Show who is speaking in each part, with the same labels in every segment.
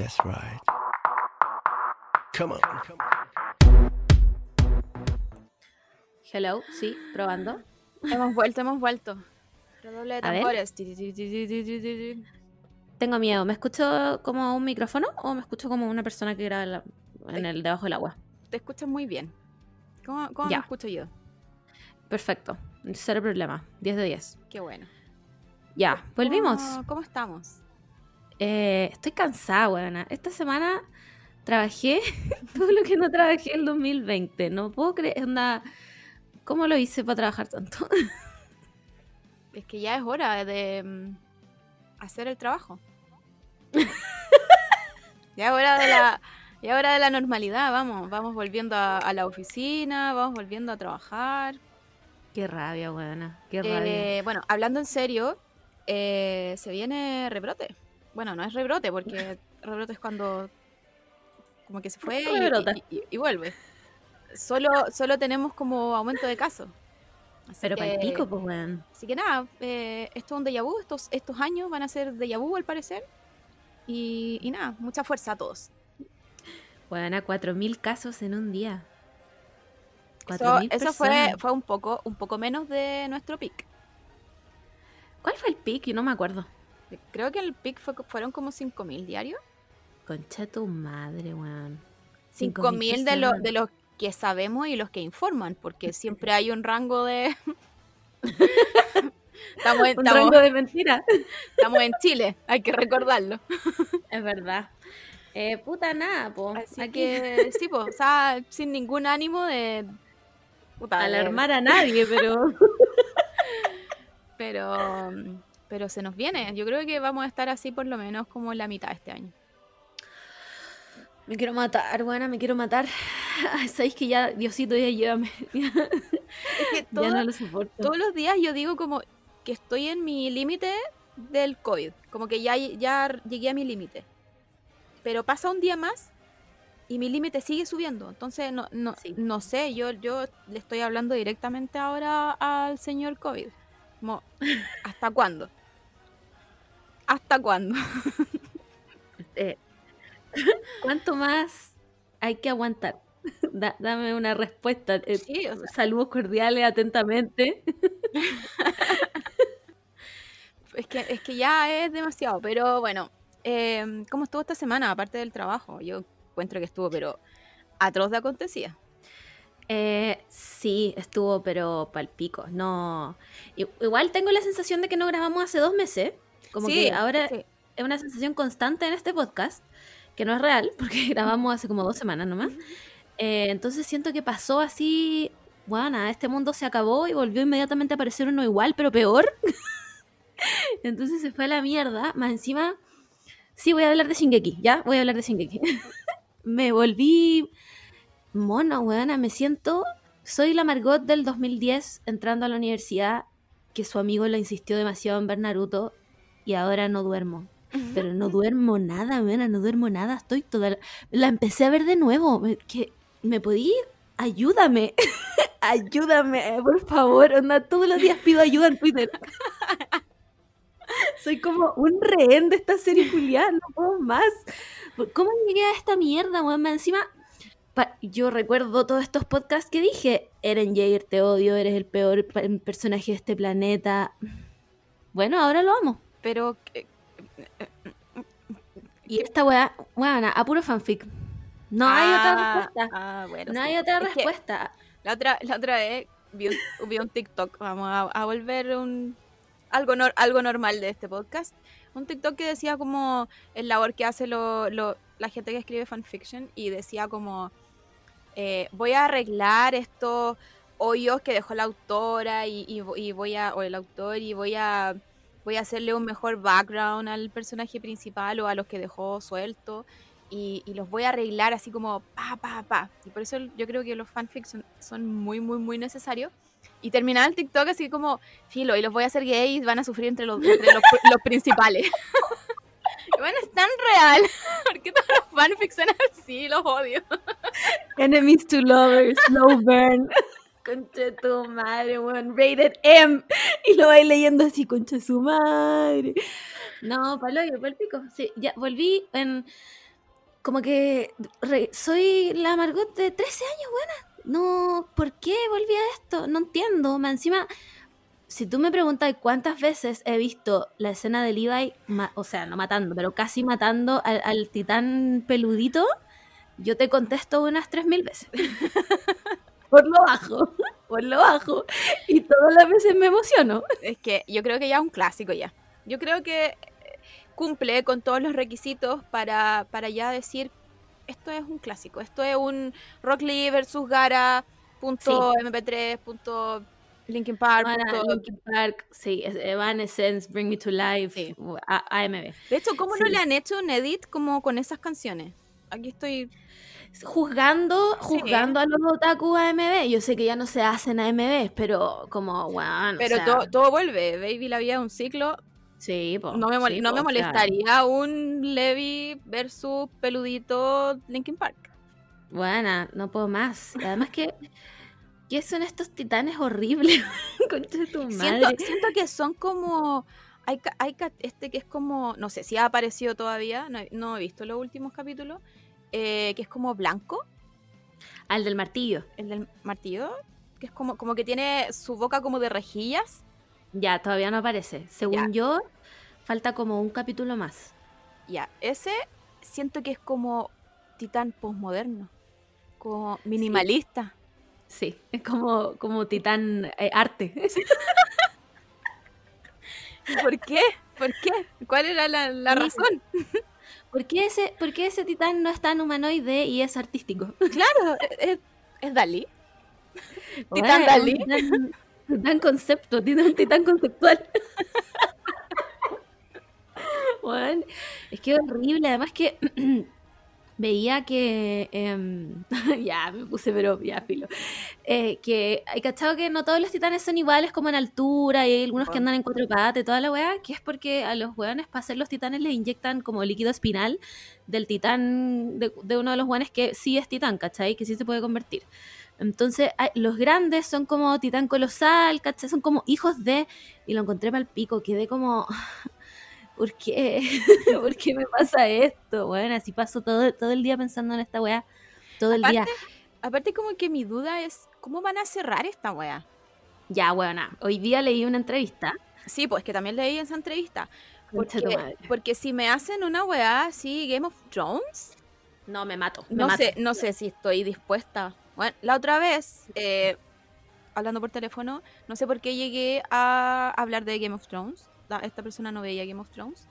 Speaker 1: That's right. Come on.
Speaker 2: Hello, sí, probando.
Speaker 3: Hemos vuelto, hemos vuelto. Redoble de tambores.
Speaker 2: Tengo miedo. ¿Me escucho como un micrófono o me escucho como una persona que graba en el debajo del agua?
Speaker 3: Te escuchas muy bien. ¿Cómo, cómo me escucho yo?
Speaker 2: Perfecto. Cero problema. 10 de 10.
Speaker 3: Qué bueno.
Speaker 2: Ya, volvimos.
Speaker 3: ¿Cómo, cómo estamos?
Speaker 2: Eh, estoy cansada, weona. Esta semana trabajé todo lo que no trabajé el 2020. No puedo creer. Onda, ¿Cómo lo hice para trabajar tanto?
Speaker 3: Es que ya es hora de mm, hacer el trabajo. ya es hora de la, ya es hora de la normalidad, vamos, vamos volviendo a, a la oficina, vamos volviendo a trabajar.
Speaker 2: Qué rabia, weona. Qué rabia.
Speaker 3: Eh, bueno, hablando en serio, eh, se viene rebrote. Bueno, no es rebrote, porque rebrote es cuando como que se fue y-
Speaker 2: Rebrota.
Speaker 3: y, y- y vuelve. Solo, solo tenemos como aumento de casos. Así
Speaker 2: Pero para el pico, pues, weón.
Speaker 3: Así que nada, eh, esto es un déjà vu, estos, estos años van a ser déjà vu al parecer. Y, y nada, mucha fuerza a todos.
Speaker 2: Weona, 4.000 casos en un día.
Speaker 3: Eso,
Speaker 2: 4.000
Speaker 3: eso fue, fue un poco, un poco menos de nuestro pic.
Speaker 2: ¿Cuál fue el pic? Yo no me acuerdo.
Speaker 3: Creo que el pic fue, fueron como 5.000 diarios.
Speaker 2: Concha tu madre, weón.
Speaker 3: 5.000 de, lo- de los que sabemos y los que informan, porque siempre hay un rango de... estamos, en,
Speaker 2: Un
Speaker 3: estamos-
Speaker 2: rango de mentira.
Speaker 3: estamos en Chile, hay que recordarlo.
Speaker 2: Es verdad. Eh, puta nada, po.
Speaker 3: Así
Speaker 2: Aquí
Speaker 3: que sí, pues, o sea, sin ningún ánimo de... puta, de-
Speaker 2: alarmar a nadie, pero.
Speaker 3: pero pero se nos viene. Yo creo que vamos a estar así por lo menos como la mitad de este año.
Speaker 2: Me quiero matar, buena, me quiero matar. Sabéis que ya, Diosito, ya llévame. Ya,
Speaker 3: Es que
Speaker 2: ya
Speaker 3: todo-
Speaker 2: no lo soporto.
Speaker 3: todos los días yo digo como que estoy en mi límite del COVID, como que ya, ya llegué a mi límite. Pero pasa un día más y mi límite sigue subiendo. Entonces no, no,
Speaker 2: Sí.
Speaker 3: no sé, yo, yo le estoy hablando directamente ahora al señor COVID. Como, ¿hasta cuándo? ¿Hasta cuándo?
Speaker 2: Eh, ¿Cuánto más hay que aguantar? Da- dame una respuesta. Eh,
Speaker 3: Sí, o sea,
Speaker 2: Saludos cordiales, atentamente.
Speaker 3: Es que, es que ya es demasiado, pero bueno, eh, ¿cómo estuvo esta semana? Aparte del trabajo, yo encuentro que estuvo, pero atroz de acontecía.
Speaker 2: Eh, sí, estuvo, pero palpico. No. Igual tengo la sensación de que no grabamos hace dos meses. Como
Speaker 3: Sí,
Speaker 2: que ahora
Speaker 3: sí.
Speaker 2: es una sensación constante en este podcast, que no es real, porque grabamos hace como dos semanas nomás. Eh, entonces siento que pasó así, bueno, este mundo se acabó y volvió inmediatamente a aparecer uno igual, pero peor. entonces se fue a la mierda. Más encima, sí, voy a hablar de Shingeki, ya, voy a hablar de Shingeki. me volví mono, weona, me siento... Soy la Margot del 2010 entrando a la universidad que su amigo le insistió demasiado en ver Naruto y ahora no duermo. Pero no duermo nada, mena, no duermo nada. Estoy toda. La, la empecé a ver de nuevo. Me- Que, ¿Me podí? Ayúdame. Ayúdame, por favor. Onda, todos los días pido ayuda en Twitter. Soy como un rehén de esta serie Julián. No puedo más. ¿Cómo llegué a esta mierda, weón? Encima, yo recuerdo todos estos podcasts que dije. Eren Jaeger, te odio. Eres el peor personaje de este planeta. Bueno, ahora lo amo.
Speaker 3: Pero eh,
Speaker 2: Y esta weá, weona, a puro fanfic. No hay otra
Speaker 3: ah,
Speaker 2: respuesta.
Speaker 3: ah, bueno,
Speaker 2: No
Speaker 3: sí.
Speaker 2: hay otra
Speaker 3: Es
Speaker 2: respuesta.
Speaker 3: la otra, la otra vez vi un, vi un TikTok, vamos a, a volver un algo nor- algo normal de este podcast. Un TikTok que decía como el labor que hace lo, lo- la gente que escribe fanfiction y decía como eh, voy a arreglar estos hoyos que dejó la autora y, y vo- y voy a o el autor y voy a voy a hacerle un mejor background al personaje principal o a los que dejó suelto y, y los voy a arreglar así como pa, pa, pa. Y por eso yo creo que los fanfics son, son muy, muy, muy necesarios. Y terminaba el TikTok así como, filo, y los voy a hacer gays, van a sufrir entre los, entre los, los principales. bueno, es tan real. porque todos los fanfics son así? Los odio.
Speaker 2: Enemies to lovers, slow burn. Concha tu madre, weón. Rated M. Y lo vais leyendo así, concha su madre. No, palo yo, pico. Sí, ya volví en. Como que re- soy la Margot de 13 años, buena. No, ¿por qué volví a esto? No entiendo. Más encima, si tú me preguntas cuántas veces he visto la escena de Levi, o sea, no matando, pero casi matando al, al titán peludito, yo te contesto unas 3000 veces. por lo bajo, por lo bajo. Y todas las veces me emociono.
Speaker 3: Es que yo creo que ya es un clásico ya. Yo creo que eh, cumple con todos los requisitos para, para ya decir esto es un clásico. Esto es un Rock Lee versus Gara, punto MP3, punto Linkin Park,
Speaker 2: Bueno,
Speaker 3: punto-
Speaker 2: Linkin Park, sí, es- Evanescence, Bring Me to Life,
Speaker 3: Sí.
Speaker 2: AMB.
Speaker 3: De hecho, ¿cómo no
Speaker 2: Sí.
Speaker 3: le han hecho un edit como con esas canciones? Aquí estoy.
Speaker 2: Juzgando,
Speaker 3: Sí.
Speaker 2: juzgando a los otaku AMB. Yo sé que ya no se hacen AMB, pero como, bueno,
Speaker 3: Pero todo, todo vuelve. Baby, la vida es un ciclo.
Speaker 2: Sí, po,
Speaker 3: No me, mol-
Speaker 2: sí,
Speaker 3: no
Speaker 2: po,
Speaker 3: me molestaría un Levi versus peludito Linkin Park.
Speaker 2: Buena, no puedo más. Además que, ¿qué son estos titanes horribles? Concha de tu
Speaker 3: Siento,
Speaker 2: madre.
Speaker 3: siento que son como. Hay, hay este que es como. No sé si ha aparecido todavía. No, no he visto los últimos capítulos. Eh, que es como blanco.
Speaker 2: Al del martillo.
Speaker 3: El del martillo. Que es como, como que tiene su boca como de rejillas.
Speaker 2: Ya, todavía no aparece. Según
Speaker 3: Ya.
Speaker 2: yo, falta como un capítulo más.
Speaker 3: Ya, ese siento que es como titán postmoderno. Como minimalista.
Speaker 2: Sí, es como, como titán eh, arte.
Speaker 3: ¿Por qué? ¿Por qué? ¿Cuál era la, la razón?
Speaker 2: ¿Por qué, ese, ¿Por qué ese titán no es tan humanoide y es artístico?
Speaker 3: Claro, es, es Dalí. Titán Dalí.
Speaker 2: Titán, titán concepto, tiene un titán conceptual. Bueno, es que horrible, además que veía que em, ya me puse pero ya filo eh, que hay cachado que no todos los titanes son iguales como en altura y hay algunos que
Speaker 3: Ujú.
Speaker 2: andan en cuatro patas y toda la weá que es porque a los weones para hacer los titanes les inyectan como líquido espinal del titán de, de uno de los weones que sí es titán, ¿cachai? que sí se puede convertir entonces los grandes son como titán colosal, ¿cachai? son como hijos de y lo encontré para el pico, quedé como ¿por qué? ¿por qué me pasa esto? Bueno, así paso todo, todo el día pensando en esta weá todo el día
Speaker 3: Aparte como que mi duda es, ¿cómo van a cerrar esta wea?
Speaker 2: Ya, buena. Hoy día leí una entrevista.
Speaker 3: Sí, pues que también leí esa entrevista. Porque, porque si me hacen una weá así, Game of Thrones,
Speaker 2: No, me mato. me
Speaker 3: no
Speaker 2: mato.
Speaker 3: sé, no sé si estoy dispuesta. Bueno, la otra vez, eh, hablando por teléfono, no sé por qué llegué a hablar de Game of Thrones. Esta persona no veía Game of Thrones.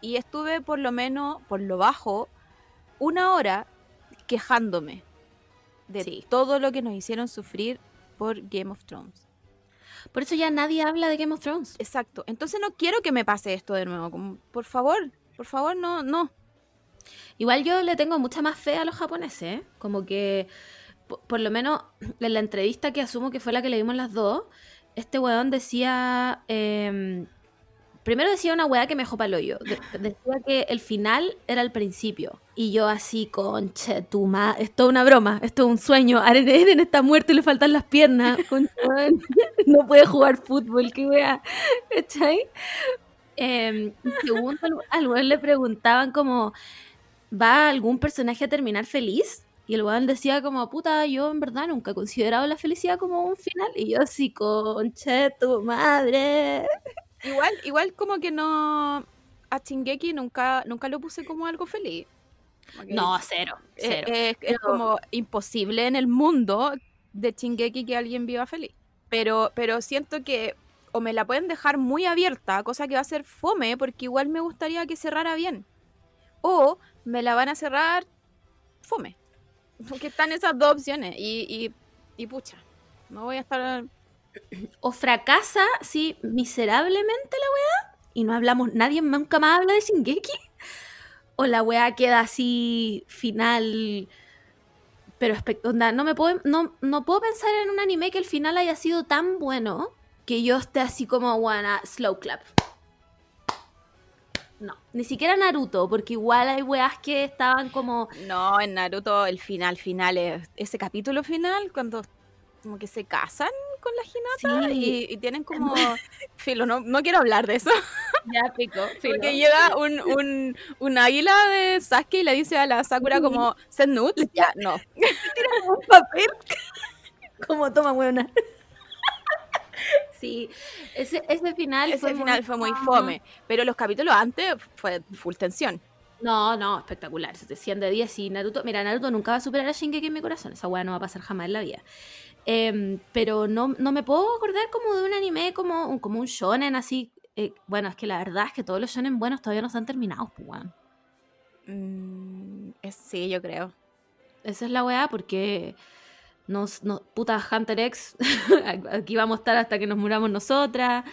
Speaker 3: Y estuve por lo menos, por lo bajo, una hora quejándome de
Speaker 2: Sí.
Speaker 3: todo lo que nos hicieron sufrir por Game of Thrones.
Speaker 2: Por eso ya nadie habla de Game of Thrones.
Speaker 3: Exacto. Entonces no quiero que me pase esto de nuevo. Como, por favor, por favor, no, no.
Speaker 2: Igual yo le tengo mucha más fe a los japoneses. ¿eh? Como que, po- por, lo menos en la entrevista que asumo que fue la que le dimos las dos, este weón decía. em, primero decía una weá que me dejó pa'l hoyo. De- decía que el final era el principio. Y yo así, conche, tu ma... Esto es una broma, esto es un sueño. Aren, está muerto y le faltan las piernas. No puede jugar fútbol, qué weá. ¿Cachai? Em, segundo, al weón le preguntaban como, ¿va algún personaje a terminar feliz? Y el weón decía como, puta, yo en verdad nunca he considerado la felicidad como un final. Y yo así, conche, tu madre.
Speaker 3: Igual, igual como que no. A Chingeki nunca, nunca lo puse como algo feliz.
Speaker 2: No, cero,
Speaker 3: es,
Speaker 2: cero.
Speaker 3: es- es
Speaker 2: Pero-
Speaker 3: como imposible en el mundo de Chingeki que alguien viva feliz. Pero, pero siento que o me la pueden dejar muy abierta, cosa que va a ser fome, porque igual me gustaría que cerrara bien. O me la van a cerrar fome. Porque están esas dos opciones. Y, y, y pucha, no voy a estar
Speaker 2: O fracasa, sí, miserablemente la weá, y no hablamos, nadie nunca más habla de Shingeki. O la weá queda así, final. Pero onda, no me puedo, no, no puedo pensar en un anime que el final haya sido tan bueno que yo esté así como buena, slow clap. No, ni siquiera Naruto, porque igual hay weas que estaban como.
Speaker 3: No, en Naruto el final final es ese capítulo final cuando como que se casan con la Hinata
Speaker 2: Sí.
Speaker 3: y, y tienen como... Filo, no, no quiero hablar de eso.
Speaker 2: Ya pico,
Speaker 3: Porque llega un, un, un águila de Sasuke y le dice a la Sakura como, nudes. Ya, no.
Speaker 2: un papel. Como toma buena. Sí, ese, ese final
Speaker 3: Ese
Speaker 2: fue
Speaker 3: final
Speaker 2: muy
Speaker 3: fue muy
Speaker 2: fome.
Speaker 3: Pero los capítulos antes fue full tensión.
Speaker 2: No, no, espectacular. 100 de 10 y Naruto. Mira, Naruto nunca va a superar a Shingeki en mi corazón. Esa weá no va a pasar jamás en la vida. Em, pero no, no me puedo acordar como de un anime como, un- como un shonen así. eh, bueno, es que la verdad es que todos los shonen buenos todavía no están terminados, pues.
Speaker 3: Mm, es- sí, yo creo.
Speaker 2: Esa es la weá porque nos, no, puta Hunter X, aquí vamos a estar hasta que nos muramos nosotras.
Speaker 3: No,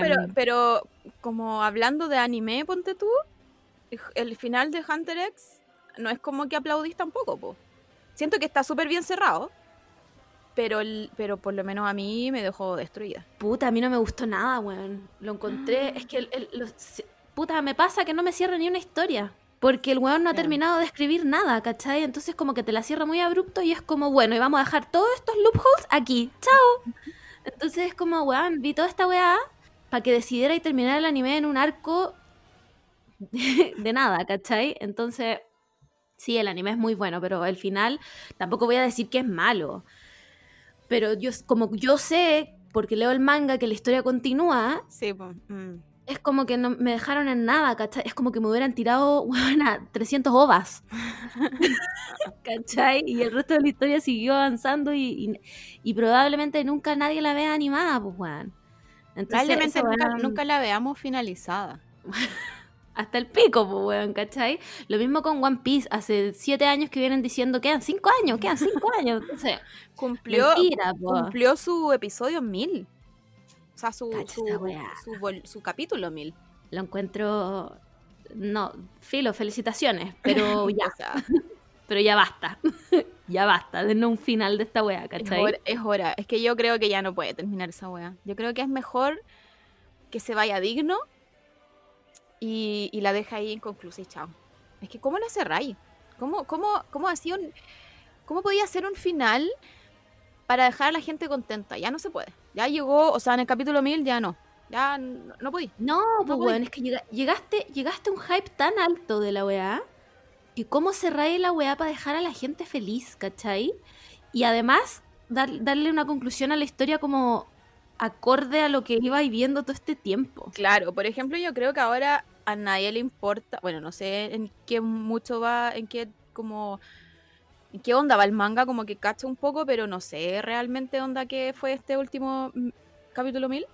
Speaker 3: pero,
Speaker 2: Em,
Speaker 3: pero como hablando de anime, ponte tú, el final de Hunter X no es como que aplaudís tampoco, po. Siento que está súper bien cerrado, pero, el- pero por lo menos a mí me dejó destruida.
Speaker 2: Puta, a mí no me gustó nada, weón. Lo encontré. Es que, el, el- los- si- puta, me pasa que no me cierra ni una historia. Porque el weón no ha terminado de escribir nada, ¿cachai? Entonces, como que te la cierra muy abrupto y es como, bueno, y vamos a dejar todos estos loopholes aquí. ¡Chao! Entonces, es como, weón, vi toda esta weá para que decidiera y terminara el anime en un arco de, de nada, ¿cachai? Entonces, sí, el anime es muy bueno, pero el final tampoco voy a decir que es malo. Pero yo, como yo sé, porque leo el manga, que la historia continúa,
Speaker 3: Sí, mm.
Speaker 2: es como que no me dejaron en nada, ¿cachai? Es como que me hubieran tirado, weona, 300 ovas. ¿Cachai? Y el resto de la historia siguió avanzando y, y- y probablemente nunca nadie la vea animada, pues, weón. Entonces,
Speaker 3: Probablemente nunca, nunca la veamos finalizada.
Speaker 2: hasta el pico, pues, weón, ¿cachai? Lo mismo con One Piece, hace siete años que vienen diciendo, quedan cinco años, quedan cinco años. Entonces,
Speaker 3: Cumplió,
Speaker 2: mentira,
Speaker 3: cumplió su episodio mil. O sea, su, su,
Speaker 2: weá.
Speaker 3: capítulo mil.
Speaker 2: Lo encuentro. No, filo, felicitaciones, pero ya, pero ya basta. ya basta, denle un final de esta wea,
Speaker 3: es,
Speaker 2: ¿cachai?
Speaker 3: hora, es hora. Es que yo creo que ya no puede terminar esa wea. Yo creo que es mejor que se vaya digno y, y la deja ahí inconclusa y chao. Es que, ¿cómo la cerráis? ¿Cómo, cómo, cómo, hacía un, ¿Cómo podía ser un final para dejar a la gente contenta? Ya no se puede. Ya llegó, o sea, en el capítulo 1000 ya no. Ya no, no podí.
Speaker 2: No, pues weón, es que llega- llegaste, llegaste a un hype tan alto de la weá que cómo cerráis la weá para dejar a la gente feliz, ¿cachai? Y además dar- darle una conclusión a la historia como acorde a lo que ibais viendo todo este tiempo.
Speaker 3: Claro, por ejemplo, yo creo que ahora a nadie le importa, bueno, no sé en qué mucho va, en qué como en qué onda va el manga, como que cacha un poco, pero no sé realmente onda que fue este último mm, capítulo 1000,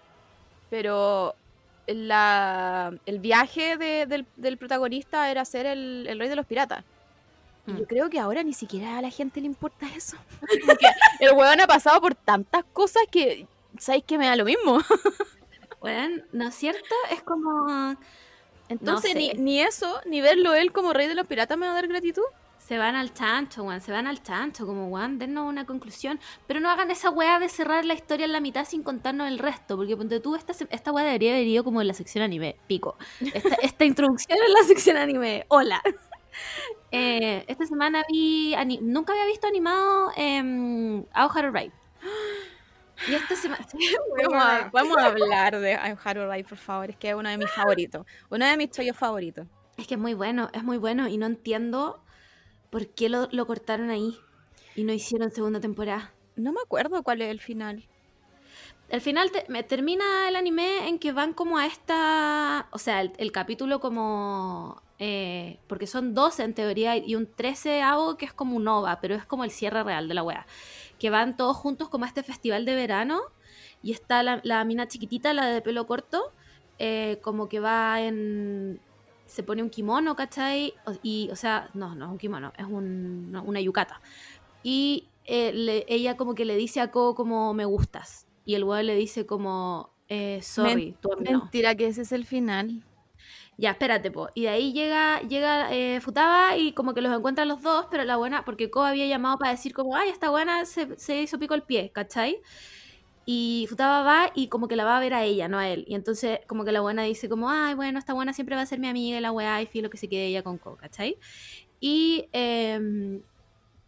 Speaker 3: pero la, el viaje de- del, del protagonista era ser el, el rey de los piratas. Y
Speaker 2: Mm.
Speaker 3: yo creo que ahora ni siquiera a la gente le importa eso. Porque el weón ha pasado por tantas cosas que, ¿sabes que me da lo mismo?
Speaker 2: Weón, ¿no es cierto? Es como...
Speaker 3: Entonces,
Speaker 2: sé.
Speaker 3: ni, ni eso, ni verlo él como rey de los piratas me va a dar gratitud.
Speaker 2: Se van al chancho, weón, se van al chancho, como weón, dennos una conclusión. Pero no hagan esa weá de cerrar la historia en la mitad sin contarnos el resto, porque ponte tú, esta, esta weá debería haber ido como en la sección anime, pico. Esta, esta introducción en la sección anime, hola. Eh, esta semana vi, nunca había visto animado eh, How Ride. Y esta semana...
Speaker 3: Vamos a, vamos a hablar de I'm Rai, por favor. Es que es uno de mis favoritos. Uno de mis chollos favoritos.
Speaker 2: Es que es muy bueno, es muy bueno y no entiendo por qué lo, lo cortaron ahí y no hicieron segunda temporada.
Speaker 3: No me acuerdo cuál es el final.
Speaker 2: Al final te- me termina el anime en que van como a esta. O sea, el, el capítulo como. eh, porque son 12 en teoría y un 13 que es como un OVA, pero es como el cierre real de la wea. Que van todos juntos como a este festival de verano y está la, la mina chiquitita, la de pelo corto, eh, como que va en. Se pone un kimono, ¿cachai? Y, o sea, no, no es un kimono, es un- no, una yukata. Y eh, le- ella como que le dice a Ko como me gustas. Y el weón le dice como, eh, sorry, tú a mí no.
Speaker 3: Mentira, que ese es el final.
Speaker 2: Ya, espérate, po. Y de ahí llega, llega eh, Futaba y como que los encuentra los dos, pero la buena, porque Ko había llamado para decir como, ay, esta buena se, se hizo pico el pie, ¿cachai? Y Futaba va y como que la va a ver a ella, no a él. Y entonces como que la buena dice como, ay, bueno, esta buena siempre va a ser mi amiga y la weá y filo que se quede ella con Ko, ¿cachai? Y em,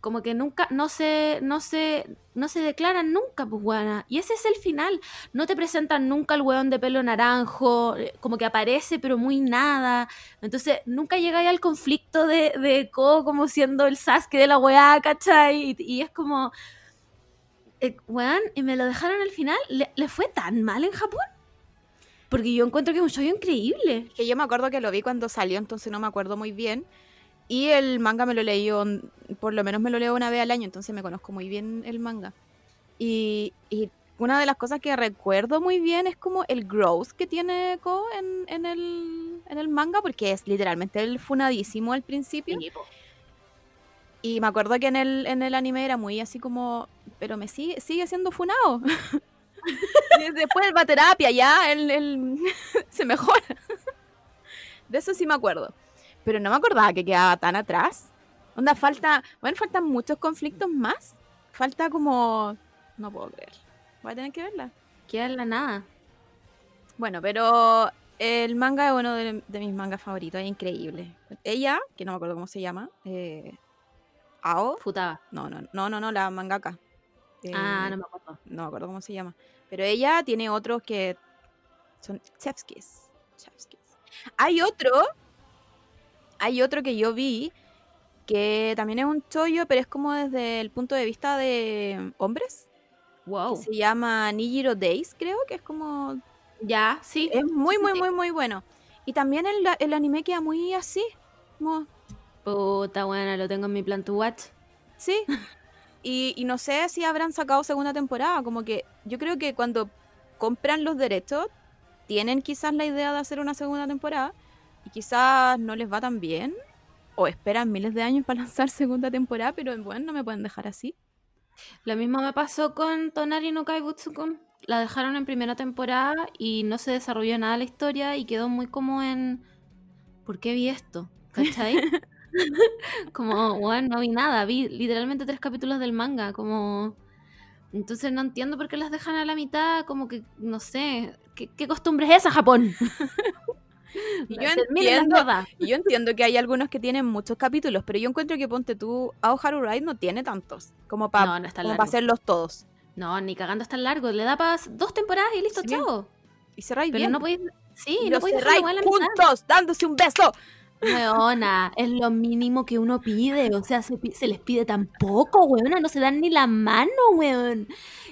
Speaker 2: Como que nunca, no se, no se, no se declaran nunca, pues, weona. Y ese es el final. No te presentan nunca al weón de pelo naranjo, eh, como que aparece, pero muy nada. Entonces, nunca llegáis al conflicto de, de Ko como siendo el Sasuke de la weá, ¿cachai? Y, es como. eh, weón, y me lo dejaron al final. ¿Le, le fue tan mal en Japón? Porque yo encuentro que es un show increíble.
Speaker 3: Que yo me acuerdo que lo vi cuando salió, entonces no me acuerdo muy bien. Y el manga me lo leí, por lo menos me lo leo una vez al año, entonces me conozco muy bien el manga. Y, y una de las cosas que recuerdo muy bien es como el growth que tiene Ko en, en el, en el manga, porque es literalmente el funadísimo al principio. Y me acuerdo que en el, en el anime era muy así como, pero me sigue, sigue siendo funado. Después va a terapia, ya, él, él se mejora. De eso sí me acuerdo. Pero no me acordaba que quedaba tan atrás. Onda, falta, bueno, faltan muchos conflictos más. Falta como, no puedo creer. Voy a tener que verla.
Speaker 2: Queda en la nada.
Speaker 3: Bueno, pero el manga es uno de, de mis mangas favoritos, es increíble. Ella, que no me acuerdo cómo se llama, eh, Ao,
Speaker 2: Futaba.
Speaker 3: no, no, no, no, no, la mangaka. Eh,
Speaker 2: Ah, no me acuerdo.
Speaker 3: no me acuerdo cómo se llama. Pero ella tiene otros que son chefskis. chefskis. Hay otro, hay otro que yo vi que también es un chollo, pero es como desde el punto de vista de hombres.
Speaker 2: Wow.
Speaker 3: se llama Nijiro Days, creo que es como
Speaker 2: Ya, sí.
Speaker 3: es muy, muy, muy, muy bueno. Y también el, el anime queda muy así. Como,
Speaker 2: Puta buena, lo tengo en mi plan to watch.
Speaker 3: sí. Y, y no sé si habrán sacado segunda temporada. Como que yo creo que cuando compran los derechos, tienen quizás la idea de hacer una segunda temporada. Y quizás no les va tan bien. O esperan miles de años para lanzar segunda temporada. Pero bueno, no me pueden dejar así.
Speaker 2: Lo mismo me pasó con Tonari no Kaibutsukum. La dejaron en primera temporada y no se desarrolló nada la historia y quedó muy como en... ¿Por qué vi esto? ¿Cachai? como, bueno, no vi nada. Vi literalmente tres capítulos del manga. Como... Entonces no entiendo por qué las dejan a la mitad. Como que, no sé. ¿Qué, qué costumbre es esa, Japón?
Speaker 3: Y yo entiendo, y yo entiendo que hay algunos que tienen muchos capítulos. Pero yo encuentro que ponte tú, Aoharu Ride no tiene tantos. Como para
Speaker 2: No, no
Speaker 3: hacerlos todos.
Speaker 2: No, ni cagando está largo. Le da para dos temporadas y listo,
Speaker 3: Sí.
Speaker 2: chao.
Speaker 3: Y cerráis bien.
Speaker 2: no podéis... Sí,
Speaker 3: y
Speaker 2: no podéis
Speaker 3: cerráis
Speaker 2: mitad.
Speaker 3: juntos, dándose un beso.
Speaker 2: Weona, es lo mínimo que uno pide, o sea, se, les pide tan poco, weona, no se dan ni la mano, weón.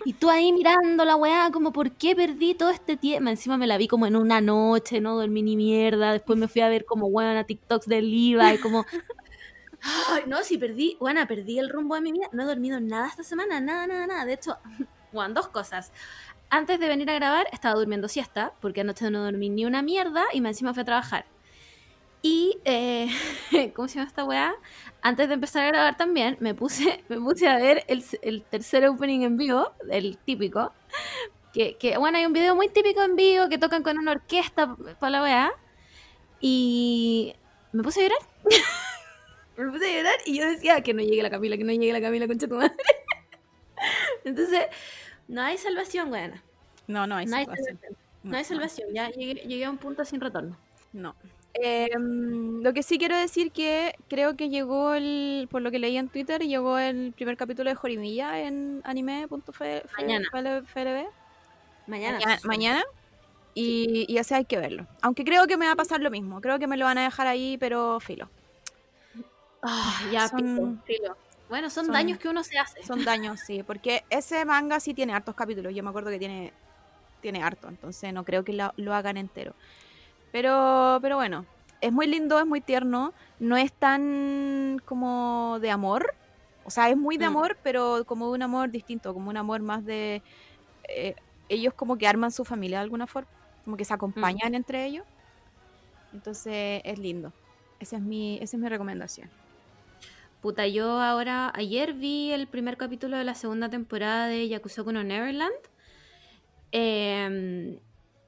Speaker 2: Y tú ahí mirando la weá, como, ¿por qué perdí todo este tiempo? Encima me la vi como en una noche, no dormí ni mierda, después me fui a ver como, weona, TikToks del IVA y como... Ay, no, si perdí, weona, perdí el rumbo de mi vida, no he dormido nada esta semana, nada, nada, nada. De hecho, weón, dos cosas. Antes de venir a grabar, estaba durmiendo siesta, porque anoche no dormí ni una mierda y me encima fui a trabajar. Y, eh, ¿cómo se llama esta weá? Antes de empezar a grabar también, me puse, me puse a ver el, el tercer opening en vivo, el típico. Que, que, bueno, hay un video muy típico en vivo que tocan con una orquesta para la weá. Y me puse a llorar. me puse a llorar y yo decía que no llegue la Camila, que no llegue la Camila, concha tu madre. Entonces, no hay salvación, weá.
Speaker 3: No, no hay
Speaker 2: No hay
Speaker 3: salvación.
Speaker 2: salvación. No hay salvación, ya llegué, llegué a un punto sin retorno.
Speaker 3: No. Em, lo que sí quiero decir que creo que llegó el, por lo que leí en Twitter, llegó el primer capítulo de Jorimilla en anime.flb.
Speaker 2: Mañana.
Speaker 3: Mañana.
Speaker 2: Mañana.
Speaker 3: Y, y ese hay que verlo. Aunque creo que me va a pasar lo mismo. Creo que me lo van a dejar ahí, pero filo.
Speaker 2: Ah, ya,
Speaker 3: Son-
Speaker 2: pico, filo. Bueno, son,
Speaker 3: son-
Speaker 2: daños que uno se hace.
Speaker 3: Son daños, sí. Porque ese manga sí tiene hartos capítulos. Yo me acuerdo que tiene, tiene harto. Entonces no creo que lo, lo hagan entero. Pero, pero bueno. Es muy lindo, es muy tierno. No es tan como de amor. O sea, es muy de
Speaker 2: Mm.
Speaker 3: amor, pero como de un amor distinto. Como un amor más de... eh, ellos como que arman su familia de alguna forma. Como que se acompañan entre ellos. Entonces es lindo. Esa es mi, esa es mi recomendación.
Speaker 2: Puta, yo ahora, ayer vi el primer capítulo de la segunda temporada de Yakusoku no Neverland. Em,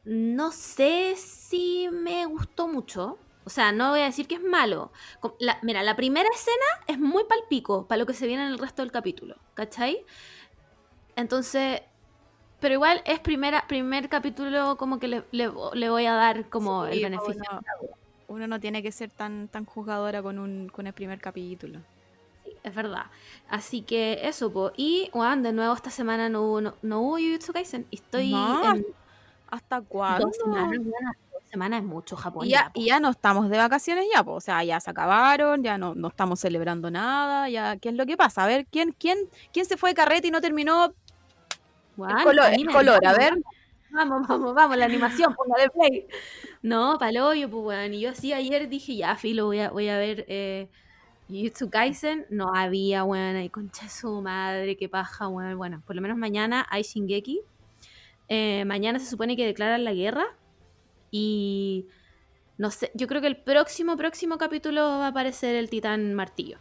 Speaker 2: no sé si me gustó mucho. O sea, no voy a decir que es malo. La- mira, la primera escena es muy palpico para lo que se viene en el resto del capítulo. ¿Cachai? Entonces, pero igual es primera, primer capítulo como que le, le- le voy a dar como
Speaker 3: Sí,
Speaker 2: el beneficio.
Speaker 3: Uno, uno no tiene que ser tan, tan juzgadora con, un, con el primer capítulo.
Speaker 2: es verdad. Así que eso, po. Y, weón, de nuevo esta semana no hubo, no, no hubo Jujutsu Kaisen. Y Estoy
Speaker 3: No,
Speaker 2: en
Speaker 3: ¿Hasta cuándo?
Speaker 2: dos semanas, dos semanas es mucho Japón.
Speaker 3: Y ya,
Speaker 2: ya, po.
Speaker 3: y ya no estamos de vacaciones ya, po. o sea, ya se acabaron, ya no, no estamos celebrando nada, ya, ¿qué es lo que pasa? A ver, ¿quién, quién, quién se fue de carrete y no terminó el color, el color? A ver,
Speaker 2: Vamos, vamos, vamos, la animación, ponga de play. No, paloyo, pues, weón. Y yo así ayer dije, ya, filo, voy a, voy a ver eh, Jujutsu Kaisen. No había, weón, y concha su madre, qué paja, weón. Bueno, por lo menos mañana hay Shingeki. Eh, mañana se supone que declaran la guerra. Y no sé, yo creo que el próximo, próximo capítulo va a aparecer el titán martillo.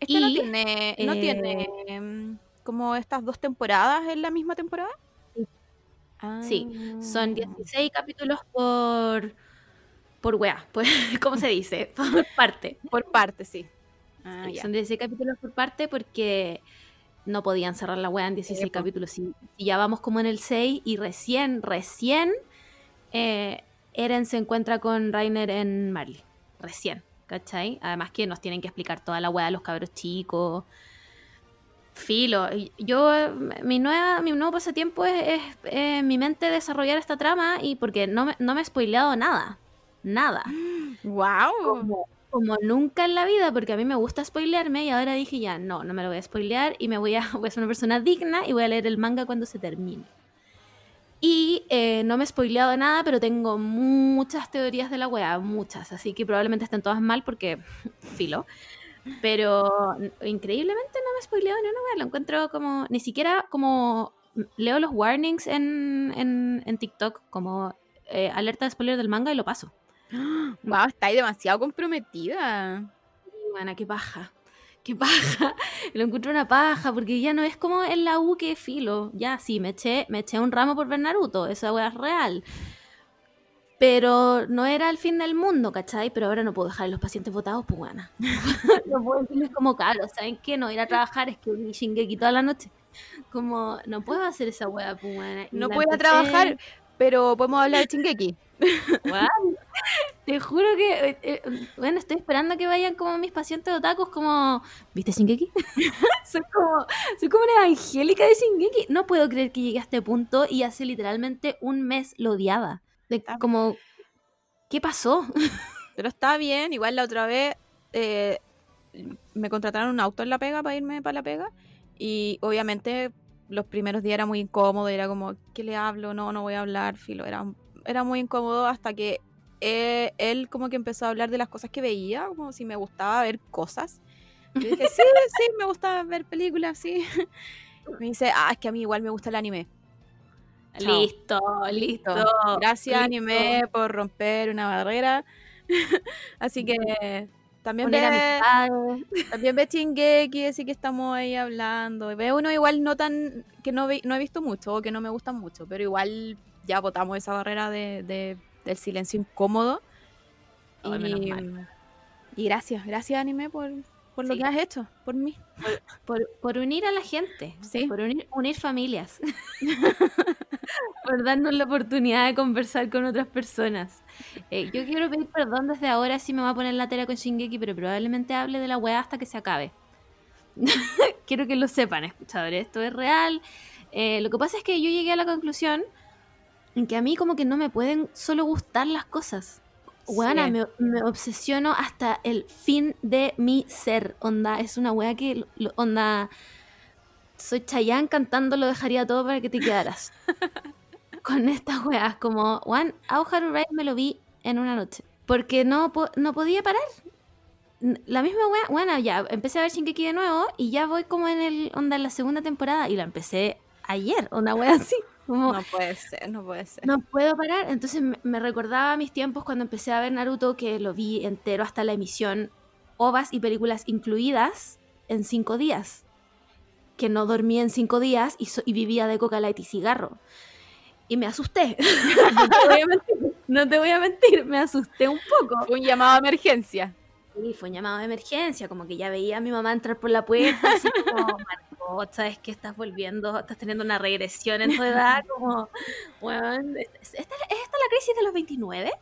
Speaker 3: este no tiene, no
Speaker 2: eh,
Speaker 3: tiene em, como estas dos temporadas en la misma temporada.
Speaker 2: Sí, son
Speaker 3: Ah.
Speaker 2: 16 capítulos por. por wea, pues, ¿cómo se dice? Por parte.
Speaker 3: Por parte, sí. Ah,
Speaker 2: Sí, son 16 capítulos por parte porque no podían cerrar la wea en 16
Speaker 3: po.
Speaker 2: capítulos. Y, y ya vamos como en el 6 y recién, recién eh, Eren se encuentra con Rainer en Marley. Recién, ¿cachai? Además que nos tienen que explicar toda la wea a los cabros chicos. Filo, yo, eh, mi, nueva, mi nuevo pasatiempo es, es, eh, mi mente desarrollar esta trama y porque no me, no me he spoileado nada. Nada
Speaker 3: Wow.
Speaker 2: como, como nunca en la vida, porque a mí me gusta spoilearme y ahora dije ya, no, no me lo voy a spoilear y me voy a, voy a ser una persona digna y voy a leer el manga cuando se termine. Y eh, no me he spoileado nada, pero tengo muchas teorías de la wea, muchas, así que probablemente estén todas mal porque filo. Pero increíblemente no me he spoileado ni una wea, lo encuentro como, ni siquiera como leo los warnings en, en, en TikTok, como eh, alerta de spoiler del manga y lo paso.
Speaker 3: Wow, está ahí demasiado comprometida.
Speaker 2: Bueno, qué paja. Qué paja. Lo encuentro una paja, porque ya no es como en la U que filo. Ya, sí, me eché, me eché un ramo por ver Naruto, esa weá es real. Pero no era el fin del mundo, ¿cachai? Pero ahora no puedo dejar a los pacientes votados, pues bueno. no puedo decirles como, caro, ¿saben qué? No ir a trabajar, es que vi Shingeki toda la noche. Como, no puedo hacer esa weá, pues bueno.
Speaker 3: No puedo ir a
Speaker 2: empecé-
Speaker 3: trabajar, pero podemos hablar de Chingeki.
Speaker 2: Weón, Te juro que, eh, eh, bueno, estoy esperando que vayan como mis pacientes otakus, como, ¿viste Shingeki? soy como, soy como una evangélica de Shingeki. No puedo creer que llegué a este punto y hace literalmente un mes lo odiaba. De,
Speaker 3: Ah.
Speaker 2: como, ¿qué pasó?
Speaker 3: Pero está bien, igual la otra vez eh, me contrataron un auto en la pega para irme para la pega y obviamente los primeros días era muy incómodo, era como, ¿qué le hablo? No, no voy a hablar, filo, era, era muy incómodo hasta que eh, él como que empezó a hablar de las cosas que veía, como si me gustaba ver cosas. Yo dije, sí, sí, me gusta ver películas, sí. Me dice, ah, es que a mí igual me gusta el anime. Chao.
Speaker 2: Listo, listo.
Speaker 3: Gracias,
Speaker 2: listo.
Speaker 3: anime, por romper una barrera. Así que también
Speaker 2: Poner
Speaker 3: ve, también ve Shingeki, así que estamos ahí hablando. Y Ve uno igual no tan, que no, vi- no he visto mucho o que no me gustan mucho, pero igual ya botamos esa barrera de, de- del silencio incómodo. Y, gracias, gracias anime por, por lo
Speaker 2: Sí.
Speaker 3: que has hecho, por mí.
Speaker 2: Por, por unir a la gente,
Speaker 3: Sí.
Speaker 2: por unir, unir familias, por darnos la oportunidad de conversar con otras personas. Eh, yo quiero pedir perdón desde ahora si me voy a poner la tela con Shingeki, pero probablemente hable de la weá hasta que se acabe. quiero que lo sepan, escuchadores, esto es real. Eh, lo que pasa es que yo llegué a la conclusión que a mí como que no me pueden solo gustar las cosas. Weana,
Speaker 3: Sí.
Speaker 2: me, me obsesiono hasta el fin de mi ser. Onda, es una wea que, onda, soy Chayanne cantando lo dejaría todo para que te quedaras. Con estas weas, como, One, How Hard Write me lo vi en una noche. Porque no, po- no podía parar. La misma wea, bueno, ya, empecé a ver Shinkeki de nuevo y ya voy como en el, onda, en la segunda temporada y la empecé ayer, una wea así. Como,
Speaker 3: No puede ser, no puede ser.
Speaker 2: no puedo parar. Entonces me, me recordaba mis tiempos cuando empecé a ver Naruto, que lo vi entero hasta la emisión, ovas y películas incluidas, en cinco días. Que no dormí en cinco días y, so- y vivía de coca light y cigarro. Y me asusté. no, te voy a mentir, no te voy a mentir, me asusté un poco.
Speaker 3: Fue un llamado a emergencia.
Speaker 2: Y fue un llamado de emergencia, como que ya veía a mi mamá entrar por la puerta, así como, Margot, ¿sabes que estás volviendo? Estás teniendo una regresión en tu edad, como, ¿esta, esta- ¿es esta la crisis de los 29?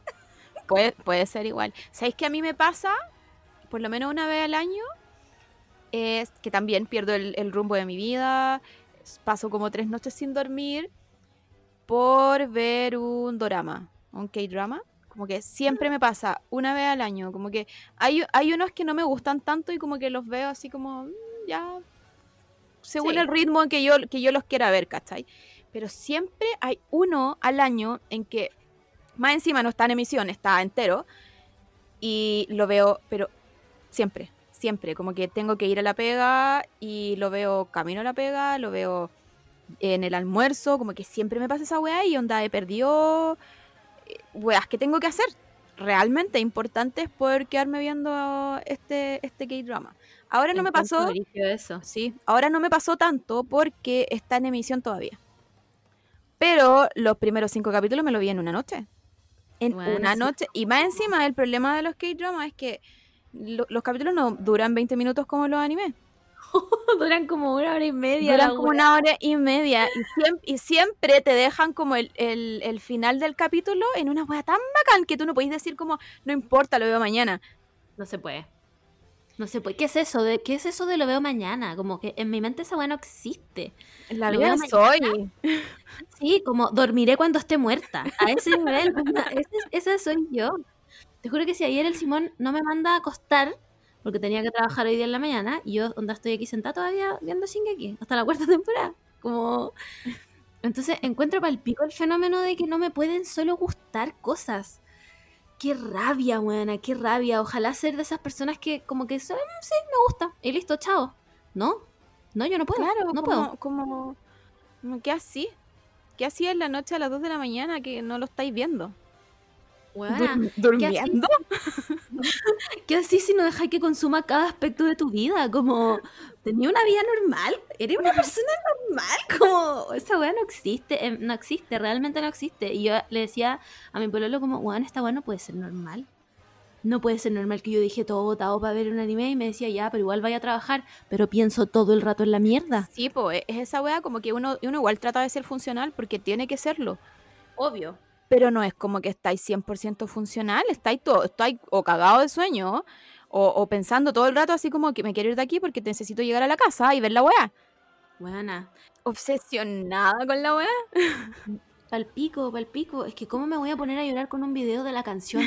Speaker 3: Puede, puede ser igual. ¿Sabéis que a mí me pasa, por lo menos una vez al año, es que también pierdo el, el rumbo de mi vida. Paso como tres noches sin dormir por ver un drama, un K-drama. Como que siempre me pasa, una vez al año. Como que hay, hay unos que no me gustan tanto y como que los veo así como, mm, ya, según
Speaker 2: Sí.
Speaker 3: el ritmo que yo, que yo los quiera ver, ¿cachai? Pero siempre hay uno al año en que, más encima no está en emisión, está entero. Y lo veo, pero siempre, siempre. Como que tengo que ir a la pega y lo veo camino a la pega, lo veo en el almuerzo, como que siempre me pasa esa weá y onda he perdido eh, weas que tengo que hacer realmente importantes por quedarme viendo este, este K-drama. Ahora no me pasó,
Speaker 2: eso.
Speaker 3: sí, ahora no me pasó tanto porque está en emisión todavía. Pero los primeros cinco capítulos me lo vi en una noche. En
Speaker 2: Bueno,
Speaker 3: una
Speaker 2: sí.
Speaker 3: noche. Y más encima, el problema de los K-dramas es que lo- los capítulos no duran 20 minutos como los animes.
Speaker 2: Duran como una hora y media.
Speaker 3: Duran como una hora y media y siempre, y siempre te dejan como el, el- el final del capítulo en una wea tan bacán que tú no podéis decir como, no importa, lo veo mañana.
Speaker 2: No se puede. No se puede. ¿Qué es eso? De, ¿Qué es eso de lo veo mañana? Como que en mi mente esa weá no existe.
Speaker 3: La
Speaker 2: Lo veo
Speaker 3: soy.
Speaker 2: Sí, como dormiré cuando esté muerta. A ese nivel. esa soy yo. Te juro que si ayer el Simón no me manda a acostar, porque tenía que trabajar hoy día en la mañana, y yo onda estoy aquí sentada todavía viendo Shingeki, hasta la cuarta temporada. Como. Entonces encuentro para el pico el fenómeno de que no me pueden solo gustar cosas. Qué rabia, buena, qué rabia. Ojalá ser de esas personas que como que "Mm, sí, me gusta. Y listo, chao. No, no, yo no puedo.
Speaker 3: Claro,
Speaker 2: no
Speaker 3: como,
Speaker 2: puedo.
Speaker 3: como, como, ¿qué así? ¿Qué así en la noche a las 2 de la mañana que no lo estáis viendo? Dur-
Speaker 2: ¿qué
Speaker 3: ¿Durmiendo?
Speaker 2: ¿Qué así si no dejáis que consuma cada aspecto de tu vida? Como, ¿tenía una vida normal? ¿Eres una persona normal? Como, esa weá no existe, em, no existe, realmente no existe. Y yo le decía a mi pueblo como, weón, esta weá no puede ser normal. No puede ser normal que yo dije todo votado para ver un anime y me decía, ya, pero igual vaya a trabajar, pero pienso todo el rato en la mierda.
Speaker 3: Sí, pues es esa wea como que uno, uno igual trata de ser funcional porque tiene que serlo.
Speaker 2: Obvio.
Speaker 3: Pero no es como que estáis 100% funcional, estáis, todo, estáis o cagado de sueño o, o pensando todo el rato así como que me quiero ir de aquí porque necesito llegar a la casa y ver la wea.
Speaker 2: Buena.
Speaker 3: Obsesionada con la wea.
Speaker 2: Palpico, palpico. Es que cómo me voy a poner a llorar con un video de la canción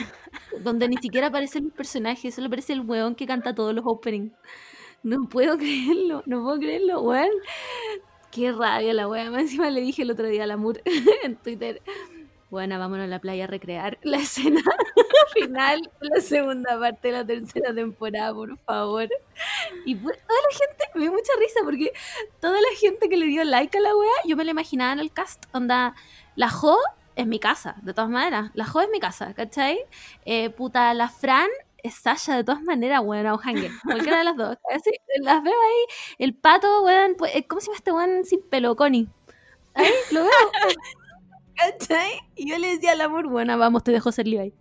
Speaker 2: donde ni siquiera aparecen los personajes, solo aparece el weón que canta todos los openings. No puedo creerlo, no puedo creerlo, weón. Qué rabia la weá. Más Encima le dije el otro día a la Mur en Twitter. Bueno, vámonos a la playa a recrear la escena final la segunda parte de la tercera temporada, por favor. Y toda la gente, me dio mucha risa porque toda la gente que le dio like a la wea, yo me la imaginaba en el cast. Onda, la Jo es mi casa, de todas maneras. La Jo es mi casa, ¿cachai? Eh, puta, la Fran es Sasha, de todas maneras, weón, o Hanger. Cualquiera de las dos. Así, las veo ahí. El pato, weón, pues, eh, ¿cómo se llama este weón sin pelo? Connie. Ahí, lo veo. ¿Cachai? Y yo le decía al amor, bueno, vamos, te dejo ser Levi.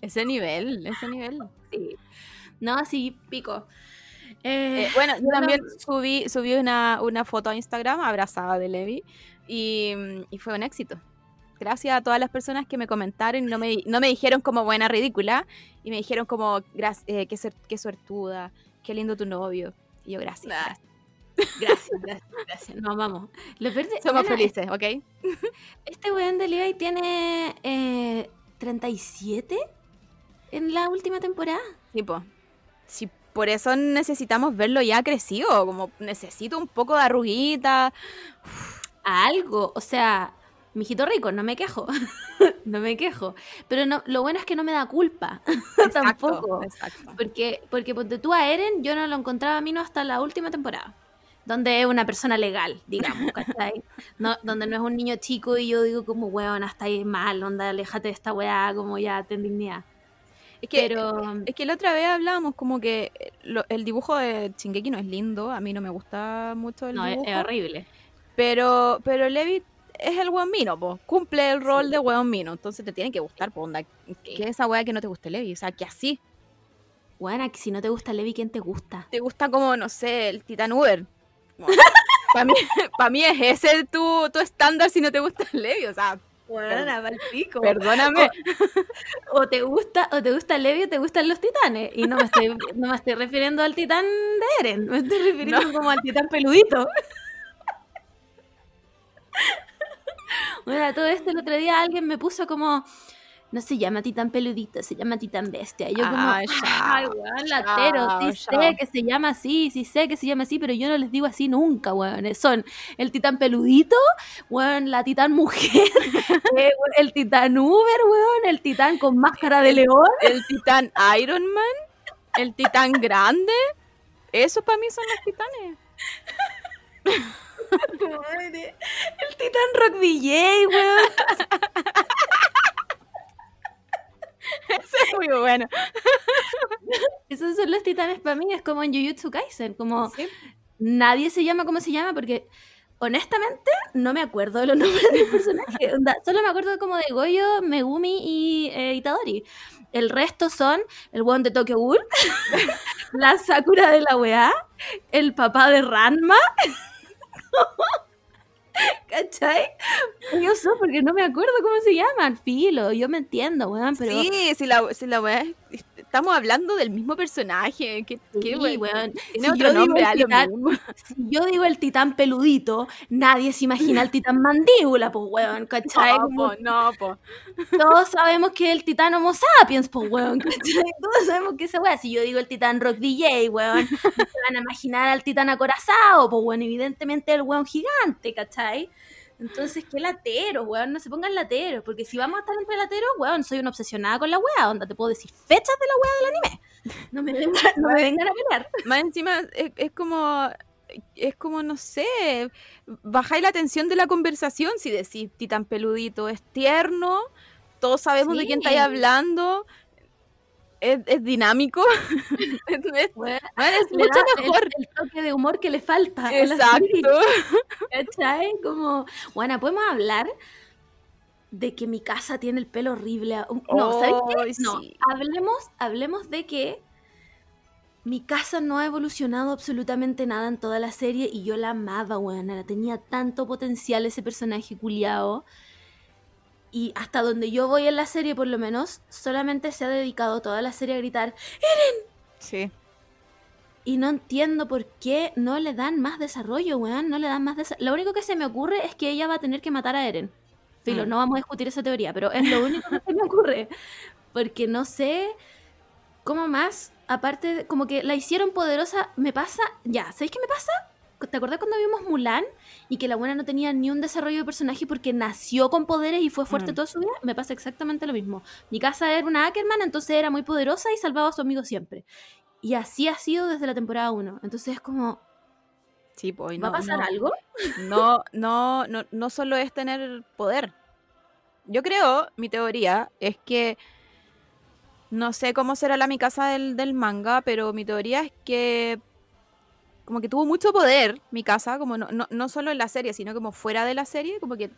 Speaker 3: Ese nivel, ese nivel.
Speaker 2: Sí. No, así, pico. Eh,
Speaker 3: Eh, bueno, yo también subí, subí una, una foto a Instagram abrazada de Levi y, y fue un éxito. Gracias a todas las personas que me comentaron no me, no me dijeron como buena ridícula y me dijeron como "Gra- eh, qué, suer- qué suertuda, qué lindo tu novio. Y yo, gracias.
Speaker 2: Nah.
Speaker 3: gracias.
Speaker 2: Gracias, gracias, gracias. Nos vamos. Lo
Speaker 3: Somos
Speaker 2: bueno,
Speaker 3: felices, ¿ok?
Speaker 2: Este weón de Levi tiene eh, 37 en la última temporada.
Speaker 3: Tipo, si por eso necesitamos verlo ya crecido, como necesito un poco de arruguita.
Speaker 2: Algo, o sea, mijito rico, no me quejo. no me quejo. Pero no, lo bueno es que no me da culpa. Tampoco.
Speaker 3: Exacto.
Speaker 2: Porque, porque ponte tú a Eren, yo no lo encontraba a mí no hasta la última temporada. Donde es una persona legal, digamos, ¿cachai? No, donde no es un niño chico y yo digo como, weón, hasta ahí mal, onda, aléjate de esta weá, como ya, ten dignidad.
Speaker 3: Es que,
Speaker 2: Pero,
Speaker 3: Es que la otra vez hablábamos como que lo- el dibujo de Shingeki no es lindo, a mí no me gusta mucho el
Speaker 2: no, es,
Speaker 3: dibujo,
Speaker 2: es horrible.
Speaker 3: pero pero Levi es el buen mino, po. cumple el rol de buen mino, entonces te tiene que gustar, po, onda. ¿Qué es esa weá que no te guste Levi? O sea, que así
Speaker 2: Bueno, si no te gusta Levi, ¿quién te gusta?
Speaker 3: te gusta como, no sé, el Titan Uber. Para mí, pa' mí es ese tu, tu estándar si no te gusta Levi, o sea,
Speaker 2: Buena, mal pico.
Speaker 3: Perdóname.
Speaker 2: O te gusta, o te gusta Levi o te gustan los titanes. Y no me estoy, no me estoy refiriendo al titán de Eren, me estoy refiriendo como al titán peludito. Bueno, todo esto el otro día alguien me puso como, no se llama titán peludito, se llama titán bestia. Y yo como,
Speaker 3: Ay, ya,
Speaker 2: ay, weón, latero, sí sé que se llama así, sí sé que se llama así, pero yo no les digo así nunca, weón. Son el titán peludito, weón, la titán mujer, eh, el titán Uber, weón, el titán con máscara de león.
Speaker 3: El titán Iron Man, el titán grande. Eso para mí son los titanes.
Speaker 2: El titán Rock DJ, weón.
Speaker 3: Eso es muy bueno.
Speaker 2: Esos son los titanes para mí, es como en Jujutsu Kaisen, como
Speaker 3: Sí.
Speaker 2: nadie se llama como se llama porque honestamente no me acuerdo de los nombres de los personajes. Solo me acuerdo como de Goyo, Megumi y eh, Itadori. El resto son el weón de Tokyo Ghoul, la Sakura de la weá, el papá de Ranma. ¿Cachai? Yo sé porque no me acuerdo cómo se llaman. Filo, yo me entiendo, weón, pero.
Speaker 3: Sí, si la, si la weá es- Estamos hablando del mismo personaje. ¿Qué, qué
Speaker 2: Sí,
Speaker 3: we-
Speaker 2: weón.
Speaker 3: Tiene
Speaker 2: Si
Speaker 3: otro nombre,
Speaker 2: titán-. Si yo digo el titán peludito, nadie se imagina el titán mandíbula, pues weón, ¿cachai?
Speaker 3: No, po, no, po.
Speaker 2: todos sabemos que el titán homo sapiens, pues weón, ¿cachai? Todos sabemos que esa weá. Si yo digo el titán rock DJ, weón, se van a imaginar al titán acorazado, pues weón, evidentemente el weón gigante, ¿cachai? Entonces, qué latero, weón, no se pongan lateros, porque si vamos a estar entre lateros, weón, soy una obsesionada con la weá, onda, te puedo decir fechas de la weá del anime. No me vengan, no me vengan a pelear.
Speaker 3: Más encima es, es como. Es como, no sé, bajáis la tensión de la conversación si decís titán peludito, es tierno, todos sabemos de quién estáis hablando, es, es dinámico, es, bueno, es mucho
Speaker 2: el-
Speaker 3: mejor.
Speaker 2: El, toque de humor que le falta.
Speaker 3: Exacto.
Speaker 2: ¿Cachai? Como, bueno, podemos hablar de que mi casa tiene el pelo horrible. No, ¿sabes qué? No,
Speaker 3: sí.
Speaker 2: hablemos, hablemos de que mi casa no ha evolucionado absolutamente nada en toda la serie y yo la amaba, weón. La tenía tanto potencial ese personaje culiao. Y hasta donde yo voy en la serie, por lo menos, solamente se ha dedicado toda la serie a gritar
Speaker 3: Sí.
Speaker 2: y no entiendo por qué no le dan más desarrollo, weón. No le dan más desarrollo. Lo único que se me ocurre es que ella va a tener que matar a Eren. Filo,
Speaker 3: Mm.
Speaker 2: no vamos a discutir esa teoría, pero es lo único que se me ocurre. Porque no sé cómo más, aparte, de- como que la hicieron poderosa, me pasa, ya, ¿sabéis qué me pasa? ¿Te acordás cuando vimos Mulan y que la buena no tenía ni un desarrollo de personaje porque nació con poderes y fue fuerte
Speaker 3: Mm.
Speaker 2: toda su vida? Me pasa exactamente lo mismo. Mi casa era una Ackerman, entonces era muy poderosa y salvaba a su amigo siempre. Y así ha sido desde la temporada 1. Entonces es como,
Speaker 3: Sí, pues,
Speaker 2: ¿va a
Speaker 3: no,
Speaker 2: pasar
Speaker 3: no,
Speaker 2: algo?
Speaker 3: no, no, no, no solo es tener poder. Yo creo, mi teoría es que no sé cómo será la mi casa del, del manga, pero mi teoría es que como que tuvo mucho poder mi casa, como no, no, no solo en la serie, sino como fuera de la serie, como que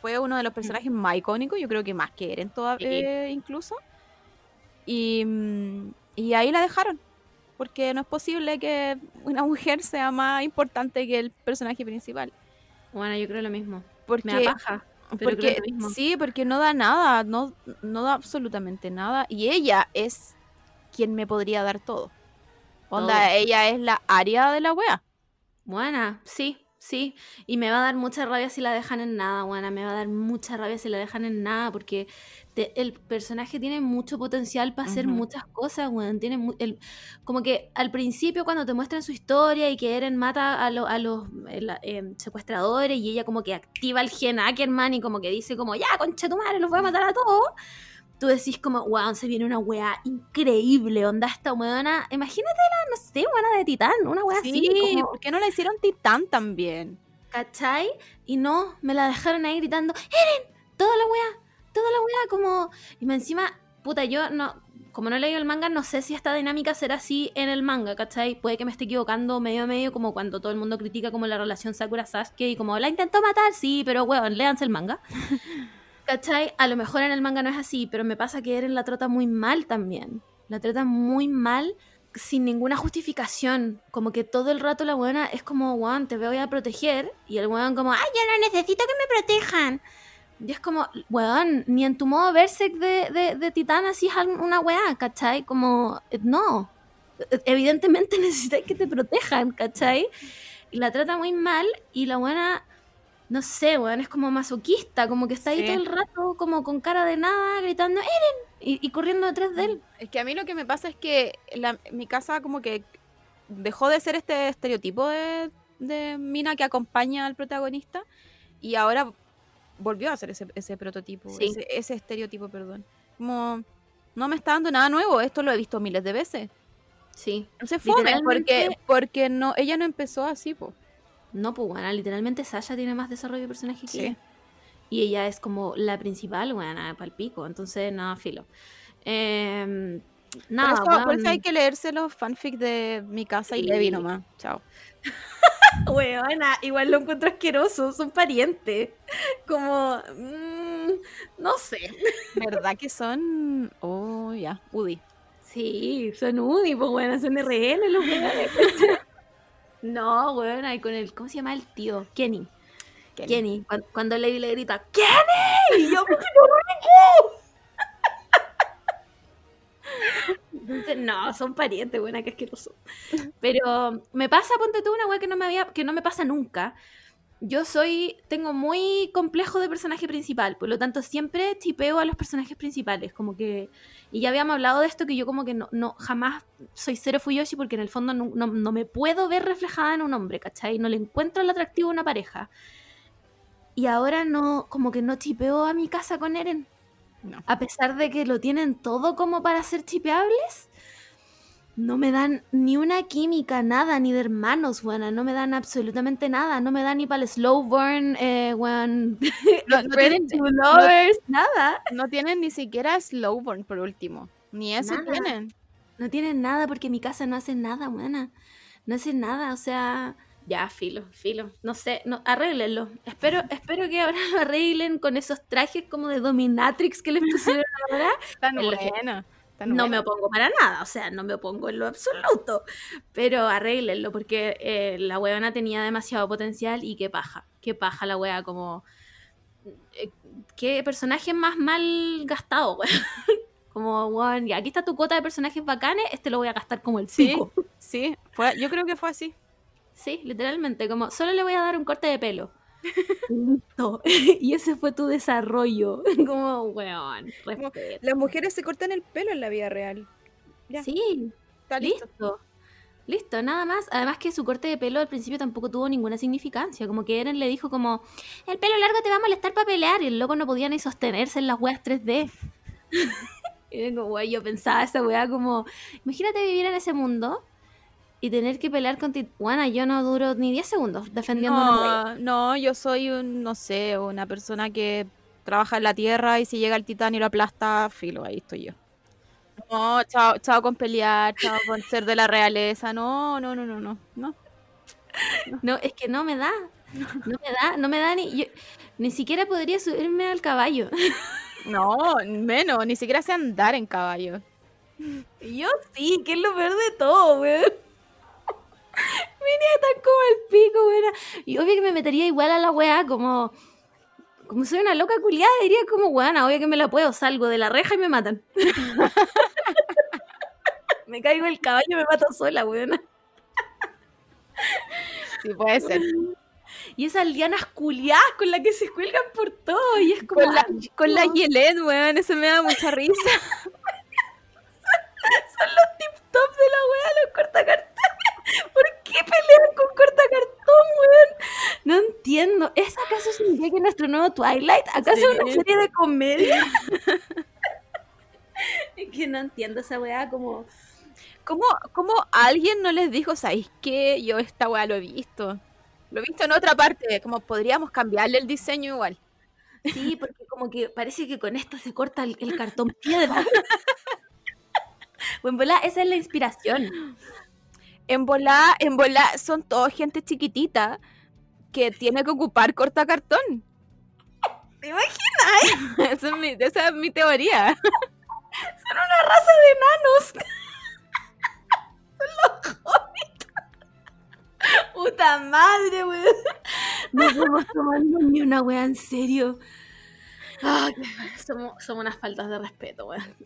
Speaker 3: fue uno de los personajes más icónicos, yo creo que más que Eren todavía
Speaker 2: Sí.
Speaker 3: incluso. Y, mm, y ahí la dejaron. Porque no es posible que una mujer sea más importante que el personaje principal.
Speaker 2: Bueno, yo creo lo mismo.
Speaker 3: Porque,
Speaker 2: Me da paja. Pero creo
Speaker 3: porque
Speaker 2: lo mismo.
Speaker 3: sí, porque no da nada, no, no da absolutamente nada. Y ella es quien me podría dar todo. Onda,
Speaker 2: Todo.
Speaker 3: ella es la área de la wea.
Speaker 2: Buena, sí, sí. Y me va a dar mucha rabia si la dejan en nada, buena. Me va a dar mucha rabia si la dejan en nada, porque te- el personaje tiene mucho potencial para hacer muchas cosas, weón. Tiene mu- el, como que al principio, cuando te muestran su historia y que Eren mata a, lo- a los eh, secuestradores y ella como que activa el gen Ackerman y como que dice como, ya, concha tu madre, los voy a matar a todos. Tú decís como, weón, se viene una weá increíble, onda esta weona. Imagínate la, no sé, weona de titán, una weá
Speaker 3: Sí,
Speaker 2: así. como-
Speaker 3: ¿por qué no la hicieron titán también?
Speaker 2: ¿Cachai? Y no, me la dejaron ahí gritando, ¡Eren! Toda la weá, toda la weá, como... Y me encima, puta, yo no... Como no he leído el manga, no sé si esta dinámica será así en el manga, ¿cachai? Puede que me esté equivocando medio a medio, como cuando todo el mundo critica como la relación Sakura-Sasuke y como la intentó matar, sí, pero weón, léanse el manga. ¿Cachai? A lo mejor en el manga no es así, pero me pasa que Eren la trata muy mal también. La trata muy mal sin ninguna justificación. Como que todo el rato la buena es como, weón, te voy a proteger. Y el weón como, ay, yo no necesito que me protejan. Y es como, weón, ni en tu modo Berserk de, de, titán así es una weá, ¿cachai? Como, eh, no. Evidentemente necesitas que te protejan, ¿cachai? Y la trata muy mal y la buena, no sé, weón, es como masoquista, como que está ahí
Speaker 3: Sí.
Speaker 2: todo el rato como con cara de nada, gritando, ¡Eren! Y, y corriendo detrás de él.
Speaker 3: Es que a mí lo que me pasa es que la- mi casa como que dejó de ser este estereotipo de, de mina que acompaña al protagonista y ahora volvió a ser ese, ese prototipo,
Speaker 2: Sí.
Speaker 3: ese, ese estereotipo, perdón. Como no me está dando nada nuevo, esto lo he visto miles de veces.
Speaker 2: Sí.
Speaker 3: Se fome porque, porque no, ella no empezó así, po.
Speaker 2: No, pues bueno, literalmente Sasha tiene más desarrollo de personaje que
Speaker 3: Sí.
Speaker 2: ella. Y ella es como la principal, bueno, palpico. Entonces, nada, filo. Em, nada,
Speaker 3: por, eso, por eso hay que leerse los fanfics de mi casa y. Levi nomás. Chao.
Speaker 2: Weona, igual lo encuentro asqueroso, son parientes. Como, mm, no sé.
Speaker 3: ¿Verdad que son? Oh, ya, Udi.
Speaker 2: Sí, son UDI, pues bueno, son RN los. No, weón, y con el, ¿cómo se llama el tío? Kenny.
Speaker 3: Kenny.
Speaker 2: Kenny, cuando, cuando Levi le grita, ¡Kenny! Y yo, ¡qué rico! Entonces, no, son parientes, buena, que asqueroso. Pero me pasa, ponte tú una weá que no me había, que no me pasa nunca. Yo soy, tengo muy complejo de personaje principal, por lo tanto siempre tipeo a los personajes principales, como que, y ya habíamos hablado de esto, que yo como que no, no jamás soy cero Fuyoshi porque en el fondo no, no- no me puedo ver reflejada en un hombre, ¿cachai? No le encuentro el atractivo a una pareja. Y ahora no, como que no chipeo a mi casa con Eren.
Speaker 3: No.
Speaker 2: A pesar de que lo tienen todo como para ser chipeables, no me dan ni una química, nada, ni de hermanos, buena, no me dan absolutamente nada, no me dan ni para el slow burn, eh, weón,
Speaker 3: No, no
Speaker 2: Ready
Speaker 3: tienen,
Speaker 2: to Lovers, nada.
Speaker 3: no tienen ni siquiera Slowborn por último. Ni eso
Speaker 2: Nada.
Speaker 3: tienen.
Speaker 2: No tienen nada porque mi casa no hace nada, buena. No hace nada, o sea, ya, filo, filo. No sé, no, arréglenlo. Espero, espero que ahora lo arreglen con esos trajes como de dominatrix que les pusieron ahora.
Speaker 3: Tan
Speaker 2: En No me opongo para nada, o sea, no me opongo en lo absoluto. Pero arréglenlo porque eh, la weona tenía demasiado potencial y qué paja. Qué paja la wea, como. eh, qué personaje más mal gastado, weón. Como, weón, ya aquí está tu cuota de personajes bacanes, este lo voy a gastar como el
Speaker 3: Sí.
Speaker 2: pico.
Speaker 3: Sí, fue, yo creo que fue así.
Speaker 2: Sí, literalmente, como solo le voy a dar un corte de pelo. Y Listo. Y ese fue tu desarrollo. Como, weón.
Speaker 3: Las mujeres se cortan el pelo en la vida real. Ya,
Speaker 2: Sí,
Speaker 3: está listo.
Speaker 2: listo. Listo, nada más. Además que su corte de pelo al principio tampoco tuvo ninguna significancia. Como que Eren le dijo como, el pelo largo te va a molestar para pelear. Y el loco no podía ni sostenerse en las weas 3D. y vengo, wey, yo pensaba esa wea como, imagínate vivir en ese mundo y tener que pelear con Tijuana. Yo no duro ni 10 segundos defendiendo.
Speaker 3: No, no, yo soy un, no sé, una persona que trabaja en la tierra y si llega el titán y lo aplasta, filo, ahí estoy yo. No, chao, chao con pelear, chao con ser de la realeza, no, no, no, no, no, no.
Speaker 2: No, es que no me da. No me da, no me da ni. yo- ni siquiera podría subirme al caballo.
Speaker 3: No, menos, ni siquiera sé andar en caballo.
Speaker 2: Yo sí, que es lo peor de todo, weón. Venía tan como el pico, weón. Y obvio que me metería igual a la weá, como. Como soy una loca culiada, diría como, weón, obvio que me la puedo, salgo de la reja y me matan. me caigo el caballo y me mato sola, weón.
Speaker 3: Sí, puede ser.
Speaker 2: Y esas lianas culiadas con las que se cuelgan por todo. Y es como.
Speaker 3: Con la, con la. Yelén, weón, eso me da mucha risa.
Speaker 2: Son los tip top de la weá, los cortacartones. ¿Por qué pelean con cortacartón, weón? No entiendo. ¿Es acaso significa que nuestro nuevo Twilight? ¿Acaso es una serie de comedia? es que no entiendo esa weá como.
Speaker 3: ¿Cómo, ¿Cómo alguien no les dijo, sabéis qué? Yo esta weá lo he visto. Lo he visto en otra parte, como podríamos cambiarle el diseño igual.
Speaker 2: Sí, porque como que parece que con esto se corta el, el cartón piedra. Bueno, esa es la inspiración.
Speaker 3: En volá, en volá son todos gente chiquitita que tiene que ocupar cortacartón.
Speaker 2: ¿Te imaginas?
Speaker 3: Esa es mi, esa es mi teoría.
Speaker 2: Son una raza de enanos. Son los hobbits. Puta madre, weón. No podemos tomarnos ni una weá en serio. Somos, somos unas faltas de respeto, weón.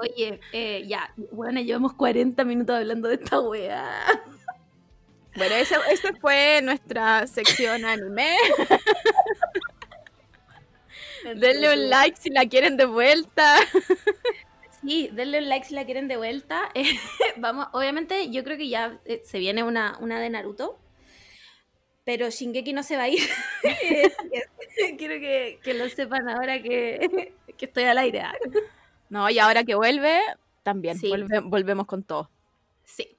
Speaker 2: Oye, eh, ya, bueno, llevamos 40 minutos hablando de esta weá.
Speaker 3: Bueno, esa fue nuestra sección anime. Denle un like si la quieren de vuelta.
Speaker 2: Sí, denle un like si la quieren de vuelta. Eh, vamos, obviamente, yo creo que ya eh, se viene una, una de Naruto. Pero Shingeki no se va a ir. Quiero que, que lo sepan ahora que, que estoy al aire.
Speaker 3: No, y ahora que vuelve, también
Speaker 2: Sí.
Speaker 3: volvemos con todo.
Speaker 2: Sí.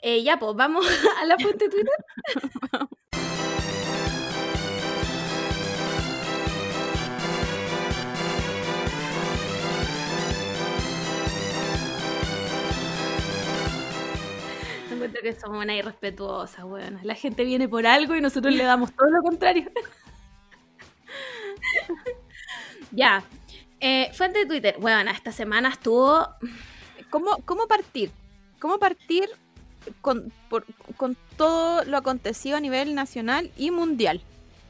Speaker 2: Eh, ya, pues vamos a la fuente Twitter. Encuentro que somos una irrespetuosa, weón. La gente viene por algo y nosotros le damos todo lo contrario. ya. Eh, fuente de Twitter. Bueno, esta semana estuvo
Speaker 3: ¿Cómo, cómo partir? ¿Cómo partir con, por- con todo lo acontecido a nivel nacional y mundial?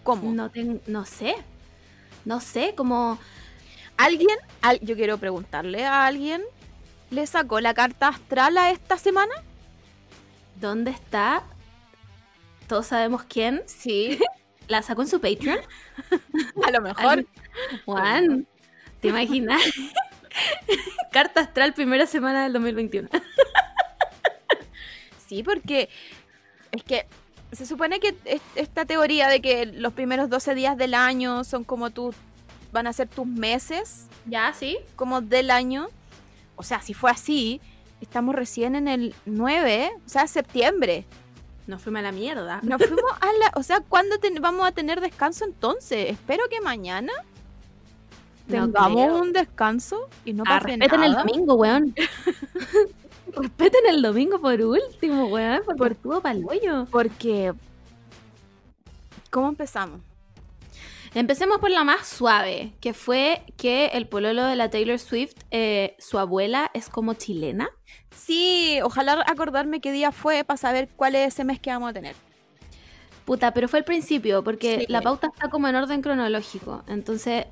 Speaker 3: ¿Cómo?
Speaker 2: No, no sé. No sé, como...
Speaker 3: ¿Alguien? al- yo quiero preguntarle a alguien. ¿Le sacó la carta astral a esta semana?
Speaker 2: ¿Dónde está? Todos sabemos quién.
Speaker 3: Sí,
Speaker 2: ¿La sacó en su Patreon?
Speaker 3: a lo mejor.
Speaker 2: Juan, ¿te imaginas? Carta astral primera semana del 2021.
Speaker 3: Sí, porque es que se supone que es- esta teoría de que los primeros 12 días del año son como tú, van a ser tus meses
Speaker 2: ¿Ya? ¿Sí?
Speaker 3: como del año. O sea, si fue así, estamos recién en el 9, o sea, septiembre.
Speaker 2: Nos fuimos a la mierda.
Speaker 3: Nos fuimos a la... O sea, ¿cuándo ten- vamos a tener descanso entonces? Espero que mañana tengamos un descanso y no
Speaker 2: Ah,
Speaker 3: pase
Speaker 2: respeten el domingo, weón. respeten el domingo por último, weón. Porque
Speaker 3: Por-
Speaker 2: estuvo pa'l hoyo.
Speaker 3: Porque... ¿Cómo empezamos?
Speaker 2: Empecemos por la más suave, que fue que el pololo de la Taylor Swift, eh, su abuela es como chilena.
Speaker 3: Sí, ojalá acordarme qué día fue para saber cuál es ese mes que vamos a tener.
Speaker 2: Puta, pero fue al principio, porque
Speaker 3: Sí.
Speaker 2: la pauta está como en orden cronológico. Entonces,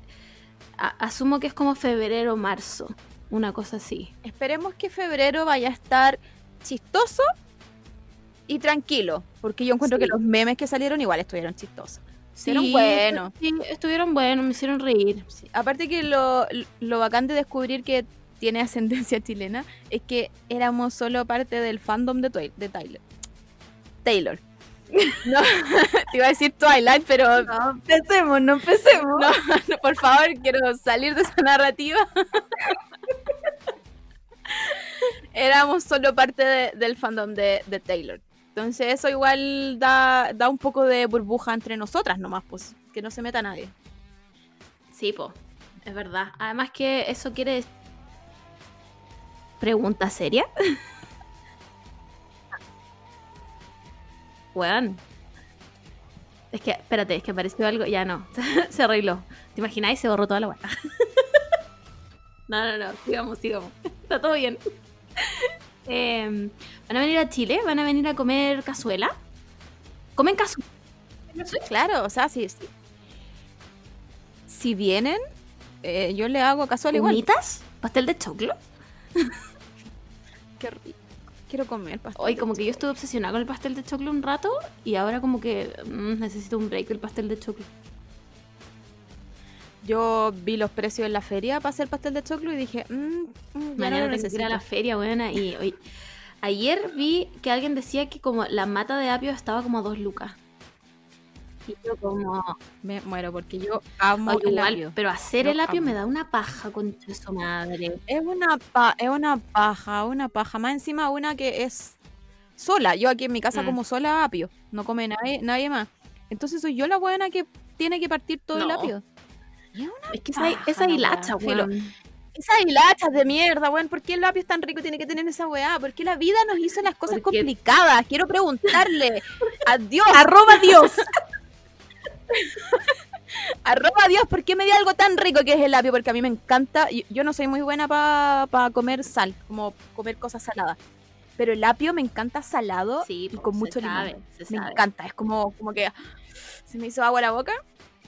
Speaker 2: a- asumo que es como febrero marzo. Una cosa así.
Speaker 3: Esperemos que febrero vaya a estar chistoso y tranquilo, porque yo encuentro
Speaker 2: Sí.
Speaker 3: que los memes que salieron igual estuvieron chistosos. Estuvieron
Speaker 2: Sí,
Speaker 3: buenos.
Speaker 2: Sí, estuvieron buenos, me hicieron reír.
Speaker 3: Sí, Aparte que lo, lo bacán de descubrir que tiene ascendencia chilena es que éramos solo parte del fandom de, de Tyler. Taylor. No, te iba a decir Twilight, pero
Speaker 2: No, empecemos, no empecemos.
Speaker 3: no, no, por favor, quiero salir de esa narrativa. Éramos solo parte de- del fandom de, de Taylor. Entonces eso igual da, da un poco de burbuja entre nosotras nomás, pues, que no se meta nadie.
Speaker 2: Sí, po, es verdad. Además que eso quiere... ¿Pregunta seria? Weón. Es que, espérate, es que apareció algo. Ya no, se arregló. ¿Te imagináis? Se borró toda la weá. no, no, no, sigamos, sigamos. Está todo bien. Eh, van a venir a Chile, van a venir a comer cazuela. ¿Comen cazuela?
Speaker 3: Claro, o sea, si, si, si vienen, eh, yo le hago al igual.
Speaker 2: ¿Humitas? ¿Pastel de choclo?
Speaker 3: Qué rico. Quiero comer pastel.
Speaker 2: Hoy como que yo estuve obsesionada con el pastel de choclo un rato y ahora como que mm, necesito un break del pastel de choclo.
Speaker 3: Yo vi los precios en la feria para hacer pastel de choclo y dije, mm, mm, ya no
Speaker 2: Mañana
Speaker 3: lo
Speaker 2: tengo que ir a la
Speaker 3: necesito.
Speaker 2: feria, buena. Y hoy, ayer vi que alguien decía que como la mata de apio estaba como a dos lucas. Y yo como,
Speaker 3: Me muero porque yo amo
Speaker 2: "Ay,
Speaker 3: el
Speaker 2: igual,
Speaker 3: apio.
Speaker 2: pero hacer el apio
Speaker 3: amo.
Speaker 2: me da una paja con su madre.
Speaker 3: Es una, pa- es una paja, una paja. Más encima una que es sola. Yo aquí en mi casa
Speaker 2: Mm.
Speaker 3: como sola apio. No come nadie, nadie más. Entonces soy yo la buena que tiene que partir todo el apio. Y es una
Speaker 2: Es que esa,
Speaker 3: paja
Speaker 2: esa
Speaker 3: la
Speaker 2: hilacha, weón.
Speaker 3: Esas hilachas de mierda, weón. ¿Por qué el apio es tan rico tiene que tener esa weá? ¿Por qué la vida nos hizo las cosas complicadas? Quiero preguntarle a Dios,
Speaker 2: ¡Arroba Dios!
Speaker 3: arroba Dios, ¿por qué me dio algo tan rico que es el apio? Porque a mí me encanta. Yo, yo no soy muy buena para comer sal, como comer cosas saladas. Pero el apio me encanta salado
Speaker 2: Sí,
Speaker 3: y con mucho
Speaker 2: sabe,
Speaker 3: limón. Me
Speaker 2: sabe.
Speaker 3: encanta, es como, como que se me hizo agua la boca.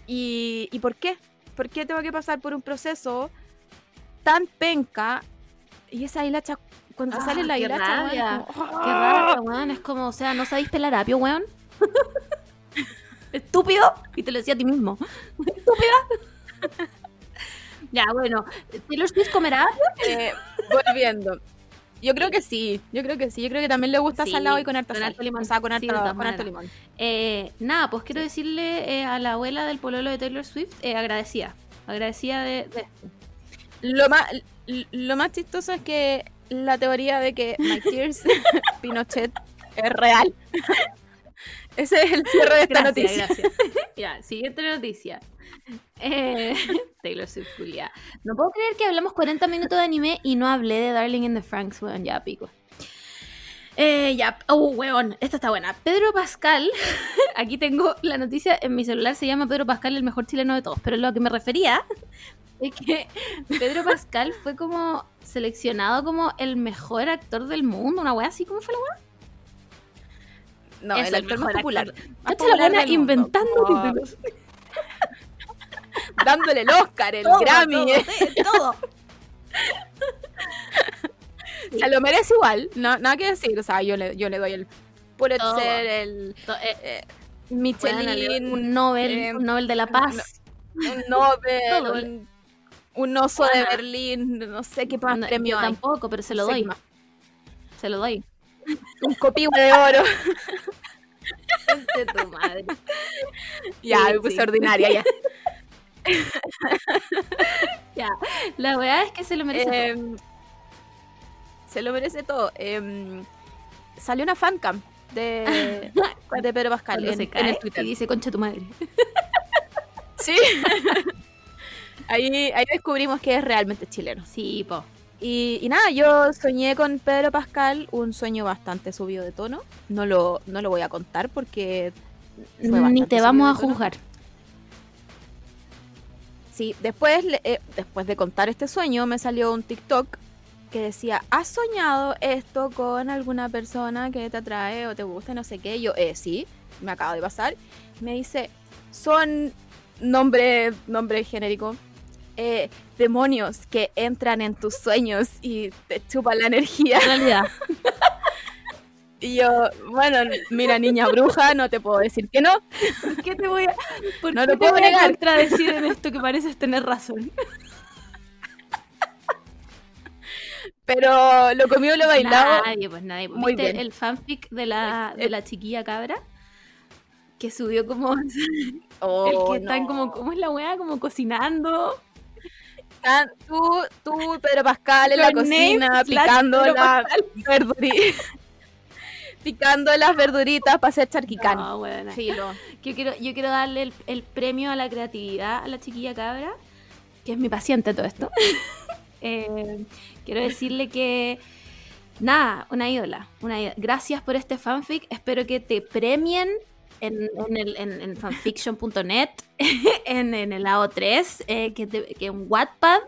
Speaker 3: ¿Y, ¿Y por qué? ¿Por qué tengo que pasar por un proceso tan penca? Y esa hilacha, cuando
Speaker 2: Ah,
Speaker 3: sale la hilacha, weón,
Speaker 2: Qué raro, weón. Es como, o sea, ¿no sabéis pelar apio, weón? Estúpido. Y te lo decía a ti mismo. Estúpida. ya, bueno. ¿Taylor Swift comerá?
Speaker 3: Eh, volviendo. Yo creo que sí, yo creo que sí. Yo creo que también le gusta
Speaker 2: Sí,
Speaker 3: salado y con harta
Speaker 2: con harto limón.
Speaker 3: O sea, con
Speaker 2: Sí,
Speaker 3: harto,
Speaker 2: todas
Speaker 3: con harto limón.
Speaker 2: Eh, nada, pues quiero decirle eh, a la abuela del pololo de Taylor Swift, eh, agradecida. Agradecida de, de-
Speaker 3: Lo más, lo más chistoso es que la teoría de que My Tears Pinochet es real. Ese es el cierre de esta
Speaker 2: Gracias,
Speaker 3: noticia.
Speaker 2: gracias. ya, siguiente noticia. Eh, Taylor Swift, culia. No puedo creer que hablamos 40 minutos de anime y no hablé de Darling in the Franks, weón, ya pico. Eh, ya, oh, weón, esta está buena. Pedro Pascal, aquí tengo la noticia en mi celular, se llama Pedro Pascal, el mejor chileno de todos, pero lo que me refería es que Pedro Pascal fue como seleccionado como el mejor actor del mundo, una wea así, ¿cómo fue la wea?
Speaker 3: No,
Speaker 2: Es
Speaker 3: el
Speaker 2: el
Speaker 3: actor más popular.
Speaker 2: Cacha la buena inventando títulos.
Speaker 3: Dándole el Oscar, el
Speaker 2: Todo,
Speaker 3: Grammy.
Speaker 2: todo,
Speaker 3: eh.
Speaker 2: sí, todo.
Speaker 3: Se lo merece igual. No, nada que decir. O sea, yo le, yo le doy el Pulitzer,
Speaker 2: Todo.
Speaker 3: el
Speaker 2: To- eh,
Speaker 3: eh, Michelin,
Speaker 2: un Nobel,
Speaker 3: eh,
Speaker 2: un Nobel de la Paz.
Speaker 3: un Nobel, un, un oso de. Berlín, no sé qué más
Speaker 2: No,
Speaker 3: premio
Speaker 2: yo
Speaker 3: hay.
Speaker 2: tampoco, pero se lo doy. Se lo doy.
Speaker 3: Un copihue de oro.
Speaker 2: De tu madre.
Speaker 3: ya,
Speaker 2: Sí,
Speaker 3: me puse
Speaker 2: sí.
Speaker 3: ordinaria ya.
Speaker 2: La verdad es que se lo merece. todo.
Speaker 3: Em, se lo merece todo. Em, salió una fancam de, de Pedro Pascal
Speaker 2: Cuando
Speaker 3: en,
Speaker 2: se
Speaker 3: en
Speaker 2: cae
Speaker 3: el Twitter.
Speaker 2: y dice concha tu madre.
Speaker 3: Sí. ahí, ahí descubrimos que es realmente chileno.
Speaker 2: Sí, po.
Speaker 3: Y, y nada, yo soñé con Pedro Pascal, un sueño bastante subido de tono. No lo, no lo voy a contar porque
Speaker 2: Ni te vamos a juzgar.
Speaker 3: sí, después, eh, después de contar este sueño me salió un TikTok que decía, ¿has soñado esto con alguna persona que te atrae o te gusta, no sé qué? Yo, eh, sí, me acaba de pasar. Me dice, son nombre, nombre genérico. Eh, demonios que entran en tus sueños y te chupan la energía.
Speaker 2: En realidad.
Speaker 3: Y yo, bueno, mira, niña bruja, no te puedo decir que no.
Speaker 2: ¿Por qué te voy a, por
Speaker 3: No
Speaker 2: qué
Speaker 3: lo puedo
Speaker 2: voy a contradecir en esto que pareces tener razón?
Speaker 3: Pero lo comido lo bailado.
Speaker 2: Nadie, pues nadie.
Speaker 3: muy
Speaker 2: ¿Viste
Speaker 3: bien.
Speaker 2: el fanfic de la,
Speaker 3: El-
Speaker 2: de la chiquilla cabra? Que subió como el
Speaker 3: Oh,
Speaker 2: que están como, ¿cómo es la weá? Como cocinando.
Speaker 3: Están tú, tú, Pedro Pascal en la
Speaker 2: Your
Speaker 3: cocina, picando
Speaker 2: Pedro
Speaker 3: la verdurita. picando las verduritas para hacer charquicán.
Speaker 2: No.
Speaker 3: Filo.
Speaker 2: Yo quiero, yo quiero darle el, el premio a la creatividad a la chiquilla cabra, que es mi paciente todo esto. Eh, quiero decirle que, nada, una ídola, una ídola. Gracias por este fanfic. Espero que te premien en, en, el, en, en fanfiction.net, en, en el AO3, eh, que, te- que en Wattpad,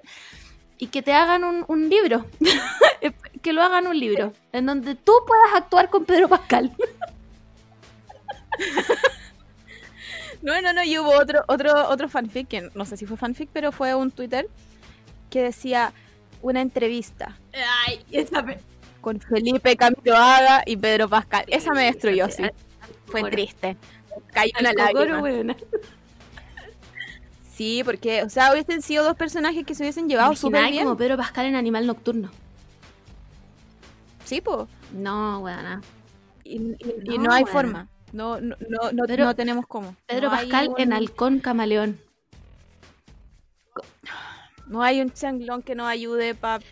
Speaker 2: y que te hagan un, un libro. que lo hagan un libro, en donde tú puedas actuar con Pedro Pascal.
Speaker 3: No, no, no, y hubo otro, otro, otro fanfic, que no sé si fue fanfic, pero fue un Twitter que decía una entrevista
Speaker 2: Ay, esa me-
Speaker 3: con Felipe Camiroaga y Pedro Pascal. Esa me destruyó, sí. Fue
Speaker 2: Bueno.
Speaker 3: triste. Cayó una lágrima. Sí, porque, o sea, hubiesen sido dos personajes que se hubiesen llevado súper bien.
Speaker 2: como Pedro Pascal en Animal Nocturno.
Speaker 3: Sí, pues.
Speaker 2: No, weona.
Speaker 3: Y, y- y
Speaker 2: No,
Speaker 3: no, hay forma. No, no, no, no,
Speaker 2: Pedro-
Speaker 3: no tenemos cómo.
Speaker 2: Pedro
Speaker 3: No
Speaker 2: Pascal
Speaker 3: un-
Speaker 2: en Halcón Camaleón.
Speaker 3: No hay un changlón que nos ayude para.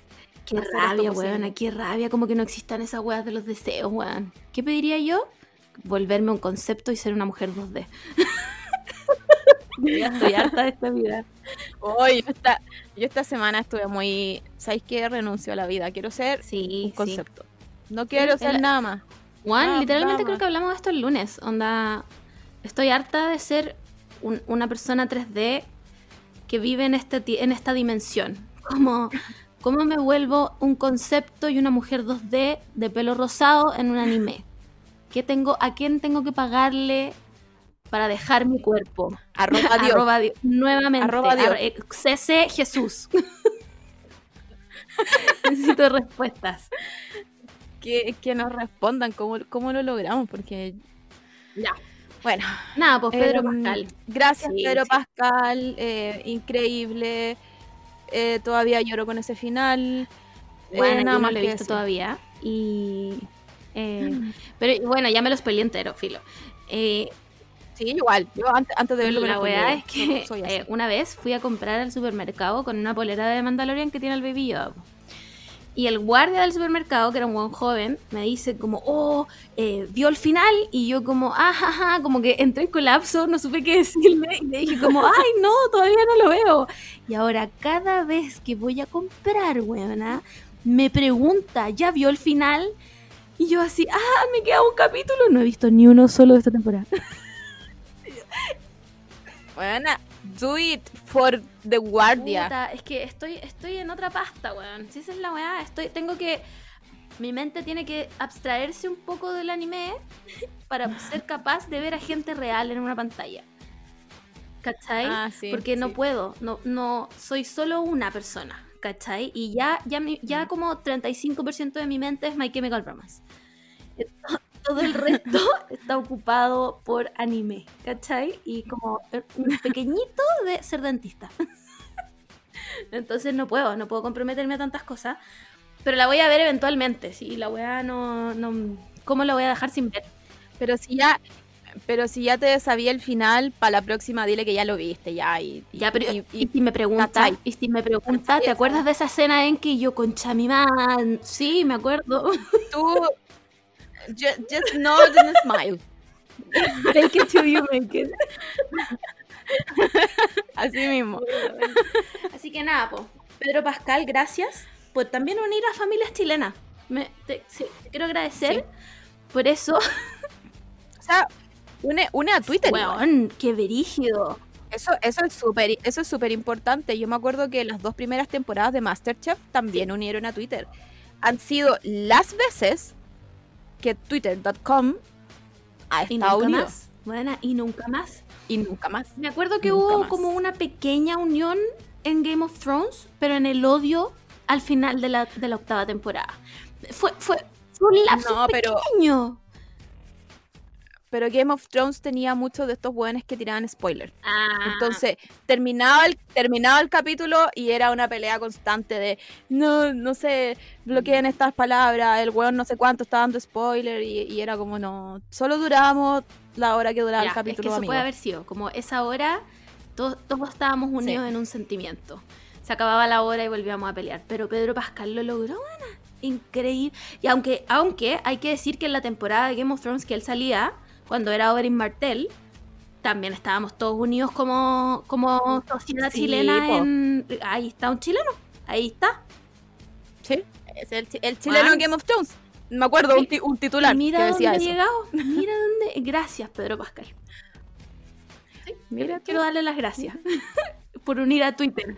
Speaker 2: Qué rabia, weona, qué rabia, como que no existan esas weas de los deseos, weón. ¿Qué pediría yo? Volverme un concepto y ser una mujer 2D. ya estoy harta de esta vida.
Speaker 3: Hoy, yo esta, yo esta semana estuve muy. ¿Sabéis qué? Renuncio a la vida. Quiero ser
Speaker 2: Sí,
Speaker 3: un
Speaker 2: sí.
Speaker 3: concepto. No quiero
Speaker 2: El-
Speaker 3: ser
Speaker 2: el-
Speaker 3: nada más.
Speaker 2: Juan, literalmente creo que hablamos de esto el lunes. Onda, estoy harta de ser un- una persona 3D que vive en, este, en esta dimensión. Como, ¿Cómo me vuelvo un concepto y una mujer 2D de pelo rosado en un anime? ¿Qué tengo, ¿A quién tengo que pagarle para dejar mi cuerpo.
Speaker 3: Arroba Dios.
Speaker 2: Arroba Dios. Nuevamente.
Speaker 3: Arroba Dios.
Speaker 2: CC Jesús. Necesito respuestas.
Speaker 3: que, que nos respondan cómo, cómo lo logramos, porque
Speaker 2: Ya.
Speaker 3: bueno.
Speaker 2: Nada, pues Pedro
Speaker 3: em,
Speaker 2: Pascal.
Speaker 3: Gracias,
Speaker 2: Sí,
Speaker 3: Pedro
Speaker 2: sí.
Speaker 3: Pascal. eh, increíble. Eh, todavía lloro con ese final. Eh,
Speaker 2: Bueno,
Speaker 3: nada
Speaker 2: yo no
Speaker 3: más
Speaker 2: lo he visto
Speaker 3: decir.
Speaker 2: todavía. Y. eh, pero bueno, ya me lo spoilé entero, filo. Eh,
Speaker 3: Sí, igual. Yo antes, antes de verlo
Speaker 2: la
Speaker 3: spoileé.
Speaker 2: es que
Speaker 3: así.
Speaker 2: eh, una vez fui a comprar al supermercado con una polera de Mandalorian que tiene el Baby Yoda. Y el guardia del supermercado, que era un buen joven, me dice como, oh, eh, vio el final. Y yo como, ah, ja", como que entré en colapso, no supe qué decirle. Y le dije como, ay, no, todavía no lo veo. Y ahora cada vez que voy a comprar, weona, me pregunta, ¿ya vio el final? Y yo así, ah, me queda un capítulo. No he visto ni uno solo de esta temporada.
Speaker 3: Buena, do it for the guardia.
Speaker 2: Puta, es que estoy, estoy en otra pasta, weón. Si esa es la weá, estoy, tengo que. Mi mente tiene que abstraerse un poco del anime para ser capaz de ver a gente real en una pantalla. ¿Cachai?
Speaker 3: Ah, sí,
Speaker 2: Porque no puedo, no, no, soy solo una persona, ¿cachai? Y ya, ya, ya como 35% de mi mente es My Chemical Romance. Todo el resto está ocupado por anime, ¿cachai? Y como un pequeñito de ser dentista. Entonces no puedo, no puedo comprometerme a tantas cosas. Pero la voy a ver eventualmente, si la weá no, no... ¿Cómo la voy a dejar sin ver?
Speaker 3: Pero si ya, pero si ya te sabía el final, para la próxima dile que ya lo viste ya y, y-
Speaker 2: Ya, pero
Speaker 3: y-
Speaker 2: y,
Speaker 3: y-
Speaker 2: si me pregunta, y si me pregunta,
Speaker 3: ¿Cachai
Speaker 2: ¿te acuerdas de esa escena en que yo con Chamimán? Sí, me acuerdo.
Speaker 3: tú ju- just nod and smile.
Speaker 2: Take it till you make it.
Speaker 3: Así mismo.
Speaker 2: Así que nada, pues. Pedro Pascal, gracias por también unir a familias chilenas. Me, te, quiero agradecer
Speaker 3: Sí.
Speaker 2: por eso.
Speaker 3: O sea, une, une a Twitter.
Speaker 2: Weón, qué verígido.
Speaker 3: Eso, eso es súper eso es súper importante. Yo me acuerdo que las dos primeras temporadas de Masterchef también unieron a Twitter. Han sido las veces que Twitter.com ha
Speaker 2: Y
Speaker 3: estado
Speaker 2: nunca
Speaker 3: unido.
Speaker 2: más. Buena, y nunca más.
Speaker 3: Y nunca más.
Speaker 2: Me acuerdo que
Speaker 3: Nunca
Speaker 2: hubo
Speaker 3: más.
Speaker 2: como una pequeña unión en Game of Thrones, pero en el odio al final de la, de la octava temporada. Fue, fue, fue un lapso
Speaker 3: No, pero-
Speaker 2: pequeño.
Speaker 3: Pero Game of Thrones tenía muchos de estos buenos que tiraban spoiler.
Speaker 2: Ah,
Speaker 3: Entonces, terminaba el, terminaba el capítulo y era una pelea constante de no, no sé, bloqueen estas palabras, el weón no sé cuánto está dando spoiler y, y era como no, solo duramos la hora que duraba
Speaker 2: ya,
Speaker 3: el capítulo.
Speaker 2: es que eso
Speaker 3: amigo.
Speaker 2: puede haber sido, como esa hora, todos, todos estábamos unidos en un sentimiento. Se acababa la hora y volvíamos a pelear. Pero Pedro Pascal lo logró, buena. Increíble. Y aunque, aunque hay que decir que en la temporada de Game of Thrones que él salía, cuando era Oberyn Martell, también estábamos todos unidos como, como sociedad
Speaker 3: Sí,
Speaker 2: chilena
Speaker 3: po.
Speaker 2: en... Ahí está un chileno. Ahí está.
Speaker 3: Sí, es el, el chileno
Speaker 2: Juan.
Speaker 3: Game of Thrones. Me acuerdo un, ti- un titular
Speaker 2: Y mira
Speaker 3: que
Speaker 2: dónde
Speaker 3: decía eso.
Speaker 2: llegado. Mira dónde... Gracias, Pedro Pascal.
Speaker 3: Mira,
Speaker 2: Quiero darle las gracias por unir a Twitter.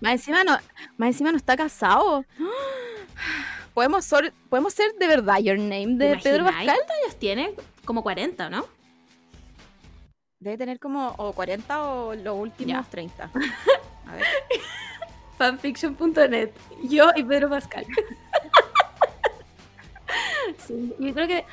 Speaker 3: Más encima no, más encima no está casado. Podemos ser, podemos ser de verdad your name de
Speaker 2: ¿Te
Speaker 3: Pedro Pascal.
Speaker 2: ¿Cuántos años tiene? Como 40, ¿no?
Speaker 3: Debe tener como o 40 o los últimos
Speaker 2: Ya.
Speaker 3: 30. A ver.
Speaker 2: Fanfiction.net. Yo y Pedro Pascal. sí, yo creo que.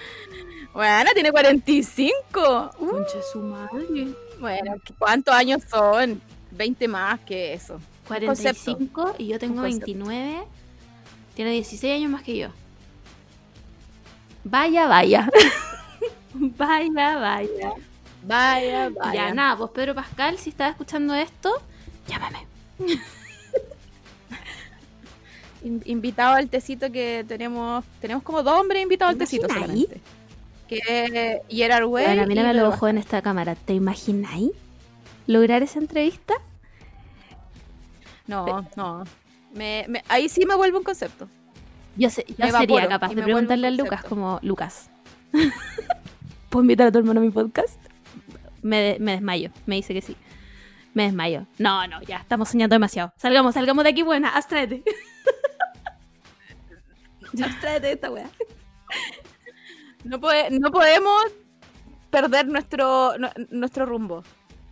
Speaker 3: Bueno, tiene 45. Uh,
Speaker 2: Concha de su madre.
Speaker 3: bueno, ¿cuántos años son? 20 más que eso.
Speaker 2: 45 y yo tengo
Speaker 3: concepto.
Speaker 2: 29. Tiene 16 años más que yo. Vaya, vaya. vaya, vaya.
Speaker 3: Vaya, vaya.
Speaker 2: Ya, nada, pues Pedro Pascal, si estás escuchando esto, llámame.
Speaker 3: In- invitado al tecito que tenemos. Tenemos como dos hombres invitados al
Speaker 2: ¿Te
Speaker 3: tecito solamente. Que Gerard Way. Y
Speaker 2: mírame los ojos en esta cámara. ¿Te imagináis lograr esa entrevista?
Speaker 3: No, no. Me, me- ahí sí me vuelvo un concepto.
Speaker 2: Yo, sé, yo sería capaz de preguntarle a Lucas como, Lucas, ¿puedo invitar a tu hermano a mi podcast? Me, de- me desmayo, me dice que sí. Me desmayo. No, no, ya, estamos soñando demasiado. Salgamos, salgamos de aquí, buena, abstraete. abstraete de esta wea.
Speaker 3: No, pode- no podemos perder nuestro, nu- nuestro rumbo.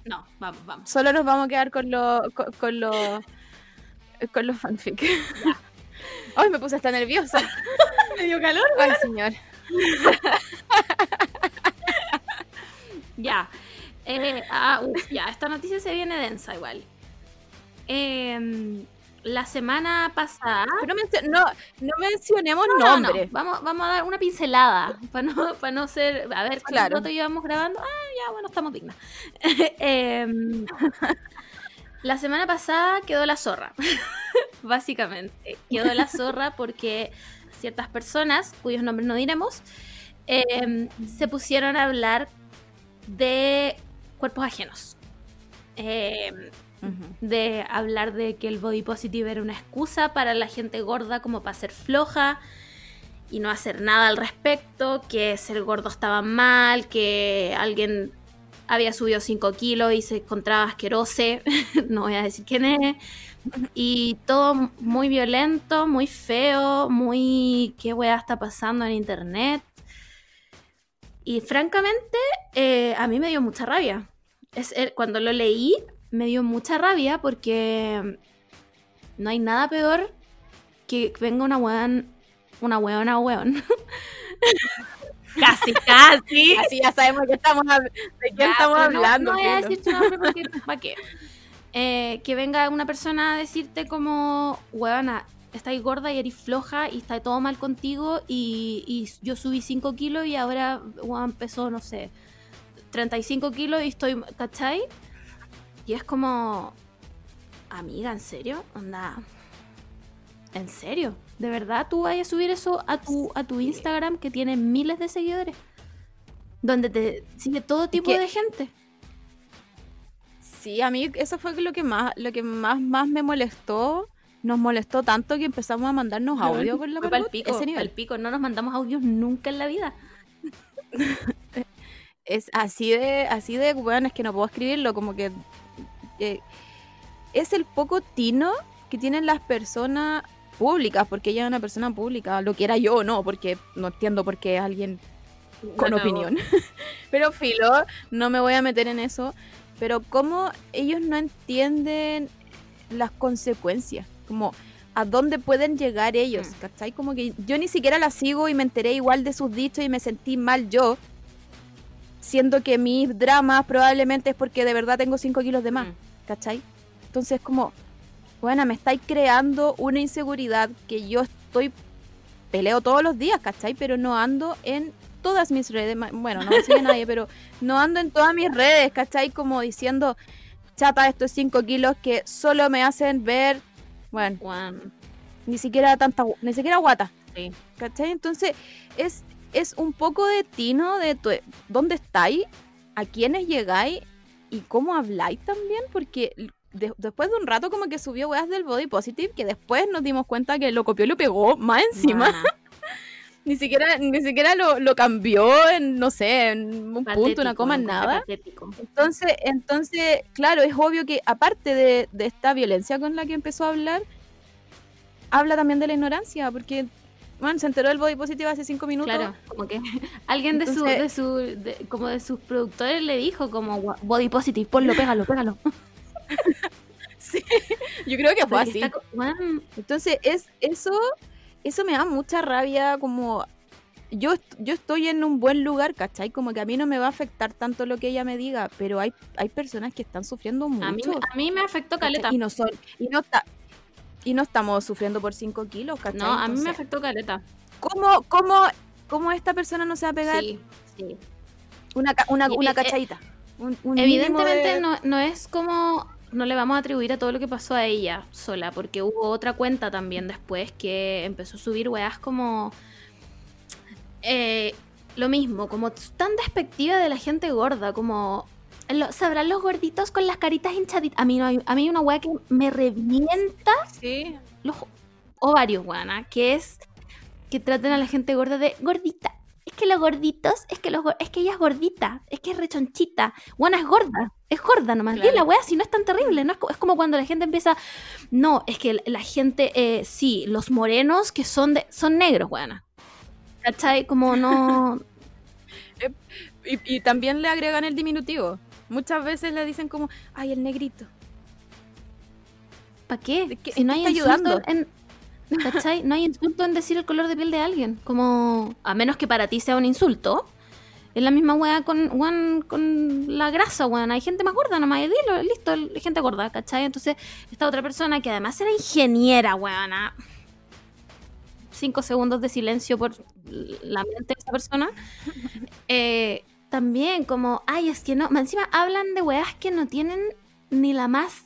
Speaker 2: No, vamos, vamos.
Speaker 3: Solo nos vamos a quedar con los con, con los con los fanfic. Ay, me puse hasta nerviosa.
Speaker 2: Me dio calor.
Speaker 3: Ay, señor.
Speaker 2: Ya. Eh, ah, uf, ya, esta noticia se viene densa igual. Em, la semana pasada.
Speaker 3: Pero no, no mencionemos
Speaker 2: No, no,
Speaker 3: nombres.
Speaker 2: Vamos, vamos a dar una pincelada para no, para no ser. A ver, ¿cuánto
Speaker 3: Claro.
Speaker 2: rato llevamos grabando? Ah, ya, bueno, estamos dignas. Em, la semana pasada quedó la zorra. Básicamente. Quedó la zorra porque ciertas personas, cuyos nombres no diremos, em, se pusieron a hablar de cuerpos ajenos. Em, de hablar de que el body positive era una excusa para la gente gorda como para ser floja y no hacer nada al respecto, que ser gordo estaba mal, que alguien había subido 5 kilos y se encontraba asqueroso, no voy a decir quién es, y todo muy violento, muy feo, muy qué weá está pasando en internet. Y francamente, eh, a mí me dio mucha rabia. Es, eh, cuando lo leí, me dio mucha rabia porque no hay nada peor que venga una weón, una weona weón. casi, casi.
Speaker 3: Así ya sabemos de qué estamos, de
Speaker 2: Ya,
Speaker 3: estamos
Speaker 2: no-
Speaker 3: hablando.
Speaker 2: No, voy a decir tu nombre porque ¿para qué? Eh, que venga una persona a decirte como, weona, estáis gorda y eres floja y está todo mal contigo y, y yo subí 5 kilos y ahora weón, pesó, no sé, 35 kilos y estoy, ¿cachai? Y es como, amiga, ¿en serio? Onda, ¿en serio? ¿De verdad tú vas a subir eso a tu, a tu Instagram que tiene miles de seguidores? Donde te sigue todo tipo de gente.
Speaker 3: Sí, a mí eso fue lo que más, lo que más, más me molestó. Nos molestó tanto que empezamos a mandarnos audio con la Margot,
Speaker 2: pico,
Speaker 3: ese nivel.
Speaker 2: pico. No nos mandamos audios nunca en la vida.
Speaker 3: Es así de, así de, bueno, es que no puedo escribirlo, como que eh, es el poco tino que tienen las personas públicas, porque ella es una persona pública, lo quiera yo o no, porque no entiendo por qué alguien con opinión. pero filo, no me voy a meter en eso. Pero cómo ellos no entienden las consecuencias, como a dónde pueden llegar ellos,
Speaker 2: Mm.
Speaker 3: ¿cachai? Como que yo ni siquiera la sigo y me enteré igual de sus dichos y me sentí mal yo, siendo que mis dramas probablemente es porque de verdad tengo 5 kilos de más,
Speaker 2: Mm.
Speaker 3: ¿cachai? Entonces como, bueno, me estáis creando una inseguridad que yo estoy, peleo todos los días, ¿cachai? Pero no ando en todas mis redes, bueno, no me sigue nadie, pero no ando en todas mis redes, ¿cachai? Como diciendo, chata, estos 5 kilos que solo me hacen ver, bueno,
Speaker 2: Juan,
Speaker 3: ni siquiera tanta, ni siquiera guata,
Speaker 2: sí.
Speaker 3: ¿cachai? Entonces, es, es un poco de tino de tu, dónde estáis, a quiénes llegáis y cómo habláis también, porque de- después de un rato como que subió weas del body positive, que después nos dimos cuenta que lo copió y lo pegó más encima. Ni siquiera, ni siquiera lo, lo cambió en, no sé, en un punto, una coma, en nada.
Speaker 2: patético.
Speaker 3: Entonces, entonces, claro, es obvio que aparte de, de esta violencia con la que empezó a hablar, habla también de la ignorancia, porque, bueno, se enteró del body positive hace cinco minutos.
Speaker 2: Claro, como que alguien de su, de su, de- como de sus productores le dijo como "Gua- body positive, ponlo, pégalo, pégalo.
Speaker 3: Sí, yo creo que fue
Speaker 2: Porque
Speaker 3: así.
Speaker 2: está
Speaker 3: Entonces, es eso, eso me da mucha rabia, como yo, yo estoy en un buen lugar, ¿cachai? Como que a mí no me va a afectar tanto lo que ella me diga, pero hay, hay personas que están sufriendo mucho.
Speaker 2: a mí, me- a mí me afectó
Speaker 3: ¿cachai?
Speaker 2: caleta.
Speaker 3: Y no son, y no está, y no estamos sufriendo por 5 kilos, ¿cachai?
Speaker 2: No, a mí me
Speaker 3: Entonces,
Speaker 2: afectó caleta.
Speaker 3: ¿cómo, cómo, ¿Cómo esta persona no se va a pegar
Speaker 2: Sí, sí.
Speaker 3: una, una, una cachadita? Un- un mínimo
Speaker 2: Evidentemente
Speaker 3: de-
Speaker 2: no, no es como. No le vamos a atribuir a todo lo que pasó a ella sola, porque hubo otra cuenta también después que empezó a subir weas como. eh, lo mismo, como tan despectiva de la gente gorda, como. lo- ¿Sabrán los gorditos con las caritas hinchaditas? A mí, no hay, a mí hay una wea que me revienta
Speaker 3: Sí,
Speaker 2: los ovarios, weana, que es que traten a la gente gorda de gordita. Es que los gorditos, es que los es que ella es gordita, es que es rechonchita. Buena es gorda, es gorda nomás.
Speaker 3: Claro.
Speaker 2: Y la wea si no es tan terrible, ¿no? Es, co- es como cuando la gente empieza. No, es que la gente, eh, sí, los morenos que son de, son negros, weana. ¿Cachai? Como no.
Speaker 3: Y, y también le agregan el diminutivo. Muchas veces le dicen como, ay, el negrito.
Speaker 2: ¿Para qué?
Speaker 3: ¿De qué-
Speaker 2: si no hay
Speaker 3: ayudando?
Speaker 2: en... ¿Cachai? No hay insulto en decir el color de piel de alguien. Como, a menos que para ti sea un insulto. Es la misma weá con, con la grasa, weón. Hay gente más gorda nomás. Y dilo, listo, hay gente gorda, ¿cachai? Entonces, esta otra persona que además era ingeniera, weón. ah, Cinco segundos de silencio por la mente de esa persona. Eh, también, como, ay, es que no. Encima hablan de weas que no tienen ni la más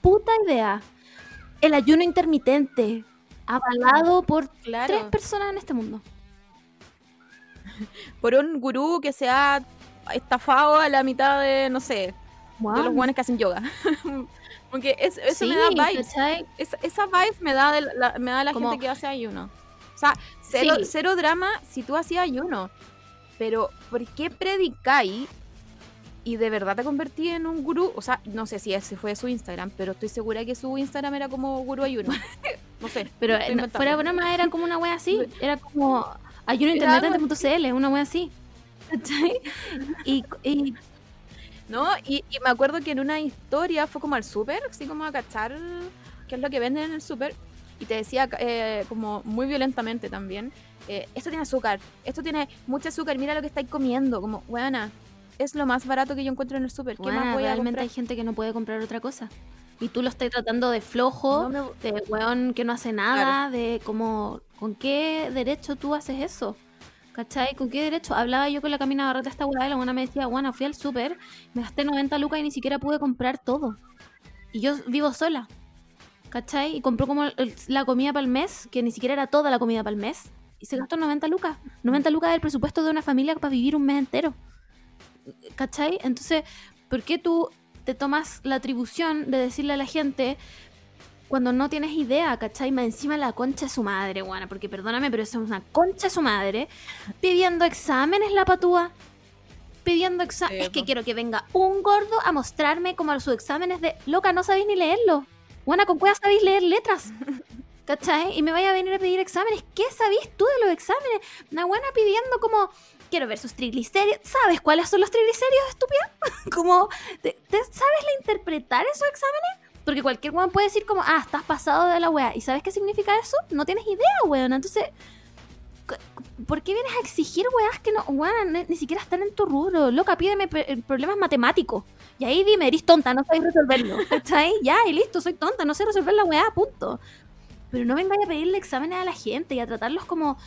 Speaker 2: puta idea. El ayuno intermitente, avalado por tres personas en este mundo.
Speaker 3: Por un gurú que se ha estafado a la mitad de, no sé, de los guanes que hacen yoga. Porque es- eso
Speaker 2: Sí,
Speaker 3: me da vibes.
Speaker 2: ¿cachai?
Speaker 3: Esa, vibe me da, de la, me da la
Speaker 2: Como-
Speaker 3: gente que hace ayuno. O sea, cero,
Speaker 2: Sí.
Speaker 3: cero drama si tú hacías ayuno. Pero, ¿por qué predicáis y de verdad te convertí en un gurú? O sea, no sé si ese fue su Instagram, pero estoy segura que su Instagram era como gurú ayuno. No sé.
Speaker 2: Pero eh, no-
Speaker 3: inventando.
Speaker 2: fuera broma era como una wea así. Era como
Speaker 3: Era
Speaker 2: ayunointermitente.cl, una wea así. ¿Cachai? Y, y
Speaker 3: ¿No? Y, y me acuerdo que en una historia fue como al súper, así como a cachar qué es lo que venden en el súper. Y te decía eh, como muy violentamente también, eh, esto tiene azúcar, esto tiene mucho azúcar, mira lo que estáis comiendo. Como, buena, es lo más barato que yo encuentro en el súper. ¿Qué
Speaker 2: bueno,
Speaker 3: más voy a
Speaker 2: realmente hay
Speaker 3: comprar?
Speaker 2: gente que no puede comprar otra cosa. Y tú lo estás tratando de flojo,
Speaker 3: No me-
Speaker 2: de weón que no hace nada, de como, ¿con qué derecho tú haces eso? ¿Cachai? ¿Con qué derecho? Hablaba yo con la Camina Barreta esta weá y la buena me decía, bueno, fui al súper, me gasté 90 lucas y ni siquiera pude comprar todo. Y yo vivo sola. ¿Cachai? Y compró como la comida para el mes, que ni siquiera era toda la comida para el mes. Y se gastó 90 lucas. 90 lucas del presupuesto de una familia para vivir un mes entero. ¿Cachai? Entonces, ¿por qué tú te tomas la atribución de decirle a la gente cuando no tienes idea, ¿cachai? Más encima la concha de su madre, guana, porque perdóname, pero eso es una concha de su madre, pidiendo exámenes la patúa. Pidiendo
Speaker 3: Sí,
Speaker 2: exámenes. es que quiero que venga un gordo a mostrarme como sus exámenes de loca, no sabéis ni leerlo. Guana, ¿con cuál sabéis leer letras? ¿Cachai? Y me vaya a venir a pedir exámenes. ¿Qué sabéis tú de los exámenes? Una buena pidiendo como, quiero ver sus triglicéridos. ¿Sabes cuáles son los triglicéridos, estúpida? como, ¿te, te- sabes la interpretar esos exámenes? Porque cualquier weón puede decir como, ah, estás pasado de la wea. ¿Y sabes qué significa eso? No tienes idea, weón. Entonces, ¿por qué vienes a exigir weas que no, weón, ni, ni siquiera están en tu rubro? Loca, pídeme problemas matemáticos. Y ahí dime, eres tonta, no sabes resolverlo. ¿Cachai? Ya, y listo, soy tonta, no sé resolver la weá, punto. Pero no vengáis a pedirle exámenes a la gente y a tratarlos como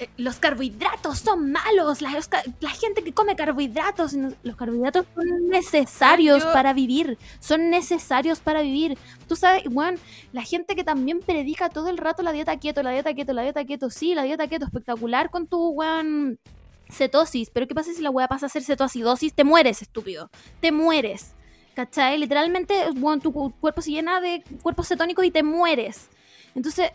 Speaker 2: eh, los carbohidratos son malos, la, los ca- la gente que come carbohidratos, los carbohidratos son necesarios
Speaker 3: Yo-
Speaker 2: para vivir, son necesarios para vivir. Tú sabes, bueno, la gente que también predica todo el rato la dieta keto, la dieta keto, la dieta keto, sí, la dieta keto espectacular con tu weón cetosis, pero ¿qué pasa si la weá pasa a ser cetoacidosis? Te mueres, estúpido, te mueres. ¿Cachai? Literalmente, weón, tu cu- cuerpo se llena de cuerpos cetónicos y te mueres. Entonces,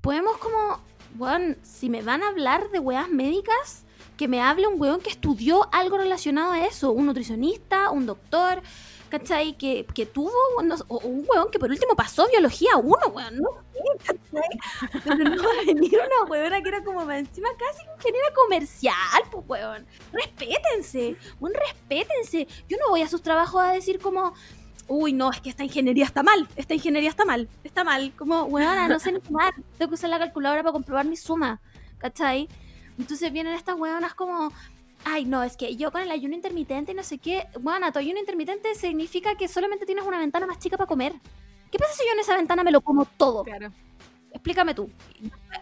Speaker 2: podemos como, weón, si me van a hablar de weas médicas, que me hable un weón que estudió algo relacionado a eso, un nutricionista, un doctor, ¿cachai? Que, que tuvo, no o un weón que por último pasó biología 1, weón, no ¿cachai? Pero no va a venir una weona que era como encima casi ingeniera comercial, pues weón. Respétense, un respétense. Yo no voy a sus trabajos a decir como, uy, no, es que esta ingeniería está mal, esta ingeniería está mal, está mal. Como, weona, no sé ni sumar, tengo que usar la calculadora para comprobar mi suma, ¿cachai? Entonces vienen estas weonas como, ay, no, es que yo con el ayuno intermitente y no sé qué, weona, tu ayuno intermitente significa que solamente tienes una ventana más chica para comer. ¿Qué pasa si yo en esa ventana me lo como todo?
Speaker 3: Claro.
Speaker 2: Explícame tú.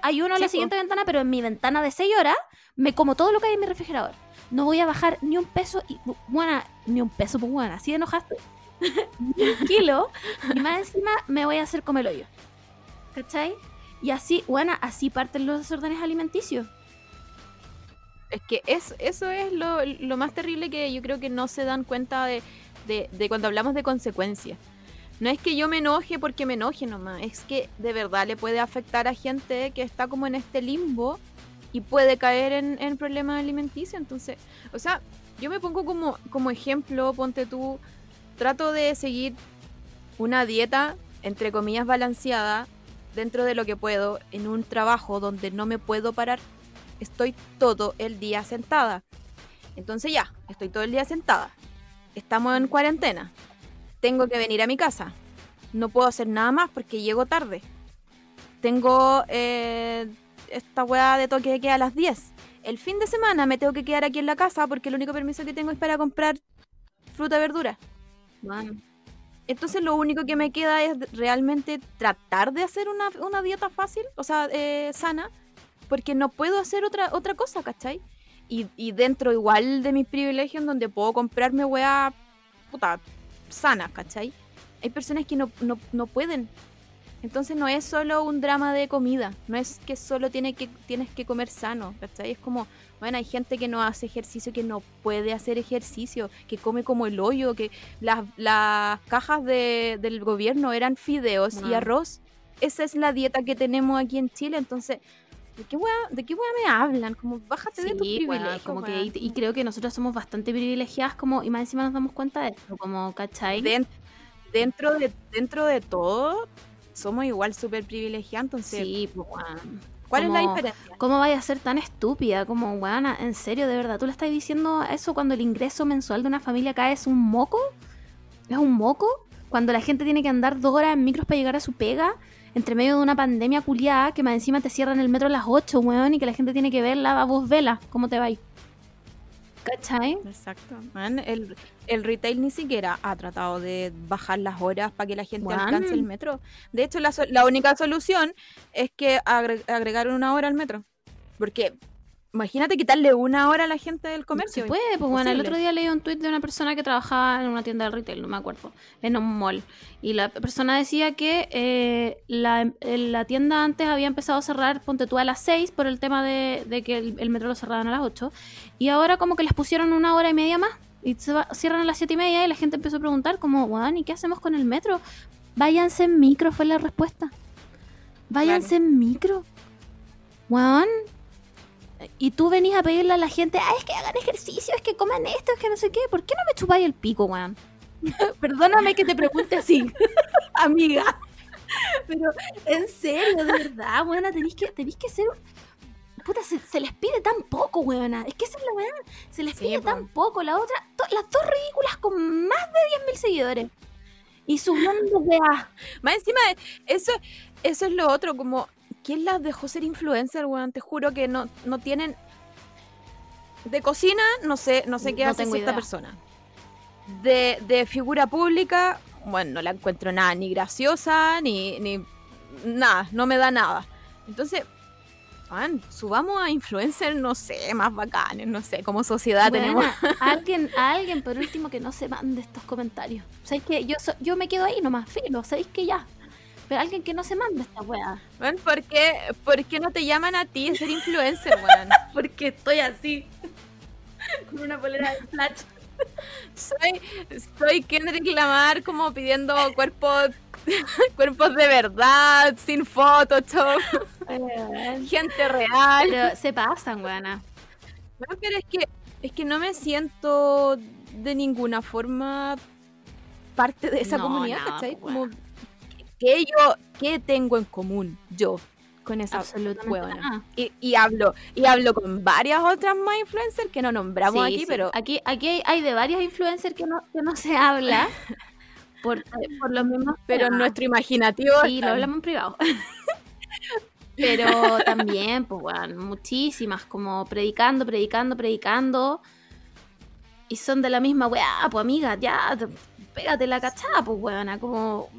Speaker 2: Ayuno en la siguiente ventana, pero en mi ventana de 6 horas me como todo lo que hay en mi refrigerador. No voy a bajar ni un peso y. Buena, ni un peso, pues buena, así enojaste. Ni un kilo. Y más encima me voy a hacer como el hoyo. ¿Cachai? Y así, buena, así parten los desórdenes alimenticios.
Speaker 3: Es que es, eso es lo, lo más terrible que yo creo que no se dan cuenta de, de, de cuando hablamos de consecuencias. No es que yo me enoje porque me enoje nomás, es que de verdad le puede afectar a gente que está como en este limbo y puede caer en, en problemas alimenticios. Entonces, o sea, yo me pongo como, como ejemplo, ponte tú, trato de seguir una dieta, entre comillas, balanceada dentro de lo que puedo en un trabajo donde no me puedo parar estoy todo el día sentada. Entonces ya, estoy todo el día sentada. Estamos en cuarentena. Tengo que venir a mi casa. No puedo hacer nada más porque llego tarde. Tengo eh, esta weá de toque de queda a las 10. El fin de semana me tengo que quedar aquí en la casa porque el único permiso que tengo es para comprar fruta y verdura. Entonces lo único que me queda es realmente tratar de hacer una, una dieta fácil, o sea, eh, sana, porque no puedo hacer otra, otra cosa, ¿cachai? Y, dentro igual de mis privilegios donde puedo comprarme weá puta sanas, ¿cachai? Hay personas que no, no, no pueden. Entonces no es solo un drama de comida, no es que solo tiene que, tienes que comer sano, ¿cachai? Es como, bueno, hay gente que no hace ejercicio, que no puede hacer ejercicio, que come como el hoyo, que las, las cajas de- del gobierno eran fideos y arroz. Esa es la dieta que tenemos aquí en Chile, entonces, ¿de qué wea, de qué wea me hablan? Como, bájate de tus
Speaker 2: Sí, weón,
Speaker 3: privilegios,
Speaker 2: como que, y, y creo que nosotros somos bastante privilegiadas como, y más encima nos damos cuenta de esto, como, ¿cachai?
Speaker 3: Den- dentro, de, dentro de todo, somos igual súper privilegiados, entonces,
Speaker 2: Sí, pues,
Speaker 3: ¿cuál es la diferencia?
Speaker 2: ¿Cómo vaya a ser tan estúpida? Como, weón, en serio, de verdad, ¿tú le estás diciendo eso cuando el ingreso mensual de una familia cae es un moco? ¿Es un moco? Cuando la gente tiene que andar dos horas en micros para llegar a su pega, entre medio de una pandemia culiada, que más encima te cierran el metro a las 8, weón, y que la gente tiene que verla, a vos vela, ¿cómo te va ¿Cachai?
Speaker 3: Exacto. Man, el, el retail ni siquiera ha tratado de bajar las horas para que la gente alcance el metro. De hecho, la, la única solución es que agre- agregar una hora al metro. Porque imagínate quitarle una hora a la gente del comercio.
Speaker 2: Se puede, pues bueno, el otro día leí un tuit de una persona que trabajaba en una tienda de retail, no me acuerdo, en un mall. Y la persona decía que eh, la, eh, la tienda antes había empezado a cerrar, ponte tú a las 6 por el tema de, de que el, el metro lo cerraban a las 8. Y ahora como que les pusieron una hora y media más. Y se va- cierran a las 7 y media y la gente empezó a preguntar como, weón, ¿y qué hacemos con el metro? Váyanse en micro, fue la respuesta. Váyanse en micro. Weón, y tú venís a pedirle a la gente, ah, es que hagan ejercicio, es que coman esto, es que no sé qué. ¿Por qué no me chupáis el pico, weón? Perdóname que te pregunte así, amiga. Pero, en serio, de verdad, weona, tenéis que, tenéis que ser... Puta, se, se les pide tan poco, weona. Es que esa es la weona. Se les pide tan poco. La otra, to- las dos ridículas con más de 10.000 seguidores. Y subiendo weá.
Speaker 3: Más encima, eso, eso es lo otro, como, ¿quién las dejó ser influencer, weón? Te juro que no, no tienen... De cocina, no sé, no sé qué
Speaker 2: No
Speaker 3: hace esta
Speaker 2: idea.
Speaker 3: persona. De, de figura pública, bueno, no la encuentro nada, ni graciosa, ni, ni nada, no me da nada. Entonces, weón, subamos a influencers, no sé, más bacanes, no sé, como sociedad tenemos...
Speaker 2: Alguien, a alguien por último que no se mande estos comentarios. ¿Sabéis que yo, so- yo me quedo ahí nomás, filo, ¿sabéis que ya? Pero alguien que no se mande esta weá.
Speaker 3: Weón, ¿por qué, por qué no te llaman a ti a ser influencer, weón?
Speaker 2: Porque estoy así. Con una polera de flash.
Speaker 3: Soy, soy Kendrick Lamar como pidiendo cuerpos, cuerpos de verdad, sin Photoshop, gente real.
Speaker 2: Pero se pasan, weona.
Speaker 3: Bueno, pero es que, es que no me siento de ninguna forma parte de esa
Speaker 2: No,
Speaker 3: comunidad, ¿cachai? Como, ¿qué yo, qué tengo en común yo con esa
Speaker 2: Absolutamente.
Speaker 3: Y, y hablo, y hablo con varias otras más influencers que no nombramos
Speaker 2: Sí,
Speaker 3: aquí,
Speaker 2: sí.
Speaker 3: pero
Speaker 2: Aquí, aquí hay, hay de varios influencers que no, que no se habla. Por, por los mismos
Speaker 3: pero en nuestro imaginativo
Speaker 2: Sí, lo hablamos en privado. Pero también, pues, bueno, muchísimas, como predicando, predicando, predicando. Y son de la misma weá, pues, amiga, ya, te- pégate la cachada, pues, weona, como...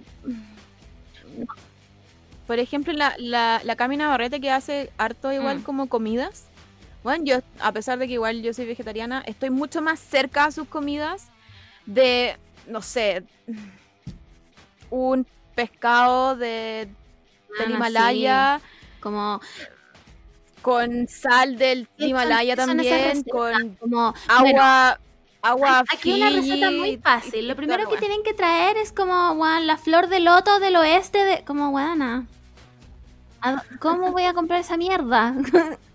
Speaker 3: Por ejemplo, la, la, la Camina Barrete que hace harto igual
Speaker 2: Mm.
Speaker 3: como comidas. Bueno, yo, a pesar de que igual yo soy vegetariana, estoy mucho más cerca a sus comidas de, no sé, un pescado de, del
Speaker 2: Ana,
Speaker 3: Himalaya
Speaker 2: sí, como...
Speaker 3: con sal del
Speaker 2: ¿Qué
Speaker 3: Himalaya también, con
Speaker 2: como
Speaker 3: agua, agua
Speaker 2: Aquí una receta muy fácil.
Speaker 3: y
Speaker 2: Lo primero que tienen que traer es como, la flor de loto del oeste de... Como, weona. ¿a- ¿Cómo voy a comprar esa mierda?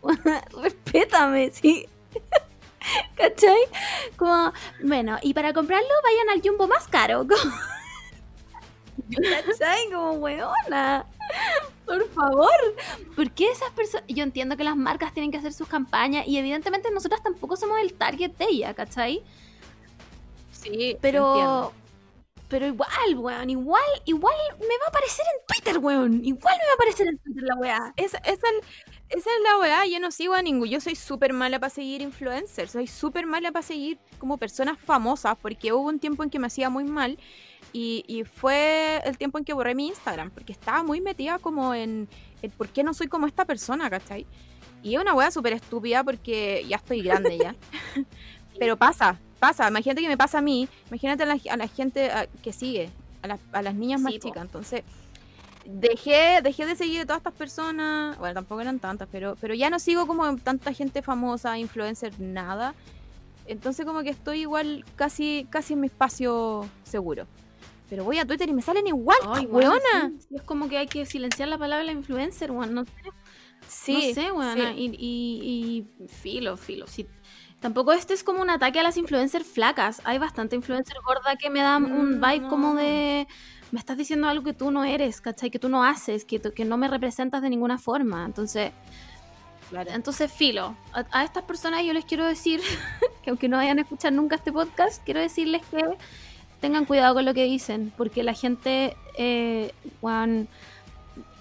Speaker 2: Respétame, sí. ¿Cachai? Como, bueno, y para comprarlo vayan al jumbo más caro. como- ¿Cachai? Como, weona. Por favor, ¿por qué esas personas? Yo entiendo que las marcas tienen que hacer sus campañas y evidentemente nosotras tampoco somos el target de ella, ¿cachai?
Speaker 3: Sí,
Speaker 2: Pero,
Speaker 3: entiendo.
Speaker 2: pero igual, weón, igual, igual me va a aparecer en Twitter, weón. Igual me va a aparecer en Twitter la weá.
Speaker 3: Esa, esa, esa es la weá, yo no sigo a ningún. Yo soy súper mala para seguir influencers, soy súper mala para seguir como personas famosas, porque hubo un tiempo en que me hacía muy mal y, y fue el tiempo en que borré mi Instagram, porque estaba muy metida como en el por qué no soy como esta persona, ¿cachai? Y es una weá súper estúpida porque ya estoy grande ya. Pero pasa, pasa. Imagínate que me pasa a mí, imagínate a la, a la gente a- que sigue, a, las- a las niñas más
Speaker 2: po.
Speaker 3: chicas. Entonces, dejé, dejé de seguir a todas estas personas. Bueno, tampoco eran tantas, pero, pero ya no sigo como tanta gente famosa, influencer, nada. Entonces como que estoy igual casi, casi en mi espacio seguro. Pero voy a Twitter y me salen igual,
Speaker 2: Ay,
Speaker 3: weona.
Speaker 2: sí, es como que hay que silenciar la palabra influencer, weón. No,
Speaker 3: Sí,
Speaker 2: no sé, weona.
Speaker 3: sí.
Speaker 2: Y, y, y filo, filo. sí. Tampoco este es como un ataque a las influencers flacas. Hay bastante influencer gorda que me dan un vibe como
Speaker 3: no.
Speaker 2: de. Me estás diciendo algo que tú no eres, ¿cachai? Que tú no haces, que, que no me representas de ninguna forma. Entonces,
Speaker 3: Claro.
Speaker 2: entonces filo. A, a estas personas yo les quiero decir que aunque no vayan a escuchar nunca este podcast, quiero decirles que tengan cuidado con lo que dicen, porque la gente, eh, weón,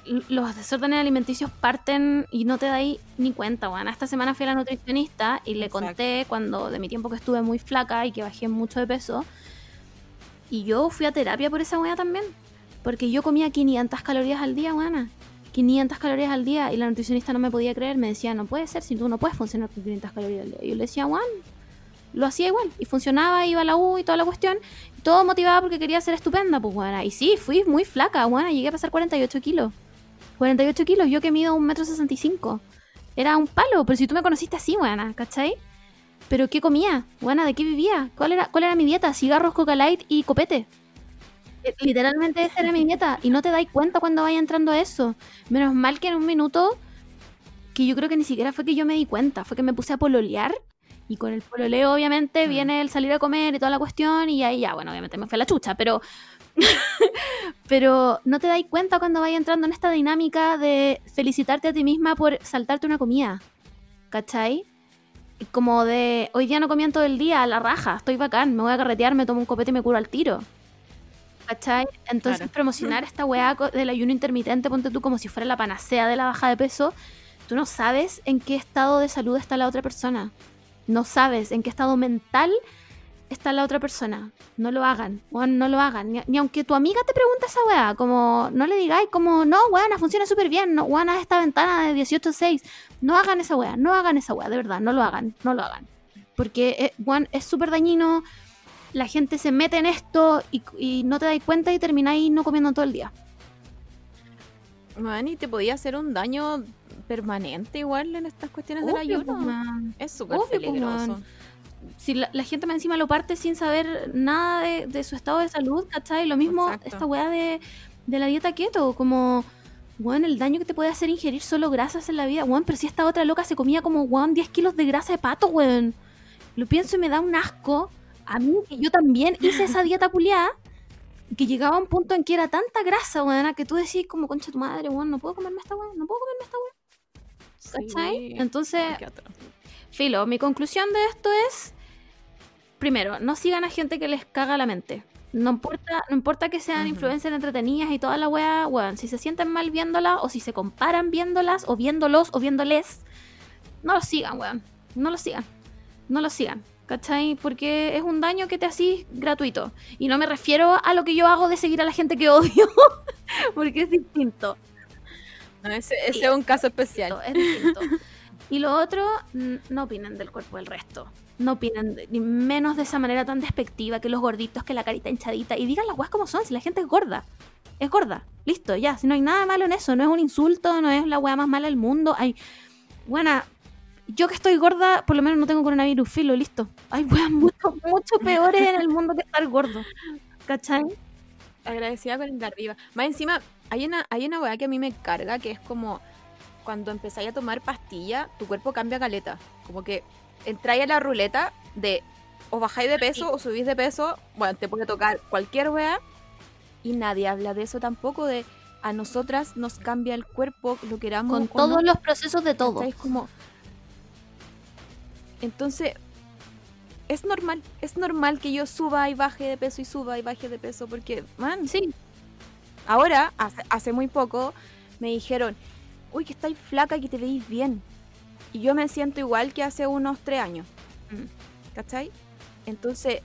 Speaker 2: l- los desórdenes alimenticios parten y no te dais ni cuenta, weón. Esta semana fui a la nutricionista y le
Speaker 3: Exacto.
Speaker 2: conté cuando de mi tiempo que estuve muy flaca y que bajé mucho de peso. Y yo fui a terapia por esa weá también. Porque yo comía 500 calorías al día, weona. 500 calorías al día y la nutricionista no me podía creer. Me decía, no puede ser, si tú no puedes funcionar con 500 calorías al día. Y yo le decía, weón, lo hacía igual. Y funcionaba, iba a la U y toda la cuestión. Todo motivada porque quería ser estupenda, pues, weona. Y sí, fui muy flaca, weona. Llegué a pasar 48 kilos. 48 kilos, yo que mido un metro 65. Era un palo, pero si tú me conociste así, weona, ¿cachai? ¿Pero qué comía? Buena, ¿de qué vivía? ¿Cuál era, ¿Cuál era mi dieta? Cigarros, coca light y copete. Eh, Literalmente esa era mi dieta. Y no te dais cuenta cuando vaya entrando a eso. Menos mal que en un minuto, que yo creo que ni siquiera fue que yo me di cuenta, fue que me puse a pololear. Y con el pololeo, obviamente,
Speaker 3: Mm.
Speaker 2: viene el salir a comer y toda la cuestión. Y ahí ya, bueno, obviamente me fue a la chucha, pero. pero no te dais cuenta cuando vaya entrando en esta dinámica de felicitarte a ti misma por saltarte una comida. ¿Cachai? Como de, hoy día no comí en todo el día, a la raja, estoy bacán, me voy a carretear, me tomo un copete y me curo al tiro. ¿Cachai? Entonces
Speaker 3: Claro.
Speaker 2: promocionar esta weá del ayuno intermitente, ponte tú como si fuera la panacea de la baja de peso, tú no sabes en qué estado de salud está la otra persona. No sabes en qué estado mental está la otra persona. No lo hagan, weón, no lo hagan. Ni, aunque tu amiga te pregunte esa weá, como no le digáis como, no, weona, funciona súper bien, no, weona, esta ventana de 18-6. No hagan esa weá, no hagan esa weá, de verdad, no lo hagan, no lo hagan. Porque, eh, weón, es súper dañino, la gente se mete en esto y, y no te dais cuenta y termináis no comiendo todo el día.
Speaker 3: Man, y te podía hacer un daño permanente igual en estas cuestiones del ayuno.
Speaker 2: pues, man.
Speaker 3: Es súper
Speaker 2: pues,
Speaker 3: peligroso.
Speaker 2: man. si la, la gente más encima lo parte sin saber nada de, de su estado de salud, ¿cachai? Lo mismo
Speaker 3: Exacto.
Speaker 2: esta weá de, de la dieta keto, como, weón, el daño que te puede hacer ingerir solo grasas en la vida, weón, pero si esta otra loca se comía como, weón, 10 kilos de grasa de pato, weón. Lo pienso y me da un asco. A mí, que yo también hice esa dieta culiada, que llegaba a un punto en que era tanta grasa, weón, que tú decís como, concha tu madre, weón, no puedo comerme esta weá, no puedo comerme esta weá, ¿cachai? Entonces. Filo, mi conclusión de esto es, primero, no sigan a gente que les caga la mente. No importa, no importa que sean
Speaker 3: Ujú.
Speaker 2: influencers entretenidas y toda la weá, weón, si se sienten mal viéndolas o si se comparan viéndolas o viéndolos o viéndoles, no los sigan, weón. No los sigan. No los sigan. ¿Cachai? Porque es un daño que te hacís gratuito. Y no me refiero a lo que yo hago de seguir a la gente que odio, porque es distinto.
Speaker 3: No, ese, ese es un caso especial.
Speaker 2: Es distinto. Y lo otro, no opinen del cuerpo del resto. No opinen, de- ni menos de esa manera tan despectiva que los gorditos, que la carita hinchadita. Y digan las guas como son, si la gente es gorda. Es gorda. Listo, ya. Si no hay nada malo en eso, no es un insulto, no es la wea más mala del mundo. Hay. Buena. Yo que estoy gorda, por lo menos no tengo coronavirus, filo, listo. Hay weas mucho, mucho peores en el mundo que estar gordo. ¿Cachai?
Speaker 3: Agradecida con el de arriba. Más encima, hay una, hay una weá que a mí me carga que es como cuando empezáis a tomar pastilla, tu cuerpo cambia caleta. Como que entráis a la ruleta de o bajáis de peso o subís de peso, bueno, te puede tocar cualquier weá. Y nadie habla de eso tampoco, de a nosotras nos cambia el cuerpo, lo queramos
Speaker 2: Con todos
Speaker 3: no,
Speaker 2: los procesos de todo.
Speaker 3: Es como... Entonces, es normal, es normal que yo suba y baje de peso y suba y baje de peso, porque, man,
Speaker 2: Sí,
Speaker 3: ahora, hace, hace muy poco, me dijeron, uy, que estáis flaca y que te veis bien. Y yo me siento igual que hace unos tres años.
Speaker 2: Mm.
Speaker 3: ¿Cachai? Entonces,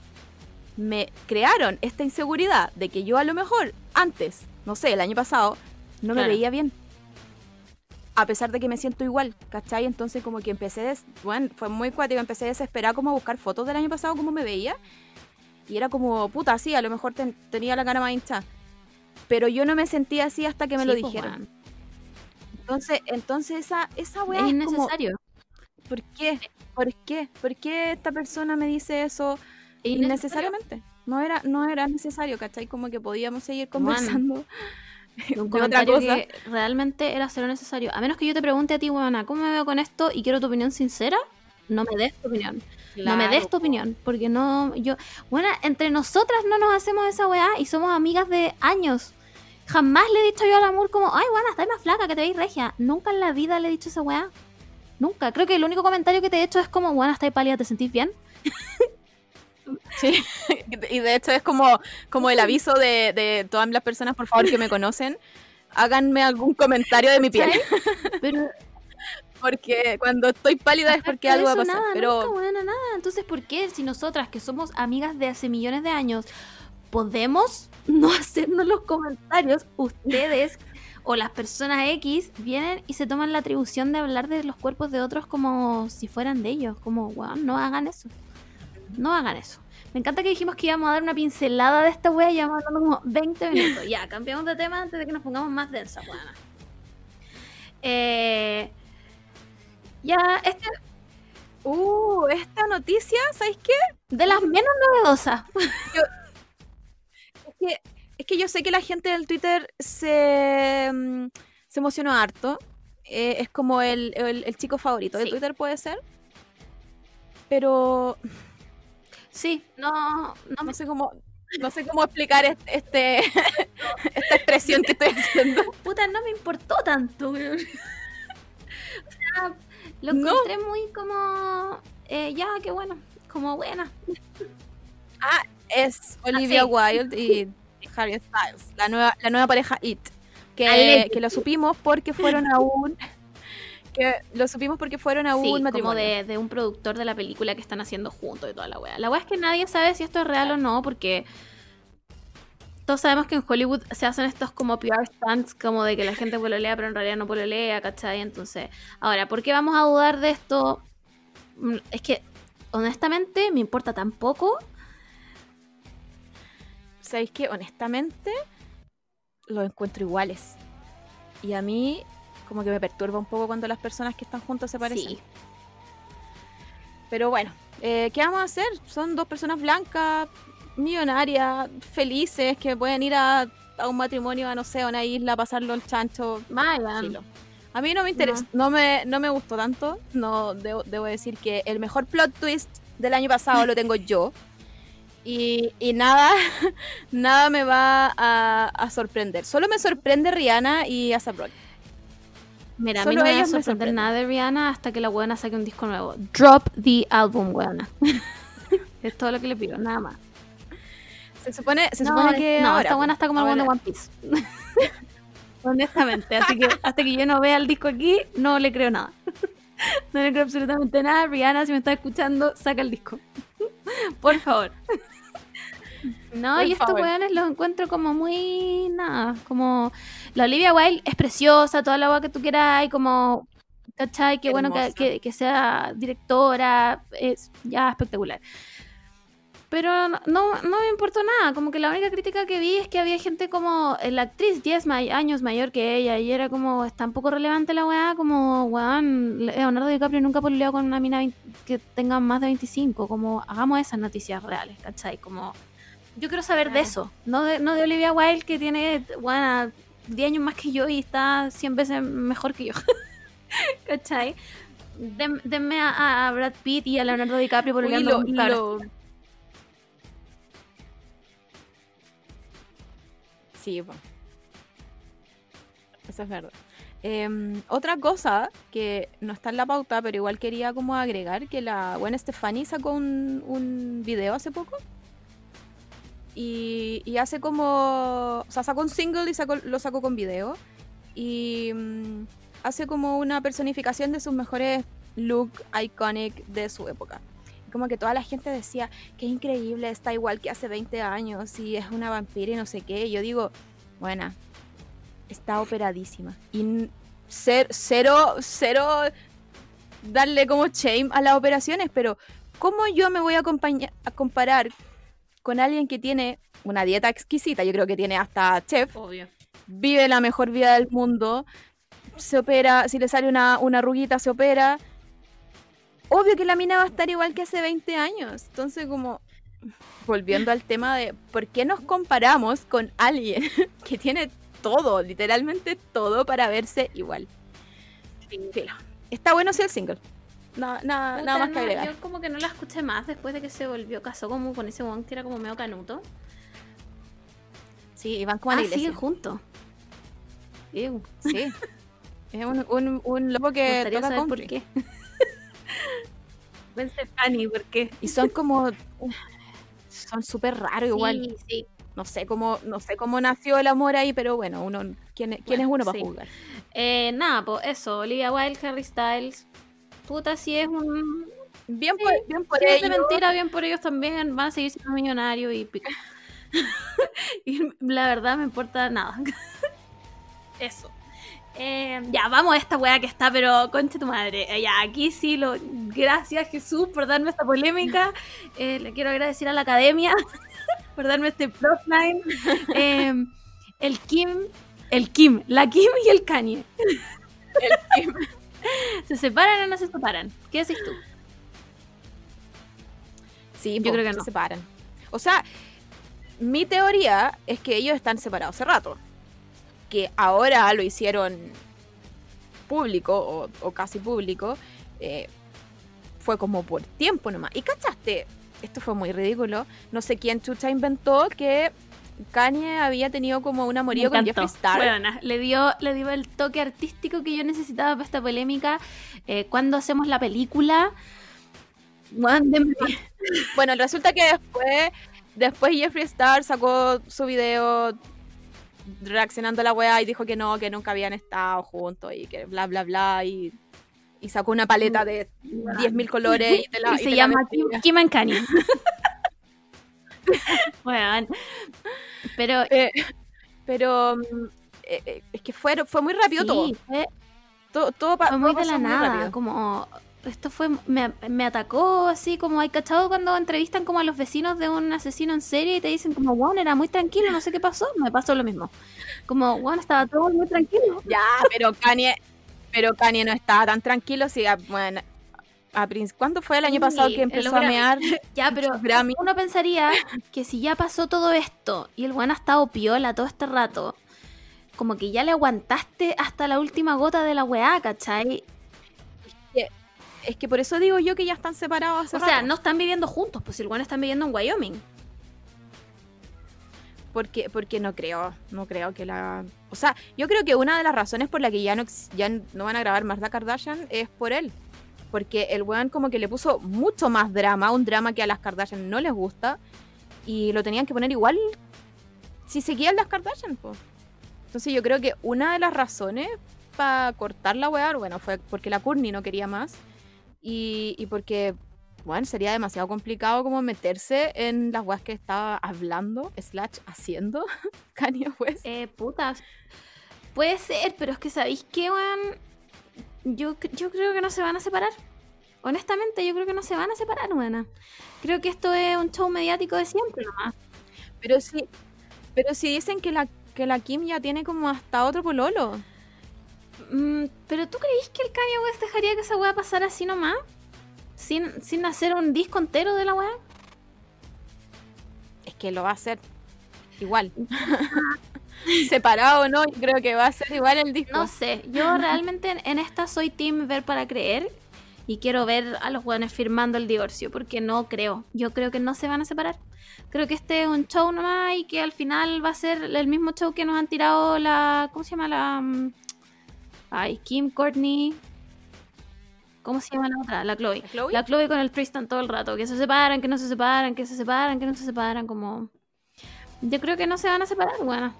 Speaker 3: me crearon esta inseguridad de que yo a lo mejor antes, no sé, el año pasado, no me veía bien. A pesar de que me siento igual, ¿cachai? Entonces como que empecé, des- bueno, fue muy cuático, empecé a desesperar como a buscar fotos del año pasado, cómo me veía. Y era como, puta, sí, a lo mejor ten- tenía la cara más hinchada. Pero yo no me sentía así hasta que me
Speaker 2: sí,
Speaker 3: lo
Speaker 2: pues,
Speaker 3: dijeron. Entonces, entonces esa, esa weá
Speaker 2: Es
Speaker 3: como,
Speaker 2: innecesario.
Speaker 3: ¿por qué? ¿Por qué? ¿Por qué esta persona me dice eso?
Speaker 2: Es
Speaker 3: innecesariamente. No era, no era necesario, ¿cachai? Como que podíamos seguir
Speaker 2: Bueno,
Speaker 3: conversando.
Speaker 2: Un
Speaker 3: de otra
Speaker 2: comentario
Speaker 3: cosa.
Speaker 2: que realmente era cero necesario. A menos que yo te pregunte a ti, buena, ¿cómo me veo con esto? Y quiero tu opinión sincera, no me des tu opinión. No me des tu opinión, porque no, yo, bueno, entre nosotras no nos hacemos esa weá y somos amigas de años. Jamás le he dicho yo al amor como, ay, buena, estás más flaca, que te veis regia. Nunca en la vida le he dicho esa weá. Nunca. Creo que el único comentario que te he hecho es como, buena, estás pálida, ¿te sentís bien?
Speaker 3: Sí, y de hecho es como, como el aviso de, de todas las personas, por favor, que me conocen, háganme algún comentario de mi piel.
Speaker 2: Pero
Speaker 3: Porque cuando estoy pálida es porque algo va a pasar.
Speaker 2: Nada,
Speaker 3: pero
Speaker 2: nunca, buena, nada. Entonces, ¿por qué si nosotras, que somos amigas de hace millones de años, podemos no hacernos los comentarios, ustedes o las personas X vienen y se toman la atribución de hablar de los cuerpos de otros como si fueran de ellos? Como, weón, no hagan eso. No hagan eso. Me encanta que dijimos que íbamos a dar una pincelada de esta wea y llevamos hablando como 20 minutos. Ya, cambiamos de tema antes de que nos pongamos más densas, weona. Eh, ya, este
Speaker 3: uh, esta noticia, ¿sabéis qué?
Speaker 2: de las menos novedosas.
Speaker 3: Es que, es que yo sé que la gente del Twitter se, mm, se emocionó harto. Eh, es como el, el- el chico favorito de
Speaker 2: Sí.
Speaker 3: Twitter, puede ser. Pero
Speaker 2: Sí, no, no
Speaker 3: no sé cómo, no sé cómo explicar este, este- esta expresión que estoy haciendo.
Speaker 2: puta, no me importó tanto. O sea, lo
Speaker 3: No.
Speaker 2: encontré muy como eh, ya, qué bueno, como buena.
Speaker 3: Es Olivia
Speaker 2: Ah, sí.
Speaker 3: Wilde y Harry Styles, la nueva, la nueva pareja It. Que, que lo supimos porque fueron a un. Que lo supimos porque fueron a
Speaker 2: Sí,
Speaker 3: un
Speaker 2: como
Speaker 3: matrimonio.
Speaker 2: de, de un productor de la película que están haciendo juntos y toda la wea. La wea es que nadie sabe si esto es real o no, porque todos sabemos que en Hollywood se hacen estos como PR stunts, como de que la gente pololea, pero en realidad no pololea, ¿cachai? Entonces, ahora, ¿por qué vamos a dudar de esto? Mm, Es que, honestamente, me importa tan poco.
Speaker 3: ¿Sabéis que honestamente los encuentro iguales? Y a mí, como que me perturba un poco cuando las personas que están juntas se parecen.
Speaker 2: Sí.
Speaker 3: Pero bueno, eh, ¿qué vamos a hacer? Son dos personas blancas, millonarias, felices, que pueden ir a, a un matrimonio, a no sé, a una isla, a pasarlo el chancho.
Speaker 2: Vayan.
Speaker 3: A mí no me interesa, no, me, no me gustó tanto. No debo, debo decir que el mejor plot twist del año pasado lo tengo yo. Y, y nada, nada me va a, a sorprender. Solo me sorprende Rihanna y ASAP Rocky.
Speaker 2: Mira, a mí
Speaker 3: Solo
Speaker 2: no me va a sorprender nada de Rihanna hasta que la buena saque un disco nuevo. Drop the album, buena. es todo lo que le pido, nada más.
Speaker 3: Se supone, se
Speaker 2: no,
Speaker 3: supone
Speaker 2: es-
Speaker 3: que
Speaker 2: no,
Speaker 3: ahora,
Speaker 2: esta buena está como el
Speaker 3: ahora-
Speaker 2: bueno de One Piece. Honestamente, así que hasta que yo no vea el disco aquí, no le creo nada. no le creo absolutamente nada. Rihanna, si me estás escuchando, saca el disco. Por favor. No,
Speaker 3: Por
Speaker 2: y estos
Speaker 3: favor.
Speaker 2: weones los encuentro como muy nada, como la Olivia Wilde es preciosa, toda la agua que tú quieras, y como ¿cachai? Qué bueno que, que- que sea directora, es ya espectacular. Pero no, no, no me importó nada, como que la única crítica que vi es que había gente como eh, la actriz 10 ma- años mayor que ella y era como, está un poco relevante la weá, como, weón, Leonardo DiCaprio nunca peleado con una mina que tenga más de 25, como, hagamos esas noticias reales, ¿cachai? Como, yo quiero saber de eso, no de, no de Olivia Wilde que tiene, bueno, 10 años más que yo y está 100 veces mejor que yo, ¿cachai? Dem- denme a, a Brad Pitt y a Leonardo DiCaprio por
Speaker 3: lo- Eso es verdad. Em, otra cosa que no está en la pauta, pero igual quería como agregar, que la buena Stefani sacó un, un video hace poco. Y, y hace como... O sea, sacó un single y sacó, lo sacó con video. Y mm, hace como una personificación de sus mejores look iconic de su época. Como que toda la gente decía, que increíble, está igual que hace 20 años y es una vampira y no sé qué. Y yo digo, buena, está operadísima. Y cero, cero darle como shame a las operaciones, pero ¿cómo yo me voy a, a comparar con alguien que tiene una dieta exquisita? Yo creo que tiene hasta chef,
Speaker 2: Obvio.
Speaker 3: vive la mejor vida del mundo, se opera, si le sale una, una arruguita, se opera. Obvio que la mina va a estar igual que hace 20 años. Entonces, como volviendo al tema de por qué nos comparamos con alguien que tiene todo, literalmente todo para verse igual. Filo. Está bueno si el single. Na- nada, más que agregar.
Speaker 2: Yo como que no la escuché más después de que se volvió, casó como con ese weón que era como medio canuto.
Speaker 3: Sí, van como a la
Speaker 2: ah,
Speaker 3: iglesia.
Speaker 2: siguen juntos.
Speaker 3: Sí. Es un, un, un loco
Speaker 2: Me
Speaker 3: que toca
Speaker 2: saber por qué. Gwen Stefani, ¿por qué?
Speaker 3: Y son como. Son súper raros igual.
Speaker 2: Sí, sí.
Speaker 3: No sé cómo, no sé cómo nació el amor ahí, pero bueno, uno, ¿quién, es- quién es uno para
Speaker 2: sí.
Speaker 3: jugar?
Speaker 2: Eh, nada, pues eso, Olivia Wilde, Harry Styles. Puta, si es un...
Speaker 3: Bien por, bien por
Speaker 2: Si es de
Speaker 3: ello.
Speaker 2: mentira, bien por ellos también. Van a seguir siendo millonarios y pico. y la verdad me importa nada. eso. Eh, ya, vamos a esta weá que está, pero concha tu madre. Eh, ya, aquí sí lo. Gracias Jesús por darme esta polémica. Eh, le quiero agradecer a la academia por darme este plotline. Eh, el Kim, el Kim, la Kim y el Kanye. ¿Se separan o no se separan? ¿Qué decís tú?
Speaker 3: Sí,
Speaker 2: Yo creo que
Speaker 3: se
Speaker 2: no.
Speaker 3: separan. O sea, mi teoría es que ellos están separados hace rato. Que ahora lo hicieron público o, o casi público. eh, fue como por tiempo nomás. Y cachaste, esto fue muy ridículo. No sé quién chucha inventó que Kanye había tenido como un amorío con. Jeffree Star.
Speaker 2: Le dio, le dio el toque artístico que yo necesitaba para esta polémica. Eh, cuando hacemos la película,
Speaker 3: Bueno, resulta que después, después Jeffree Star sacó su video reaccionando a la weá y dijo que no, que nunca habían estado juntos y que bla bla bla y, y sacó una paleta de 10.000 colores y, te la,
Speaker 2: y
Speaker 3: y
Speaker 2: se
Speaker 3: te la
Speaker 2: llama Kim, and Kanye. Weón. Pero
Speaker 3: Eh, pero mm, eh, eh, es que fue, fue muy rápido
Speaker 2: sí,
Speaker 3: todo. Todo, todo,
Speaker 2: fue muy
Speaker 3: todo
Speaker 2: de la nada, como esto fue me, me atacó así como hay cachado cuando entrevistan como a los vecinos de un asesino en serie y te dicen como wow era muy tranquilo no sé qué pasó me pasó lo mismo como wow estaba todo muy tranquilo
Speaker 3: Ya, pero Kanye, pero Kanye no estaba tan tranquilo. Si, a- bueno, a Prince, ¿cuándo fue el año
Speaker 2: Sí,
Speaker 3: pasado que empezó a mear?
Speaker 2: ya pero uno pensaría que si ya pasó todo esto y el buen ha estado piola todo este rato como que ya le aguantaste hasta la última gota de la weá, ¿cachai?
Speaker 3: Es que por eso digo yo que ya están separados hace
Speaker 2: O sea, no están viviendo juntos, pues si el buen están viviendo en Wyoming.
Speaker 3: Porque, porque no creo, no creo que la... O sea, yo creo que una de las razones por la que ya no, ya no van a grabar más la Kardashian es por él. Porque el weón como que le puso mucho más drama, un drama que a las Kardashian no les gusta. Y lo tenían que poner igual si seguían las Kardashian, po. Entonces yo creo que una de las razones para cortar la weá, bueno, fue porque la Courtney no quería más. Y, y porque, bueno, sería demasiado complicado como meterse en las weas que estaba hablando, slash haciendo Kanye West.
Speaker 2: Eh, putas. Puede ser, pero es que ¿sabéis qué, weón? Yo, yo creo que no se van a separar. Honestamente, yo creo que no se van a separar, weón. Creo que esto es un show mediático de siempre nomás.
Speaker 3: Pero sí, pero si dicen que la, que la Kim ya tiene como hasta otro pololo.
Speaker 2: Mm, pero ¿tú creís que el Kanye West dejaría que esa weá pasara así nomás? Sin, sin hacer un disco entero de la weá.
Speaker 3: Es que lo va a hacer igual. Separado o no, creo que va a ser igual el disco.
Speaker 2: No sé, yo realmente en, en esta soy team ver para creer y quiero ver a los weones firmando el divorcio porque no creo. Yo creo que no se van a separar. Creo que este es un show nomás y que al final va a ser el mismo show que nos han tirado la. ¿Cómo se llama la.? Mm, Ay, Kim, Courtney. ¿Cómo se llama la otra? La Chloe.
Speaker 3: ¿La Chloe?
Speaker 2: La Chloe con el Tristan todo el rato. Que se separan, que no se separan, que se separan, que no se separan. Como. Yo creo que no se van a separar, bueno.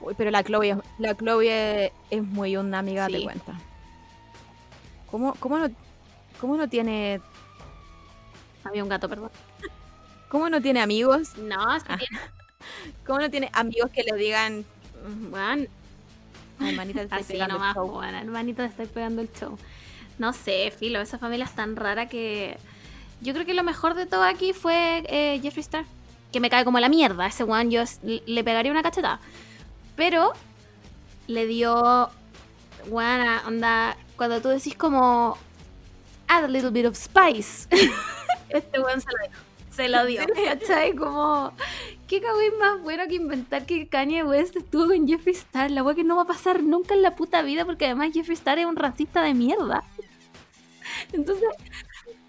Speaker 3: Uy, pero la Chloe, es- la Chloe es, muy una amiga
Speaker 2: Sí.
Speaker 3: de cuenta. ¿Cómo, cómo, no, ¿Cómo no tiene
Speaker 2: Había un gato, perdón.
Speaker 3: cómo no tiene amigos?
Speaker 2: No, sí
Speaker 3: Ah.
Speaker 2: tiene-
Speaker 3: ¿Cómo no tiene amigos que le digan,
Speaker 2: Bueno,
Speaker 3: "Ay, manita, te estoy
Speaker 2: así
Speaker 3: pegando el
Speaker 2: nomás,
Speaker 3: show"?
Speaker 2: bueno, hermanito, te estoy pegando el show. No sé, filo, esa familia es tan rara que. Yo creo que lo mejor de todo aquí fue eh, Jeffree Star. Que me cae como la mierda. Ese one yo le pegaría una cachetada. Pero le dio. Buena onda. Cuando tú decís como. Add a little bit of spice. este one se lo dio. Se lo dio. ¿Cachai? Como. ¿Qué cagüey más bueno que inventar que Kanye West estuvo con Jeffree Star? La wea que no va a pasar nunca en la puta vida porque además Jeffree Star es un racista de mierda. Entonces,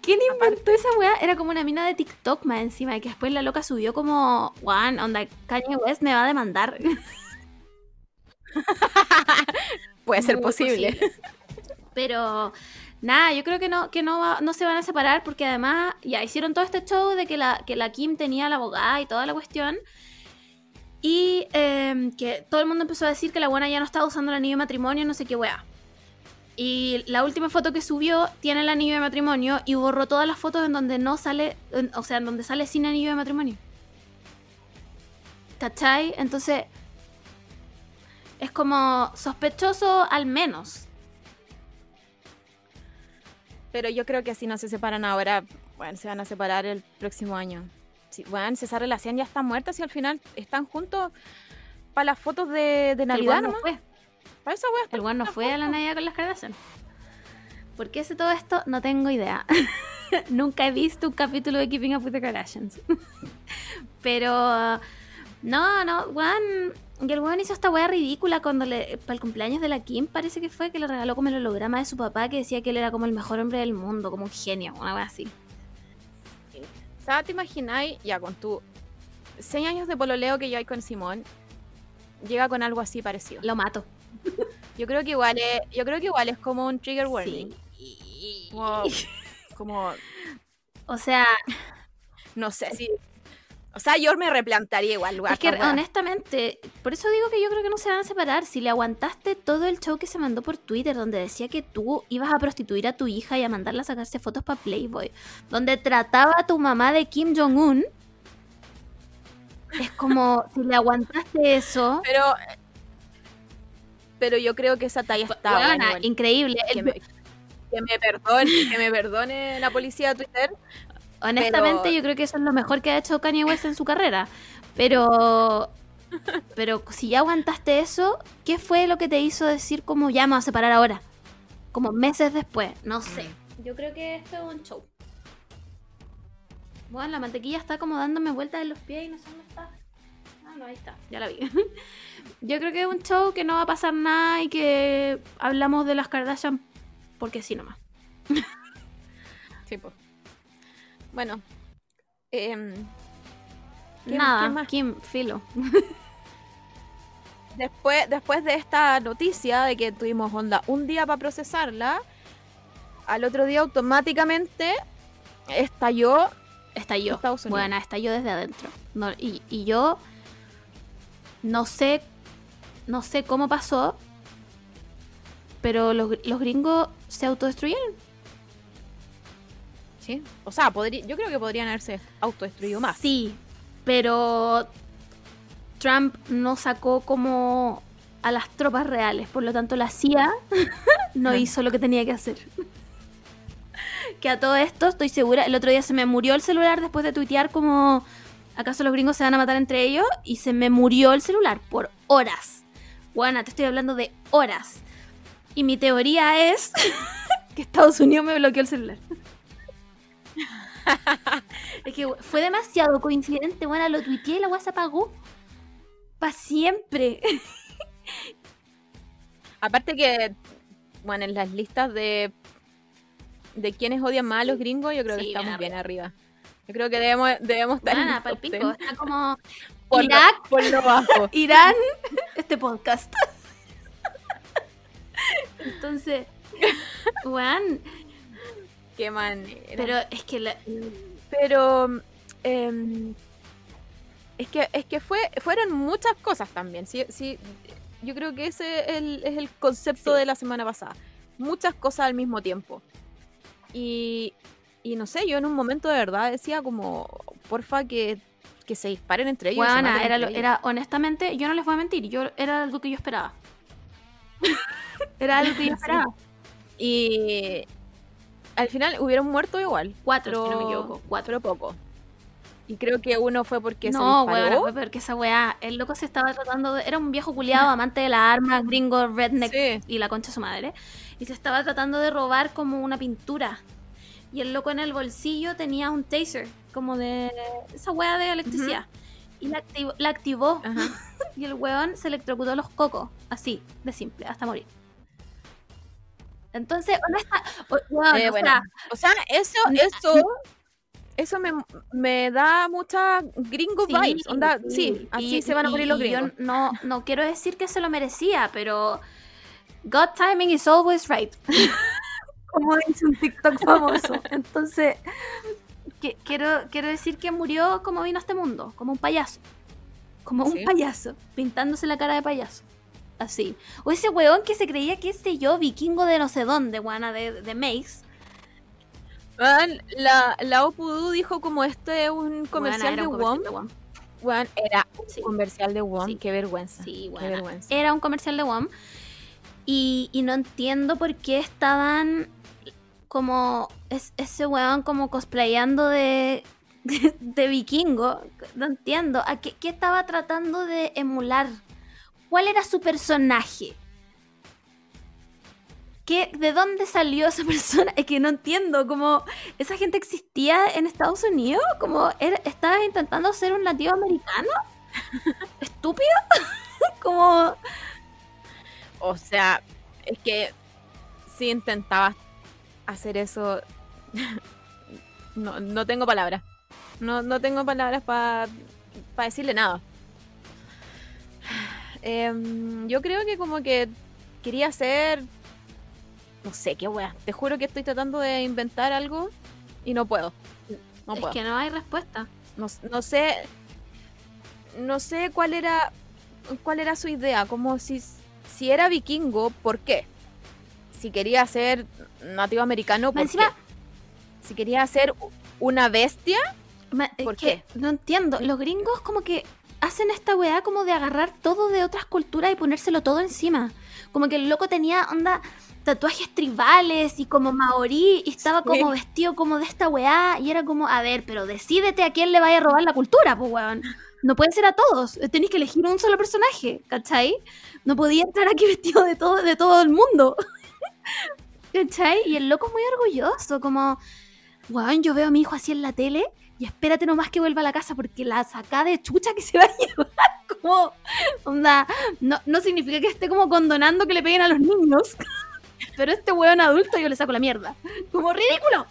Speaker 2: ¿quién inventó esa weá? Era como una mina de TikTok más encima, y que después la loca subió como, Juan, onda, Kanye West me va a demandar.
Speaker 3: Puede ser posible.
Speaker 2: Pero nada, yo creo que no, que no, va- no se van a separar porque además ya hicieron todo este show de que la, que la Kim tenía la abogada y toda la cuestión. Y em, que todo el mundo empezó a decir que la buena ya no estaba usando el anillo de matrimonio, no sé qué weá. Y la última foto que subió tiene el anillo de matrimonio y borró todas las fotos en donde no sale, o sea, en donde sale sin anillo de matrimonio. ¿Cachai? Entonces, es como sospechoso al menos.
Speaker 3: Pero yo creo que si no se separan ahora, bueno, se van a separar el próximo año. Sí, bueno, si esa relación ya está muerta, si al final están juntos para las fotos de, de Navidad,
Speaker 2: no fue.
Speaker 3: Para esa wea
Speaker 2: El weón no fue a la Navidad con las Kardashian. ¿Por qué sé todo esto? No tengo idea. Nunca he visto un capítulo de Keeping Up with the Kardashians. Pero no, no, weón. Y el weón hizo esta wea ridícula cuando le. Para el cumpleaños de la Kim, parece que fue que le regaló como el holograma de su papá que decía que él era como el mejor hombre del mundo, como un genio, una wea así.
Speaker 3: O sea, ¿te imagináis ya con tu 6 años de pololeo que yo hay con Simón? Llega con algo así parecido.
Speaker 2: Lo mato.
Speaker 3: Yo creo que igual es, yo creo que igual es como un trigger warning.
Speaker 2: Sí.
Speaker 3: Como, como,
Speaker 2: O sea,
Speaker 3: no sé si. O sea, yo me replantaría igual.
Speaker 2: Es que honestamente, por eso digo que yo creo que no se van a separar. Si le aguantaste todo el show que se mandó por Twitter, donde decía que tú ibas a prostituir a tu hija y a mandarla a sacarse fotos para Playboy, donde trataba a tu mamá de Kim Jong-un, es como si le aguantaste eso.
Speaker 3: Pero. Pero yo creo que esa talla está buena, igual.
Speaker 2: increíble.
Speaker 3: que me, que me perdone, que me perdone la policía de Twitter.
Speaker 2: Honestamente,
Speaker 3: pero-
Speaker 2: yo creo que eso es lo mejor que ha hecho Kanye West en su carrera. Pero. Pero si ya aguantaste eso, ¿qué fue lo que te hizo decir como ya me a separar ahora? Como meses después, no sé. Yo creo que esto es un show. Bueno, la mantequilla está como dándome vueltas en los pies y no sé dónde está. Ah, no, ahí está, ya la vi. Yo creo que es un show que no va a pasar nada y que hablamos de las Kardashian porque sí nomás.
Speaker 3: Sí, pues. Bueno. ¿Qué-
Speaker 2: Nada,
Speaker 3: qué más?
Speaker 2: Kim, filo.
Speaker 3: después, después de esta noticia de que tuvimos onda un día para procesarla, al otro día automáticamente estalló.
Speaker 2: Estalló.
Speaker 3: Estados Unidos.
Speaker 2: Bueno, estalló desde adentro. No, y, y yo no sé, no sé cómo pasó, pero los gringos se autodestruyeron.
Speaker 3: O sea, podría, yo creo que podrían haberse autodestruido más.
Speaker 2: Sí, pero Trump no sacó como a las tropas reales, por lo tanto la CIA no hizo lo que tenía que hacer. Que a todo esto estoy segura, el otro día se me murió el celular después de tuitear como ¿acaso los gringos se van a matar entre ellos? Y se me murió el celular por horas. Buena, te estoy hablando de horas. Y mi teoría es que Estados Unidos me bloqueó el celular. Es que fue demasiado coincidente, bueno, lo tuiteé y la weá se apagó. Para siempre.
Speaker 3: Aparte que, bueno, en las listas de, de quienes odian más a los gringos, yo creo que estamos
Speaker 2: bien
Speaker 3: bien arriba. Yo creo que debemos, debemos estar en el
Speaker 2: pico.
Speaker 3: 10.
Speaker 2: Está como
Speaker 3: por,
Speaker 2: Irak.
Speaker 3: lo, por lo bajo.
Speaker 2: Irán, este podcast. Entonces, weón,
Speaker 3: Qué manera.
Speaker 2: pero es que la-
Speaker 3: Pero em, es que es que fue fueron muchas cosas también. Sí, sí, yo creo que ese es el, es el concepto
Speaker 2: Sí.
Speaker 3: de la semana pasada. Muchas cosas al mismo tiempo. Y, y no sé, yo en un momento de verdad decía como, porfa, que, que se disparen entre ellos. maten
Speaker 2: era,
Speaker 3: entre
Speaker 2: lo-
Speaker 3: ellos".
Speaker 2: era, honestamente, yo no les voy a mentir, yo era algo que yo esperaba. era algo que yo
Speaker 3: Sí.
Speaker 2: esperaba.
Speaker 3: Y al final hubieron muerto igual.
Speaker 2: Cuatro, si no me equivoco, cuatro.
Speaker 3: Poco. Y creo que uno fue porque
Speaker 2: No,
Speaker 3: se disparó.
Speaker 2: fue porque esa weá, el loco se estaba tratando de. Era un viejo culiado, amante de las armas, gringo, redneck
Speaker 3: Sí.
Speaker 2: y la concha de su madre. Y se estaba tratando de robar como una pintura. Y el loco en el bolsillo tenía un taser, como de esa weá de electricidad. Y la, activ- la activó. Y el weón se electrocutó los cocos. Así, de simple, hasta morir. Entonces, honesta, o-
Speaker 3: Eh,
Speaker 2: o
Speaker 3: bueno,
Speaker 2: sea,
Speaker 3: O sea, eso, eso, eso me, me da mucha gringo
Speaker 2: Sí,
Speaker 3: vibes. Onda, sí, así
Speaker 2: y-
Speaker 3: se van a morir los
Speaker 2: yo
Speaker 3: gringos.
Speaker 2: no, no quiero decir que se lo merecía, pero God timing is always right. Como dice un TikTok famoso. Entonces, que- quiero, quiero decir que murió como vino a este mundo, como un payaso. Como un
Speaker 3: Sí.
Speaker 2: payaso, pintándose la cara de payaso. Así. O ese weón que se creía que este yo, vikingo de no sé dónde, guana, de, de Mace.
Speaker 3: Weón, la, la Opudu dijo como este es un comercial
Speaker 2: Weona,
Speaker 3: de WOM.
Speaker 2: de.
Speaker 3: Weón, era un
Speaker 2: Sí.
Speaker 3: comercial de WOM.
Speaker 2: Sí.
Speaker 3: Qué vergüenza.
Speaker 2: Sí,
Speaker 3: Qué
Speaker 2: weona.
Speaker 3: vergüenza.
Speaker 2: Era un comercial de WOM. Y, y no entiendo por qué estaban como es- ese weón como cosplayando de, de vikingo. No entiendo. ¿A qué, qué estaba tratando de emular? ¿Cuál era su personaje? ¿Qué, ¿De dónde salió esa persona? Es que no entiendo. Como esa gente existía en Estados Unidos. Como estaba intentando ser un nativo americano. Estúpido. como
Speaker 3: O sea, es que si intentabas hacer eso, no, no tengo palabras. No, no tengo palabras para decirle nada. Em, yo creo que como que quería hacer... No sé, qué wea. Te juro que estoy tratando de inventar algo y no puedo. No
Speaker 2: es
Speaker 3: puedo.
Speaker 2: que no hay respuesta.
Speaker 3: No, no sé. No sé cuál era. cuál era su idea. Como si, si era vikingo, ¿por qué? Si quería ser nativo americano, ¿por
Speaker 2: encima-
Speaker 3: qué? Si quería ser una bestia,
Speaker 2: Ma-
Speaker 3: ¿Por
Speaker 2: que No entiendo. Los gringos como que hacen esta weá como de agarrar todo de otras culturas y ponérselo todo encima. Como que el loco tenía onda tatuajes tribales y como maorí y estaba
Speaker 3: Sí.
Speaker 2: como vestido como de esta weá y era como, a ver, pero decídete a quién le vaya a robar la cultura, pues weón. No puede ser a todos, tenéis que elegir un solo personaje, ¿cachai? No podía entrar aquí vestido de todo, de todo el mundo. ¿Cachai? Y el loco es muy orgulloso, como, weón, yo veo a mi hijo así en la tele y espérate nomás que vuelva a la casa porque la saca de chucha que se va a llevar. Como, onda, no, no significa que esté como condonando que le peguen a los niños. Pero este weón adulto yo le saco la mierda. Como ridículo.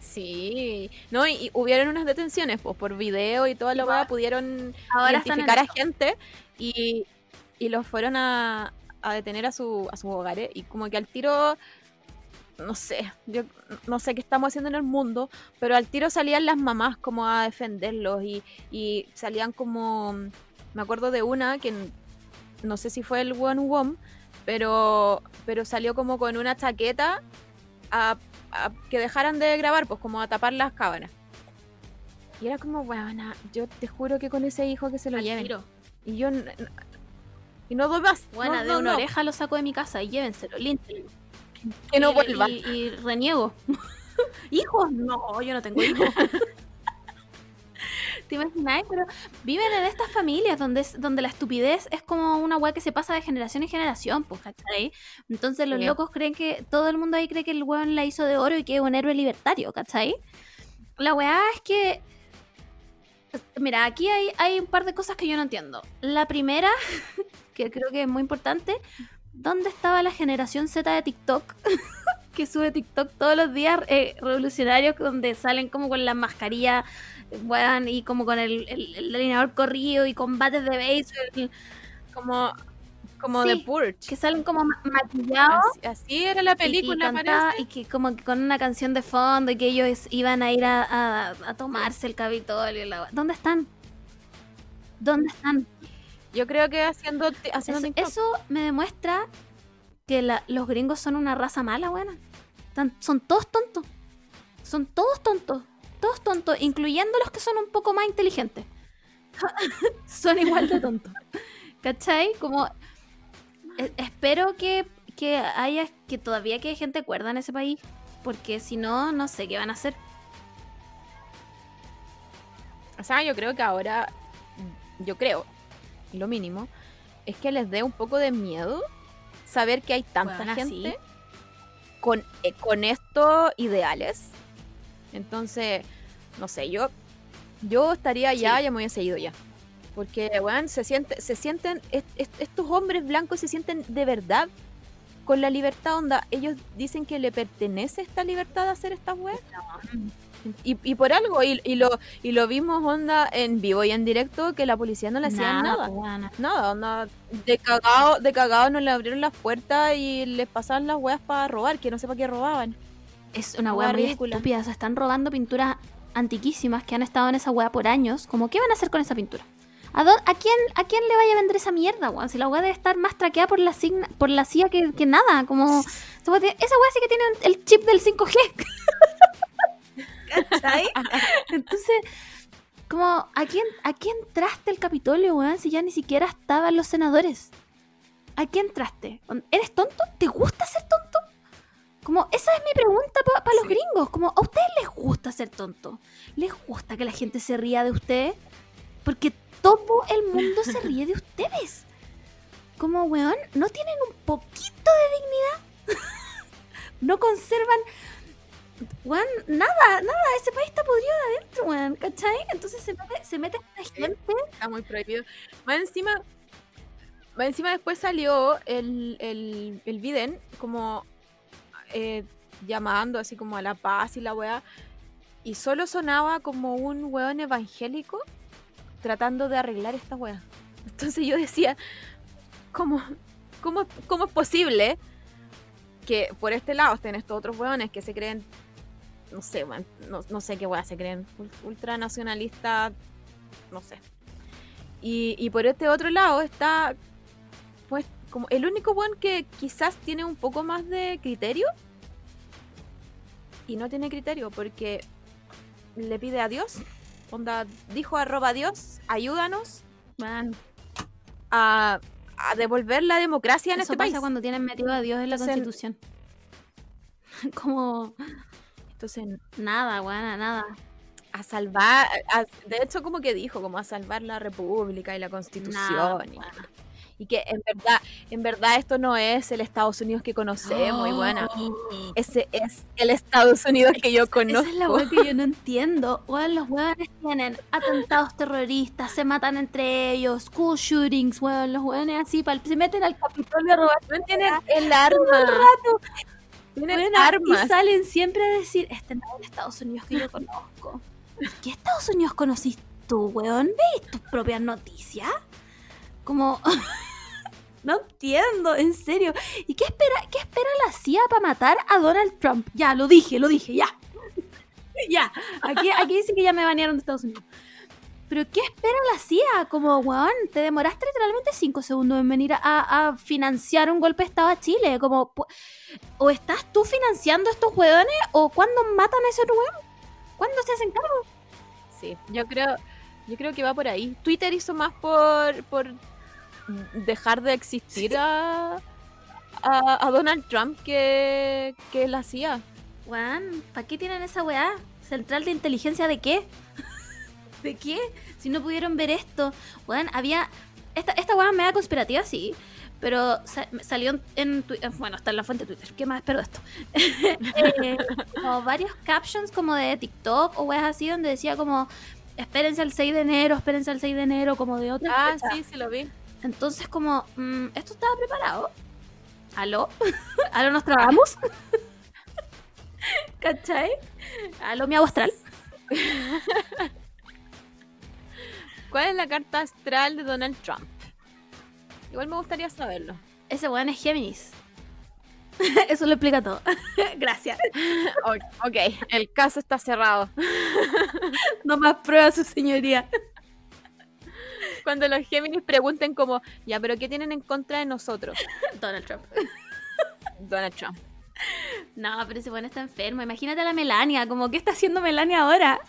Speaker 3: sí. No, y, y hubieron unas detenciones, pues por video y toda la weá pudieron
Speaker 2: Ahora
Speaker 3: identificar a gente y, y los fueron a, a detener a su, a sus hogares. Y como que al tiro, no sé, yo no sé qué estamos haciendo en el mundo, pero al tiro salían las mamás como a defenderlos y, y salían como, me acuerdo de una que no sé si fue el One Wom, pero, pero salió como con una chaqueta a, a que dejaran de grabar, pues como a tapar las cámaras. Y era como, bueno, yo te juro que con ese hijo que se lo
Speaker 2: Al
Speaker 3: lleven.
Speaker 2: tiro.
Speaker 3: Y yo. Y no doy más.
Speaker 2: Buena,
Speaker 3: no,
Speaker 2: de
Speaker 3: no,
Speaker 2: una oreja lo saco de mi casa y llévenselo, límpienlo.
Speaker 3: Que no
Speaker 2: Y-
Speaker 3: vuelva.
Speaker 2: Y, y reniego. ¿Hijos? No, yo no tengo hijos. ¿Te imaginas? Pero viven en estas familias donde, es- donde la estupidez es como una weá que se pasa de generación en generación, pues, ¿cachai? Entonces los
Speaker 3: Sí.
Speaker 2: locos creen que, todo el mundo ahí cree que el weón la hizo de oro y que es un héroe libertario, ¿cachai? La weá es que, mira, aquí hay, hay un par de cosas que yo no entiendo. La primera, que creo que es muy importante, ¿dónde estaba la generación Z de TikTok? que sube TikTok todos los días eh, revolucionarios donde salen como con la mascarilla weón, y como con el, el, el alineador corrido y combates de béisbol.
Speaker 3: Como. como de
Speaker 2: Sí,
Speaker 3: Purge.
Speaker 2: que salen como ma- maquillados.
Speaker 3: Así, así era la
Speaker 2: y-
Speaker 3: película,
Speaker 2: y, cantaba-
Speaker 3: parece.
Speaker 2: y que como que con una canción de fondo y que ellos iban a ir a, a- a tomarse el Capitolio. y la- ¿Dónde están? ¿Dónde están?
Speaker 3: Yo creo que haciendo, haciendo
Speaker 2: eso me demuestra que la- los gringos son una raza mala, buena. son todos tontos. Son todos tontos. Todos tontos, incluyendo los que son un poco más inteligentes. son igual de tontos. ¿Cachai? Como e- espero que, que haya que todavía que gente cuerda en ese país. Porque si no, no sé qué van a hacer.
Speaker 3: O sea, yo creo que ahora, yo creo, lo mínimo, es que les dé un poco de miedo saber que hay tanta
Speaker 2: sí.
Speaker 3: gente con, eh, con estos ideales. Entonces, no sé, yo, yo estaría ya,
Speaker 2: Sí.
Speaker 3: ya me hubiese ido ya. Porque, weón, se, siente, se sienten, est- est- estos hombres blancos se sienten de verdad con la libertad onda. Ellos dicen que le pertenece esta libertad de hacer estas weas. Y, y por algo, y, y lo, y lo vimos onda en vivo y en directo, que la policía no le hacían nada. Nada, onda, de cagado, de cagado no le abrieron las puertas y les pasaban las weas para robar, que no sé para qué robaban.
Speaker 2: Es una muy
Speaker 3: ridícula.
Speaker 2: estúpida. Se están robando pinturas antiquísimas que han estado en esa hueá por años. Como, ¿qué van a hacer con esa pintura? ¿A, quién, ¿A quién le vaya a vender esa mierda, weón? Si la hueá debe estar más traqueada por la, signa- por la CIA que, que nada. Como, esa hueá sí que tiene el chip del 5G. ¿Cachai? Entonces, como, ¿a quién, ¿a quién entraste el Capitolio, weón? Si ya ni siquiera estaban los senadores. ¿A quién entraste? ¿Eres tonto? ¿Te gusta ser tonto? Como, esa es mi pregunta para los
Speaker 3: Sí.
Speaker 2: gringos. Como, ¿a ustedes les gusta ser tonto? ¿Les gusta que la gente se ría de ustedes? Porque todo el mundo se ríe de ustedes. Como, weón, no tienen un poquito de dignidad. no conservan, weón, nada, nada. Ese país está podrido de adentro, weón, ¿cachai? Entonces se mete, se mete esta gente.
Speaker 3: Está muy prohibido. Más encima, más encima después salió el, el, el Biden como eh, llamando así como a la paz y la weá. Y solo sonaba como un weón evangélico tratando de arreglar esta weá. Entonces yo decía, ¿cómo, cómo, cómo es posible que por este lado estén estos otros weones que se creen, no sé, no, no sé qué weá se creen, ul- ultranacionalistas, no sé. Y, y por este otro lado está, pues, como el único weón que quizás tiene un poco más de criterio. Y no tiene criterio porque le pide a Dios. Onda, dijo arroba Dios, ayúdanos
Speaker 2: Weón,
Speaker 3: a, a devolver la democracia en
Speaker 2: eso
Speaker 3: este
Speaker 2: pasa
Speaker 3: país.
Speaker 2: cuando tienen metido a Dios en la
Speaker 3: Entonces-
Speaker 2: constitución. Como,
Speaker 3: Entonces,
Speaker 2: nada, weón, nada.
Speaker 3: a salvar, a- de hecho como que dijo, como a salvar la república y la constitución.
Speaker 2: Nada,
Speaker 3: y, que en verdad, en verdad esto no es el Estados Unidos que conocemos y bueno, ese es el Estados Unidos que yo conozco.
Speaker 2: Esa es la weá que yo no entiendo. Weón, los weones tienen atentados terroristas, se matan entre ellos, school shootings, weón, los weones así, se meten al Capitolio a robar
Speaker 3: No tienen el arma.
Speaker 2: rato.
Speaker 3: Tienen
Speaker 2: Weón,
Speaker 3: armas.
Speaker 2: Y salen siempre a decir, este no es el Estados Unidos que yo conozco. ¿Qué Estados Unidos conocís tú, weón? ¿Veis tus propias noticias? Como... no entiendo, en serio. ¿Y qué espera, qué espera la CIA para matar a Donald Trump? Ya, lo dije, lo dije, ya. ya. Aquí, aquí dice que ya me banearon de Estados Unidos. Pero ¿qué espera la CIA? Como, weón, te demoraste literalmente cinco segundos en venir a, a financiar un golpe de Estado a Chile. Como, o estás tú financiando estos weones o cuando matan a ese weón. ¿Cuándo se hacen cargo?
Speaker 3: Sí, yo creo, yo creo que va por ahí. Twitter hizo más por, por dejar de existir a, a, a Donald Trump que, que la CIA.
Speaker 2: Weón, ¿para qué tienen esa weá? ¿Central de inteligencia de qué? ¿De qué? Si no pudieron ver esto. Weón, había. Esta, esta weá me da conspirativa, sí. Pero sa- salió en, en Twi- Bueno, está en la fuente de Twitter. ¿Qué más espero de esto? Eh, como varios captions como de TikTok o weas así donde decía como. Espérense al 6 de enero, espérense al 6 de enero, como de otra.
Speaker 3: Ah,
Speaker 2: fecha.
Speaker 3: sí, sí lo vi.
Speaker 2: Entonces, como, mm, ¿esto estaba preparado? ¿Aló? ¿Aló nos trabamos? ¿Cachai? ¿Aló mi agua astral?
Speaker 3: ¿Cuál es la carta astral de Donald Trump? Igual me gustaría saberlo.
Speaker 2: Ese weón es Géminis. Eso lo explica todo. Gracias.
Speaker 3: Ok, el caso está cerrado.
Speaker 2: No más pruebas, su señoría.
Speaker 3: Cuando los Géminis pregunten como, ya, pero ¿qué tienen en contra de nosotros?
Speaker 2: Donald Trump.
Speaker 3: Donald Trump.
Speaker 2: No, pero ese weón está enfermo. Imagínate a la Melania. Como, ¿qué está haciendo Melania ahora?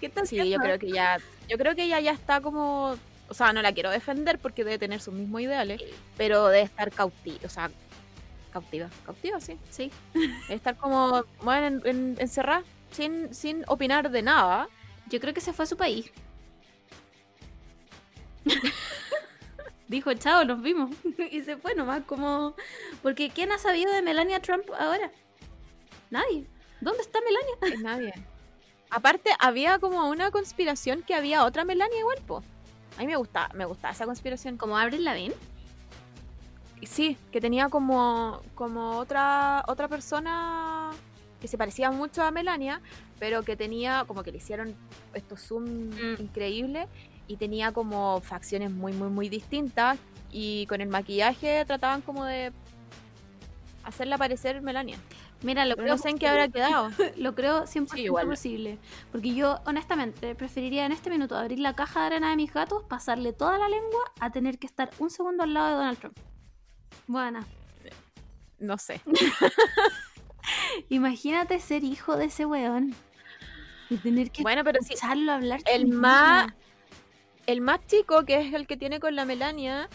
Speaker 2: ¿Qué está
Speaker 3: Sí,
Speaker 2: haciendo?
Speaker 3: yo creo que ya, yo creo que ella ya está como, o sea, no la quiero defender porque debe tener sus mismos ideales, pero debe estar cautiva, o sea, cautiva, cautiva, sí,
Speaker 2: Sí.
Speaker 3: debe estar como, bueno, en- en- encerrada, sin, sin opinar de nada.
Speaker 2: Yo creo que se fue a su país. Dijo, chao, nos vimos. y se fue nomás, como... Porque ¿quién ha sabido de Melania Trump ahora? Nadie. ¿Dónde está Melania?
Speaker 3: Nadie. Aparte, había como una conspiración que había otra Melania igual, po. A mí me gustaba, me gustaba esa conspiración.
Speaker 2: Como Avril Lavigne.
Speaker 3: Sí, que tenía como, como otra, otra persona que se parecía mucho a Melania, pero que tenía como que le hicieron estos zoom
Speaker 2: Mm.
Speaker 3: increíbles y tenía como facciones muy, muy, muy distintas y con el maquillaje trataban como de hacerla parecer Melania.
Speaker 2: Mira, lo creo,
Speaker 3: no sé en qué habrá quedado.
Speaker 2: lo creo 100%
Speaker 3: Sí, igual.
Speaker 2: posible. Porque yo, honestamente, preferiría en este minuto abrir la caja de arena de mis gatos, pasarle toda la lengua, a tener que estar un segundo al lado de Donald Trump. Bueno,
Speaker 3: No sé.
Speaker 2: imagínate ser hijo de ese weón. Y tener que
Speaker 3: Bueno, pero
Speaker 2: hablar.
Speaker 3: el más- el más chico, que es el que tiene con la Melania,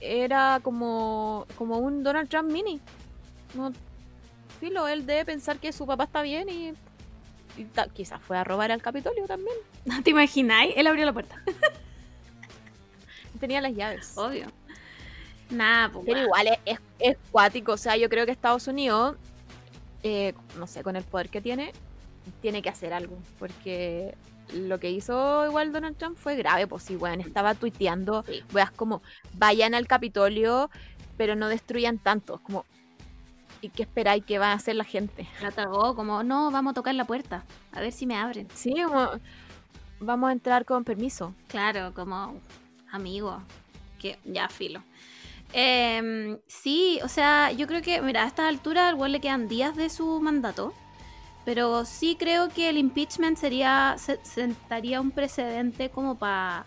Speaker 3: era como, como un Donald Trump mini. No, filo, él debe pensar que su papá está bien y, quizás fue a robar al Capitolio también.
Speaker 2: ¿No te imagináis? Él abrió la puerta.
Speaker 3: Tenía las llaves.
Speaker 2: Obvio. Nah, pues.
Speaker 3: Pero igual es, es, es cuático. O sea, yo creo que Estados Unidos, eh, no sé, con el poder que tiene, tiene que hacer algo. Porque lo que hizo igual Donald Trump fue grave. Pues sí, weón, estaba tuiteando,
Speaker 2: Sí.
Speaker 3: weas como, vayan al Capitolio, pero no destruyan tanto. Como, ¿y qué esperáis que va a hacer la gente?
Speaker 2: La tragó como, no, vamos a tocar la puerta. A ver si me abren.
Speaker 3: Sí, como, vamos a entrar con permiso.
Speaker 2: Claro, como amigo. Que ya filo. Em, sí, o sea, yo creo que, mira, a esta altura al weón le quedan días de su mandato. Pero sí creo que el impeachment sería. se- sentaría un precedente como para.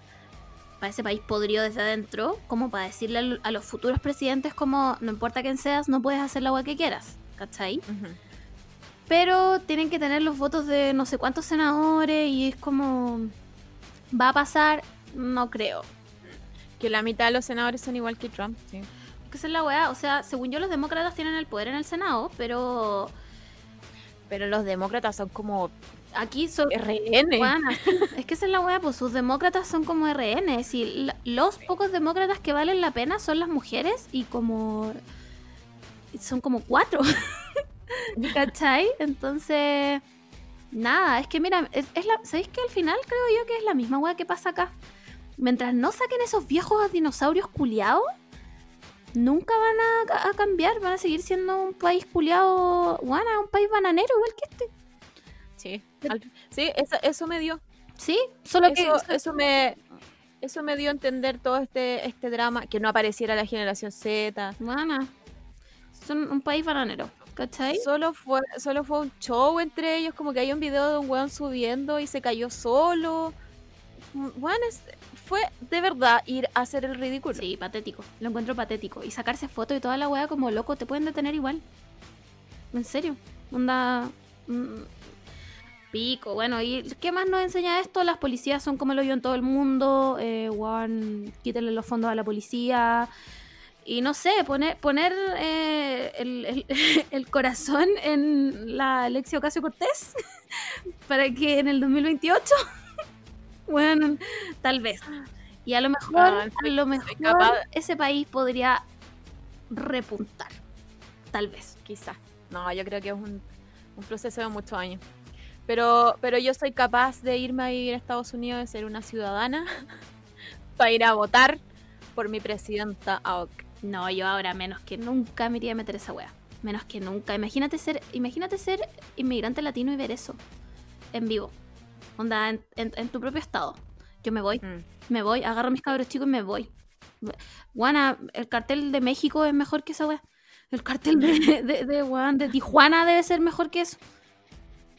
Speaker 2: Para ese país podrido desde adentro, como para decirle a, lo- a los futuros presidentes como no importa quién seas, no puedes hacer la agua que quieras, ¿cachai? Pero tienen que tener los votos de no sé cuántos senadores y es como... ¿Va a pasar? No creo.
Speaker 3: Que la mitad de los senadores son igual que Trump. Sí.
Speaker 2: Que es la weá. O sea, según yo los demócratas tienen el poder en el Senado, pero
Speaker 3: Pero los demócratas son como
Speaker 2: aquí son...
Speaker 3: RN.
Speaker 2: Es que esa es la weá, pues sus demócratas son como RN. Y los pocos demócratas que valen la pena son las mujeres y como... Son como cuatro. ¿Cachai? Entonces... Nada, es que mira, es, es la, ¿sabéis que al final creo yo que es la misma weá que pasa acá? Mientras no saquen esos viejos dinosaurios culiados, nunca van a cambiar, van a seguir siendo un país culiado, guana, un país bananero igual que este.
Speaker 3: Sí, al- sí eso, eso me dio.
Speaker 2: Sí, solo que...
Speaker 3: Eso, eso me eso me dio a entender todo este este drama, que no apareciera la generación Z.
Speaker 2: Bueno, son un país bananero, ¿cachai?
Speaker 3: Solo fue, solo fue un show entre ellos, como que hay un video de un weón subiendo y se cayó solo. Weón, es- fue de verdad ir a hacer el ridículo.
Speaker 2: Sí, patético. Lo encuentro patético. Y sacarse fotos y toda la weá como loco, te pueden detener igual. En serio. Onda. mm, pico. Bueno, ¿y qué más nos enseña esto? Las policías son como lo yo en todo el mundo. Eh, quítenle los fondos a la policía. Y no sé, poner, poner eh, el, el- el corazón en la Alexia Ocasio Cortés para que en el 2028, bueno, tal vez. Y a lo mejor,
Speaker 3: Ah,
Speaker 2: a lo mejor ese país podría repuntar. Tal vez.
Speaker 3: Quizás. No, yo creo que es un, un proceso de muchos años. Pero, pero yo soy capaz de irme a vivir a Estados Unidos, de ser una ciudadana, para ir a votar por mi presidenta AOC.
Speaker 2: No, yo ahora menos que nunca me iría a meter esa wea. Menos que nunca. Imagínate ser, imagínate ser inmigrante latino y ver eso en vivo. Onda, en, en- en tu propio estado. Yo me voy,
Speaker 3: Mm.
Speaker 2: me voy, agarro mis cabros chicos y me voy. Guana, el cartel de México es mejor que esa weá. El cartel de, de, de, weón, de Tijuana debe ser mejor que eso.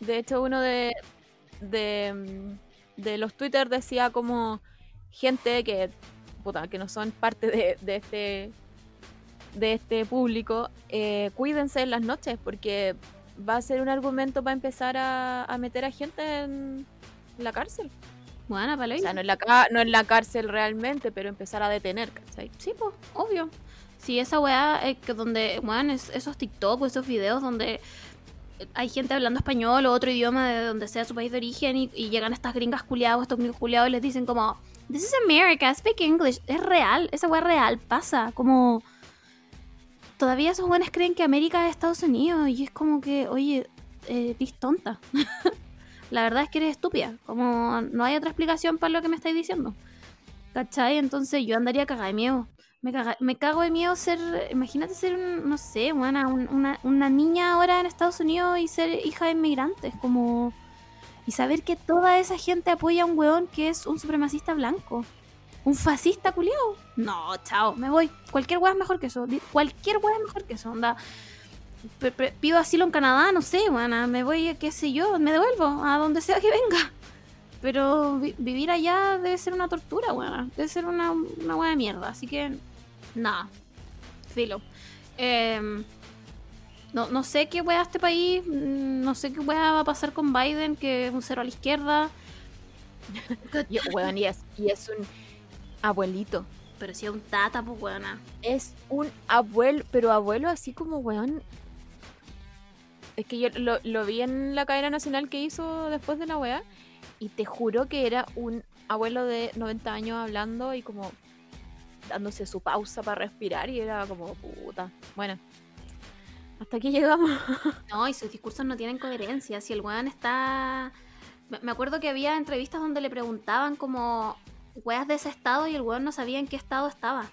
Speaker 3: De hecho, uno de, de, mm, de los Twitter decía como gente que, puta, que no son parte de, de este de este público, eh, cuídense en las noches porque va a ser un argumento para empezar a, a meter a gente en la cárcel.
Speaker 2: Bueno, para
Speaker 3: O sea, no en la, no en la cárcel realmente, pero empezar a detener, ¿cachai?
Speaker 2: Sí, pues, obvio. Sí, esa weá que donde, weón, es- esos TikTok esos videos donde hay gente hablando español o otro idioma de donde sea su país de origen y, y llegan estas gringas culiados, estos gringos culiados y les dicen como, This is America, speak English. Es real, esa weá real, pasa. Como, todavía esos weones creen que América es Estados Unidos y es como que, oye, eh, tonta. La verdad es que eres estúpida. Como, no hay otra explicación para lo que me estáis diciendo. ¿Cachai? Entonces yo andaría cagada de miedo. Me, caga- me cago de miedo ser, imagínate ser, un, no sé, una, un- una, una niña ahora en Estados Unidos y ser hija de inmigrantes, como... Y saber que toda esa gente apoya a un weón que es un supremacista blanco. Un fascista culiao. No, chao, me voy. Cualquier weá es mejor que eso. Cualquier weá es mejor que eso. Onda. Pido asilo en Canadá, no sé, weona. Me voy, qué sé yo, me devuelvo a donde sea que venga. Pero vi- vivir allá debe ser una tortura, weona. Debe ser una, una weá de mierda. Así que, nada. Filo. Em, no, no sé qué weá este país. mm, No sé qué weá va a pasar con Biden, que es un cero a la izquierda.
Speaker 3: Y, weón, y es, y es un abuelito.
Speaker 2: Pero si es un tata, pues weona.
Speaker 3: Es un abuelo, pero abuelo así como, weón. Es que yo lo, lo vi en la cadena nacional que hizo después de la weá. Y te juro que era un abuelo de 90 años hablando y como dándose su pausa para respirar. Y era como, puta. Bueno, hasta aquí llegamos.
Speaker 2: No, y sus discursos no tienen coherencia. Si el weón está. Me acuerdo que había entrevistas donde le preguntaban como weas de ese estado y el weón no sabía en qué estado estaba.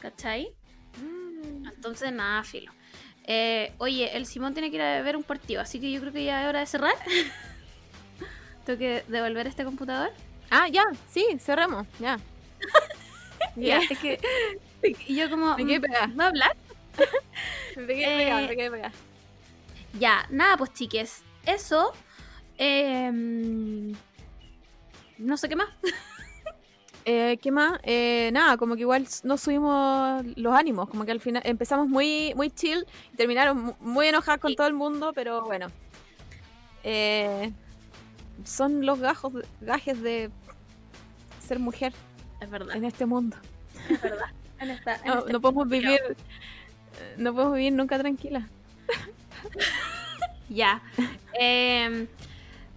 Speaker 2: ¿Cachai? Entonces, nada, filo. Eh, oye, el Simón tiene que ir a ver un partido, así que yo creo que ya es hora de cerrar. Tengo que devolver este computador.
Speaker 3: Ah, ya, sí, cerramos, ya.
Speaker 2: Ya, es que. Y yo como.
Speaker 3: me quedé
Speaker 2: mm,
Speaker 3: pegada.
Speaker 2: ¿Va a hablar?
Speaker 3: Me quedé pegada,
Speaker 2: Eh,
Speaker 3: me quedé pegada.
Speaker 2: Ya, nada, pues chiques. Eso. em, no sé qué más.
Speaker 3: Eh, ¿Qué más? Eh, nada, como que igual nos subimos los ánimos, como que al final empezamos muy, muy chill y terminaron mu- muy enojadas con
Speaker 2: Sí.
Speaker 3: todo el mundo, pero bueno. Eh, son los gajos, gajes de ser mujer
Speaker 2: Es verdad.
Speaker 3: en este mundo.
Speaker 2: Es verdad. En esta- en
Speaker 3: No,
Speaker 2: este
Speaker 3: no podemos vivir, eh, no podemos vivir nunca tranquila.
Speaker 2: Ya. Em,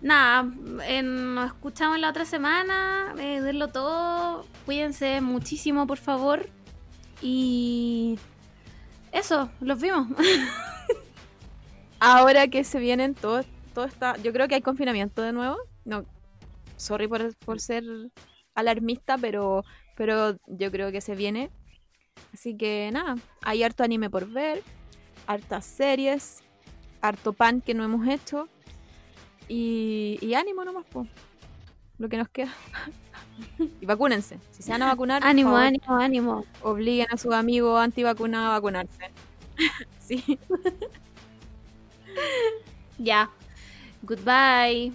Speaker 2: nada, eh, nos escuchamos la otra semana. Eh, denlo todo. Cuídense muchísimo, por favor. Y. Eso, los vimos.
Speaker 3: Ahora que se vienen todo, todo está, yo creo que hay confinamiento de nuevo. No, sorry por, por ser alarmista, pero, pero yo creo que se viene. Así que nada, hay harto anime por ver, hartas series, harto pan que no hemos hecho. Y, y ánimo nomás, po. Lo que nos queda. y vacúnense. Si se van a vacunar,
Speaker 2: ánimo,
Speaker 3: favor,
Speaker 2: ánimo, ánimo.
Speaker 3: obliguen a sus amigos antivacunados a vacunarse. sí.
Speaker 2: Ya. Goodbye.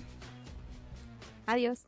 Speaker 3: Adiós.